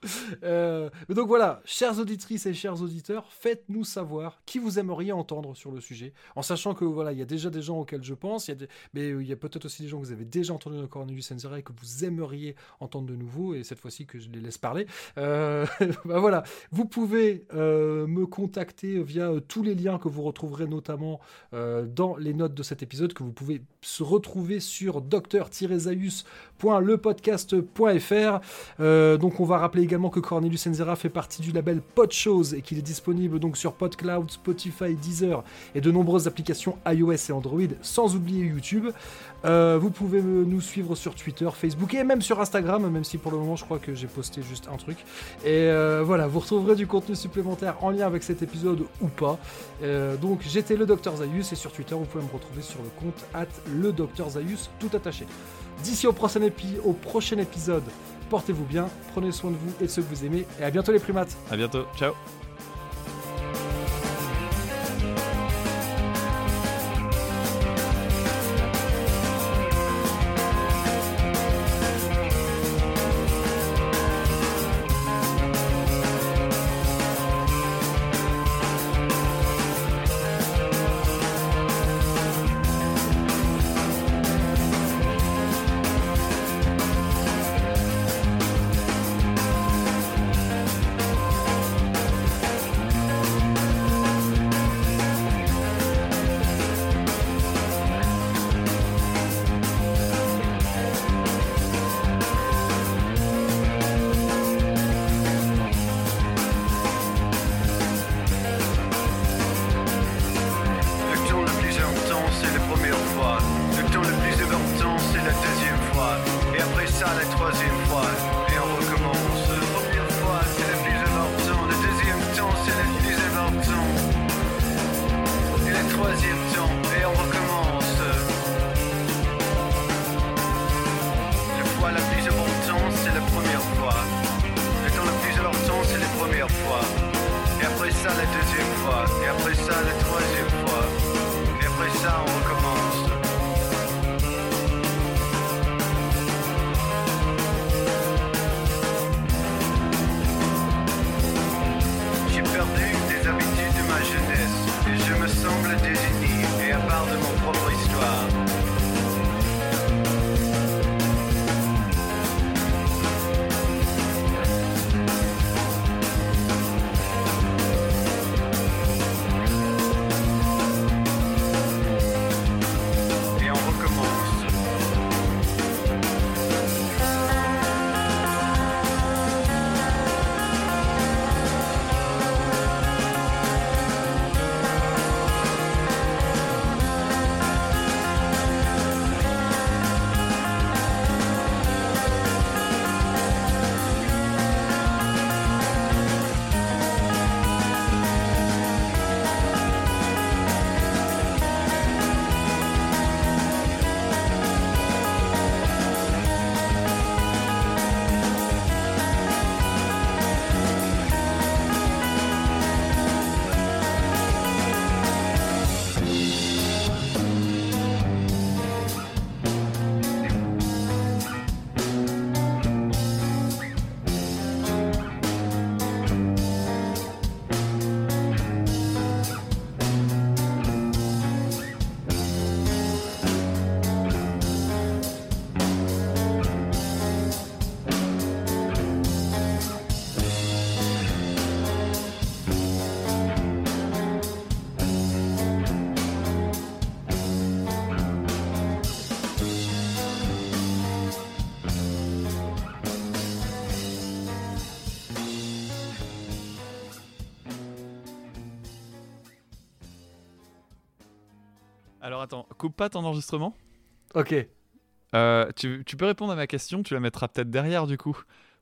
Euh, mais donc voilà, chères auditrices et chers auditeurs, faites-nous savoir qui vous aimeriez entendre sur le sujet. En sachant que voilà, il y a déjà des gens auxquels je pense, y a mais il y a peut-être aussi des gens que vous avez déjà entendus dans Cornelius Enzera et que vous aimeriez entendre de nouveau. Et cette fois-ci que je les laisse parler. Euh, (laughs) bah voilà, vous pouvez me contacter via tous les liens que vous retrouverez notamment dans les notes de cet épisode vous pouvez se retrouver sur docteur-zayus.lepodcast.fr. Euh, donc on va rappeler également que Cornelius Enzera fait partie du label Podchose et qu'il est disponible donc sur PodCloud, Spotify, Deezer et de nombreuses applications iOS et Android, sans oublier YouTube. Euh, vous pouvez nous suivre sur Twitter, Facebook et même sur Instagram, même si pour le moment je crois que j'ai posté juste un truc. Et euh, voilà, vous retrouverez du contenu supplémentaire en lien avec cet épisode ou pas. Donc j'étais le Dr Zayus et sur Twitter vous pouvez me retrouver sur le compte at le Dr Zayus tout attaché. D'ici au prochain, au prochain épisode, portez-vous bien, prenez soin de vous et de ceux que vous aimez et à bientôt les primates. À bientôt, ciao. Coupe pas ton enregistrement. Ok. Euh, tu, tu peux répondre à ma question, tu la mettras peut-être derrière du coup.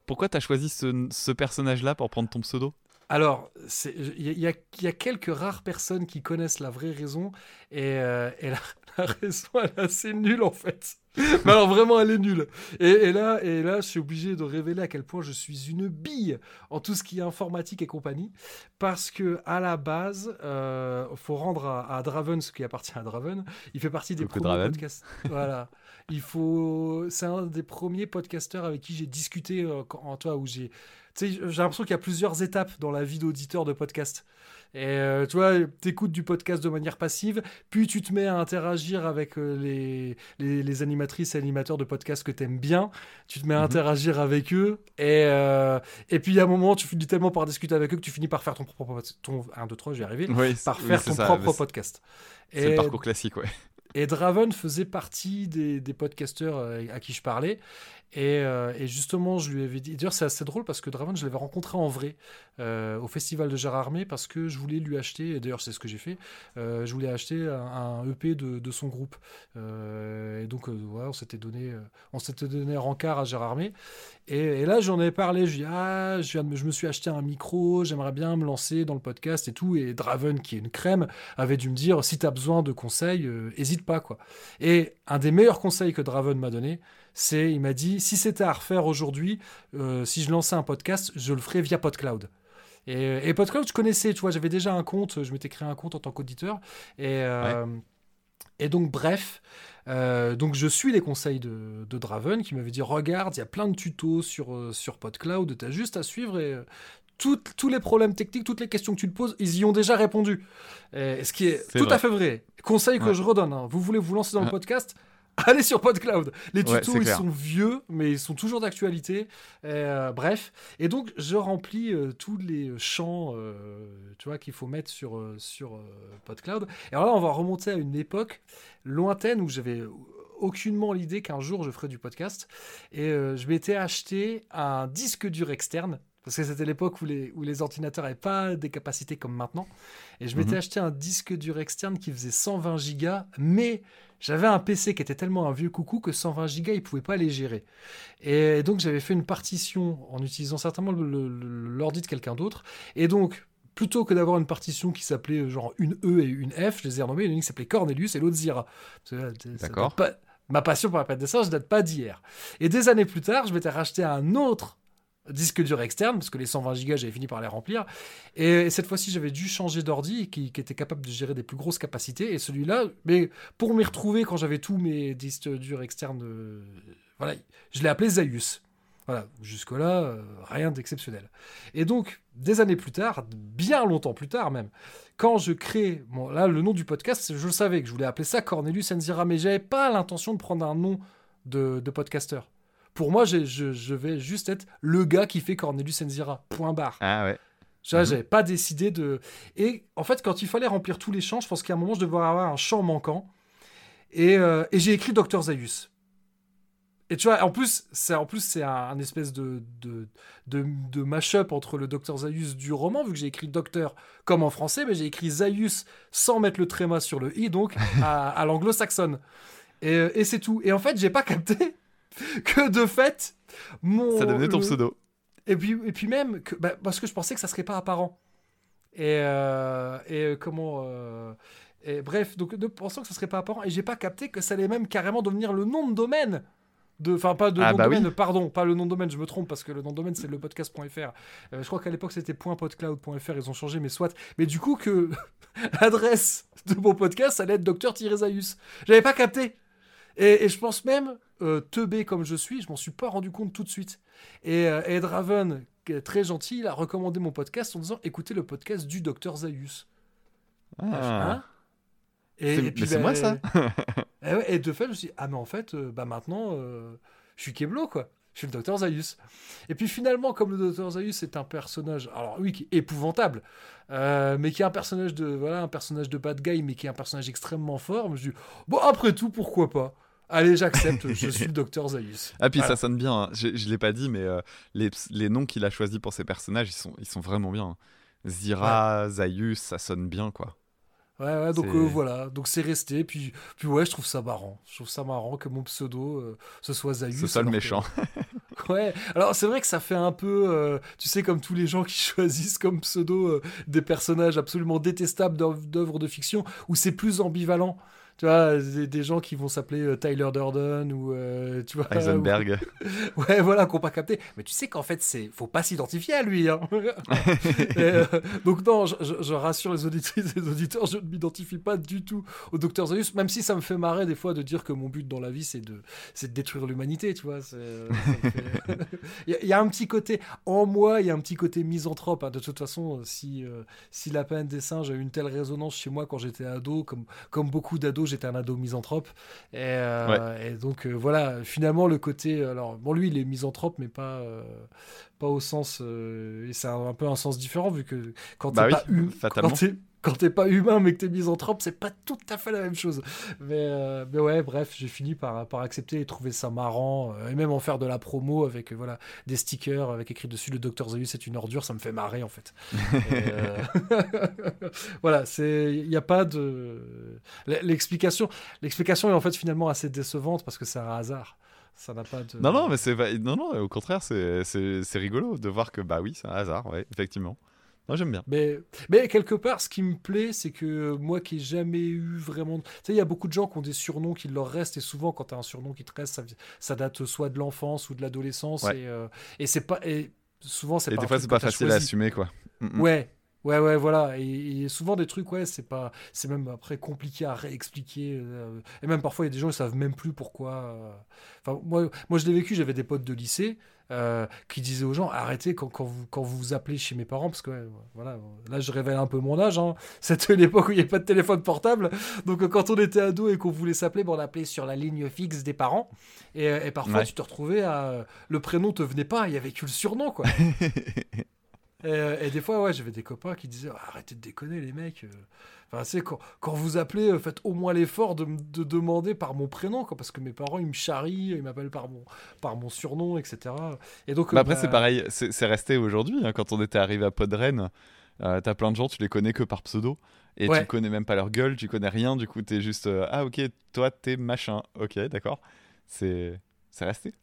Pourquoi t'as choisi ce, ce personnage-là pour prendre ton pseudo? Alors, il y, y, y, a quelques rares personnes qui connaissent la vraie raison, et, euh, et la, (laughs) la, raison, elle est assez nulle en fait. (laughs) Mais alors vraiment, elle est nulle. Et, et, là, et là, je suis obligé de révéler à quel point je suis une bille en tout ce qui est informatique et compagnie, parce que à la base, euh, faut rendre à, à, Draven ce qui appartient à Draven. Il fait partie des premiers podcasts. Voilà. Il faut. C'est un des premiers podcasteurs avec qui j'ai discuté euh, en toi où j'ai. Tu sais, j'ai l'impression qu'il y a plusieurs étapes dans la vie d'auditeur de podcast. Et euh, tu vois, tu écoutes du podcast de manière passive, puis tu te mets à interagir avec euh, les, les, les, animatrices et animateurs de podcast que tu aimes bien, tu te mets à -hmm. interagir avec eux, et, euh, et puis à un moment, tu finis tellement par discuter avec eux que tu finis par faire ton propre ton 1, 2, 3, je vais y arriver, oui, par faire oui, ton ça, propre podcast. C'est le parcours classique, ouais. Et Draven faisait partie des, des podcasteurs à qui je parlais. Et, euh, et, justement, je lui avais dit. D'ailleurs, c'est assez drôle parce que Draven, je l'avais rencontré en vrai euh, au festival de Gérard Armé parce que je voulais lui acheter. Et d'ailleurs, c'est ce que j'ai fait. Euh, je voulais acheter un, un EP de, de, son groupe. Euh, et donc, ouais, on s'était donné, on s'était donné rencard à Gérard Armé. Et, et là, j'en ai parlé. Je ah, je, je, me suis acheté un micro. J'aimerais bien me lancer dans le podcast et tout. Et Draven, qui est une crème, avait dû me dire si tu as besoin de conseils, hésite pas quoi. Et un des meilleurs conseils que Draven m'a donné c'est, il m'a dit, si c'était à refaire aujourd'hui, euh, si je lançais un podcast, je le ferais via PodCloud. Et, et PodCloud, je connaissais, tu vois, j'avais déjà un compte, je m'étais créé un compte en tant qu'auditeur. Et, euh, ouais. et donc, bref, euh, donc je suis les conseils de, de Draven qui m'avait dit, regarde, il y a plein de tutos sur, sur PodCloud, tu as juste à suivre et tout, tous les problèmes techniques, toutes les questions que tu te poses, ils y ont déjà répondu. Et, ce qui est, est tout vrai. à fait vrai. Conseil que ouais. je redonne, hein. vous voulez vous lancer dans le podcast (laughs) allez sur PodCloud. Les tutos, ouais, ils sont vieux, mais ils sont toujours d'actualité. Euh, bref. Et donc, je remplis euh, tous les champs, euh, tu vois, qu'il faut mettre sur, sur PodCloud. Et alors là, on va remonter à une époque lointaine où j'avais aucunement l'idée qu'un jour je ferais du podcast. Et je m'étais acheté un disque dur externe parce que c'était l'époque où les, où les ordinateurs n'avaient pas des capacités comme maintenant. Et je m'étais mmh. acheté un disque dur externe qui faisait 120 gigas, mais j'avais un PC qui était tellement un vieux coucou que 120 gigas, il ne pouvait pas les gérer. Et donc j'avais fait une partition en utilisant certainement l'ordi de quelqu'un d'autre. Et donc, plutôt que d'avoir une partition qui s'appelait genre une E et une F, je les ai renommées, une qui s'appelait Cornelius et l'autre Zira. D'accord. Ma passion pour la pâte d'essence, ne date pas d'hier. Et des années plus tard, je m'étais racheté un autre disque dur externe, parce que les 120 Go, j'avais fini par les remplir. Et cette fois-ci, j'avais dû changer d'ordi qui, qui, était capable de gérer des plus grosses capacités. Et celui-là, mais pour m'y retrouver quand j'avais tous mes disques durs externes, euh, voilà, je l'ai appelé Zaius. Voilà, jusque-là, euh, rien d'exceptionnel. Et donc, des années plus tard, bien longtemps plus tard même, quand je crée, bon, là, le nom du podcast, je le savais que je voulais appeler ça Cornelius Enzira, mais j'avais pas l'intention de prendre un nom de, de podcasteur. Pour moi, je, je, vais juste être le gars qui fait Cornelius Enzira. Point barre. Ah ouais. Tu vois, mm -hmm. j'avais pas décidé de. Et en fait, quand il fallait remplir tous les champs, je pense qu'à un moment, je devais avoir un champ manquant. Et, euh, et j'ai écrit Docteur Zaius. Et tu vois, en plus, c'est en plus c'est un, un, espèce de de, de, de mash-up entre le Docteur Zaius du roman, vu que j'ai écrit Docteur comme en français, mais j'ai écrit Zaius sans mettre le tréma sur le i, donc (laughs) à, à l'anglo-saxonne. Et, et c'est tout. Et en fait, j'ai pas capté (laughs) que de fait, mon. Ça devenait ton le... pseudo. Et puis, et puis même, que, bah, parce que je pensais que ça serait pas apparent. Et, euh, et comment. Euh, et bref, donc de pensant que ça serait pas apparent, et j'ai pas capté que ça allait même carrément devenir le nom de domaine. Enfin, pas de ah nom bah de domaine, oui. pardon, pas le nom de domaine, je me trompe parce que le nom de domaine c'est le podcast.fr. Euh, je crois qu'à l'époque c'était .podcloud.fr, ils ont changé, mais soit. Mais du coup, que (laughs) l'adresse de mon podcast, ça allait être Docteur-Zaius. J'avais pas capté. Et, et, je pense même, euh, teubé comme je suis, je m'en suis pas rendu compte tout de suite. Et euh, Ed Raven, qui est très gentil, il a recommandé mon podcast en disant écoutez le podcast du docteur Zaius. Ah. Hein et, et, puis, c'est bah, moi ça (laughs) et, ouais, et, de fait, je me suis dit ah, mais en fait, euh, bah maintenant, euh, je suis Keblo, quoi. Je suis le docteur Zaius. Et puis finalement, comme le docteur Zaius est un personnage, alors oui, qui est épouvantable, euh, mais qui est un personnage de voilà, un personnage de bad guy, mais qui est un personnage extrêmement fort, je me suis dit, bon, après tout, pourquoi pas? Allez, j'accepte, je suis le docteur Zaius. (laughs) Ah, puis voilà. ça sonne bien, hein. je, je l'ai pas dit, mais euh, les, les, noms qu'il a choisis pour ses personnages, ils sont, ils sont vraiment bien. Zira, ouais. Zaius, ça sonne bien, quoi. Ouais, ouais, donc euh, voilà, donc c'est resté. Puis, puis ouais, je trouve ça marrant. Je trouve ça marrant que mon pseudo euh, ce soit Zayus. Ce soit le méchant. (laughs) ouais, alors c'est vrai que ça fait un peu, euh, tu sais, comme tous les gens qui (laughs) choisissent comme pseudo des personnages absolument détestables d'œuvres de fiction, où c'est plus ambivalent tu vois, des, gens qui vont s'appeler euh, Tyler Durden ou euh, tu vois Heisenberg. (laughs) ouais, voilà, qu'on pas capté. Mais tu sais qu'en fait, c'est faut pas s'identifier à lui. Hein. (laughs) Euh, donc non, je, rassure les auditrices et les auditeurs, je ne m'identifie pas du tout au docteur Zeus, même si ça me fait marrer des fois de dire que mon but dans la vie c'est de c'est de détruire l'humanité, tu vois. (laughs) il, y a, un petit côté en moi, il y a un petit côté misanthrope. Hein. De toute façon, si si la peine des singes a eu une telle résonance chez moi quand j'étais ado, comme comme beaucoup d'ados j'étais un ado misanthrope. Et, euh, donc, euh, voilà, finalement, le côté. Alors, bon, lui, il est misanthrope, mais pas, euh, pas au sens. et c'est un, peu un sens différent, vu que quand bah t'es pas Quand t'es pas humain mais que t'es misanthrope, c'est pas tout à fait la même chose. Mais, euh, ouais, bref, j'ai fini par, par accepter et trouver ça marrant, euh, et même en faire de la promo avec euh, voilà des stickers avec écrit dessus le Docteur Zeus c'est une ordure, ça me fait marrer en fait. (laughs) voilà, c'est il n'y a pas de l'explication. L'explication est en fait finalement assez décevante parce que c'est un hasard. Ça n'a pas de... Non, non, mais c'est non, non, au contraire, c'est rigolo de voir que bah oui, c'est un hasard, ouais, effectivement. Moi, j'aime bien. Mais, mais quelque part, ce qui me plaît, c'est que moi qui n'ai jamais eu vraiment. Tu sais, il y a beaucoup de gens qui ont des surnoms qui leur restent, et souvent, quand tu as un surnom qui te reste, ça, ça date soit de l'enfance ou de l'adolescence, et, euh, et c'est pas. Et souvent, c'est Et des fois, c'est pas facile à assumer, quoi. Mm, mm. Ouais, Ouais, ouais, voilà. Et, souvent des trucs, ouais, c'est pas, c'est même après compliqué à réexpliquer. Euh, et même parfois, il y a des gens qui savent même plus pourquoi. Euh. Enfin, moi, moi, je l'ai vécu. J'avais des potes de lycée euh, qui disaient aux gens arrêtez quand, quand, vous, quand vous vous appelez chez mes parents, parce que voilà, là, je révèle un peu mon âge. Hein. (laughs) C'était l'époque où il n'y avait pas de téléphone portable. Donc, quand on était ado et qu'on voulait s'appeler, bon, on appelait sur la ligne fixe des parents. Et, et parfois, tu te retrouvais à. Le prénom te venait pas, il y avait que le surnom, quoi. (laughs) Euh, et, des fois, ouais, j'avais des copains qui disaient arrêtez de déconner, les mecs. Euh. Enfin, c'est quand, quand vous appelez, euh, faites au moins l'effort de, de, demander par mon prénom, quoi, parce que mes parents, ils me charrient, ils m'appellent par mon, par mon surnom, etc. Et donc, bah après, c'est pareil, c'est resté aujourd'hui. Hein, quand on était arrivé à Podren, euh, t'as plein de gens, tu les connais que par pseudo. Et tu connais même pas leur gueule, tu connais rien, du coup, t'es juste ah, ok, toi, t'es machin. Ok, d'accord. C'est resté.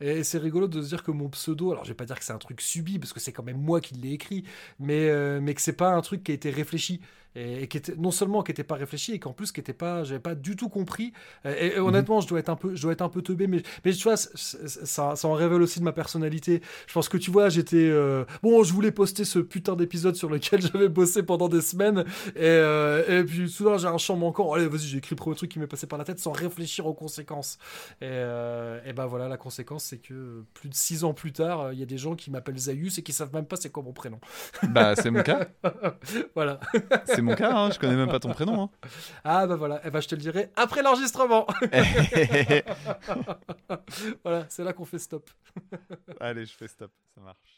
Et c'est rigolo de se dire que mon pseudo, alors je vais pas dire que c'est un truc subi, parce que c'est quand même moi qui l'ai écrit, mais, euh, mais que c'est pas un truc qui a été réfléchi et, qui était non seulement qui n'était pas réfléchi et qu'en plus qui était pas j'avais pas du tout compris. Et, mhm. honnêtement je dois être un peu je dois être un peu teubé mais mais tu vois ça, ça en révèle aussi de ma personnalité. Je pense que tu vois j'étais euh, bon je voulais poster ce putain d'épisode sur lequel (laughs) j'avais bossé pendant des semaines. Et, euh, et puis soudain j'ai un champ manquant. Allez vas-y j'ai écrit le premier truc qui m'est passé par la tête sans réfléchir aux conséquences. Et, euh, et ben voilà la conséquence c'est que plus de six ans plus tard il y a des gens qui m'appellent Zayus et qui savent même pas c'est quoi mon prénom. Bah c'est mon cas. (laughs) Voilà (laughs) c'est mon cas, hein, je connais même pas ton prénom. Hein. Ah bah voilà, eh ben, je te le dirai après l'enregistrement. (laughs) (laughs) voilà, c'est là qu'on fait stop. Allez, je fais stop, ça marche.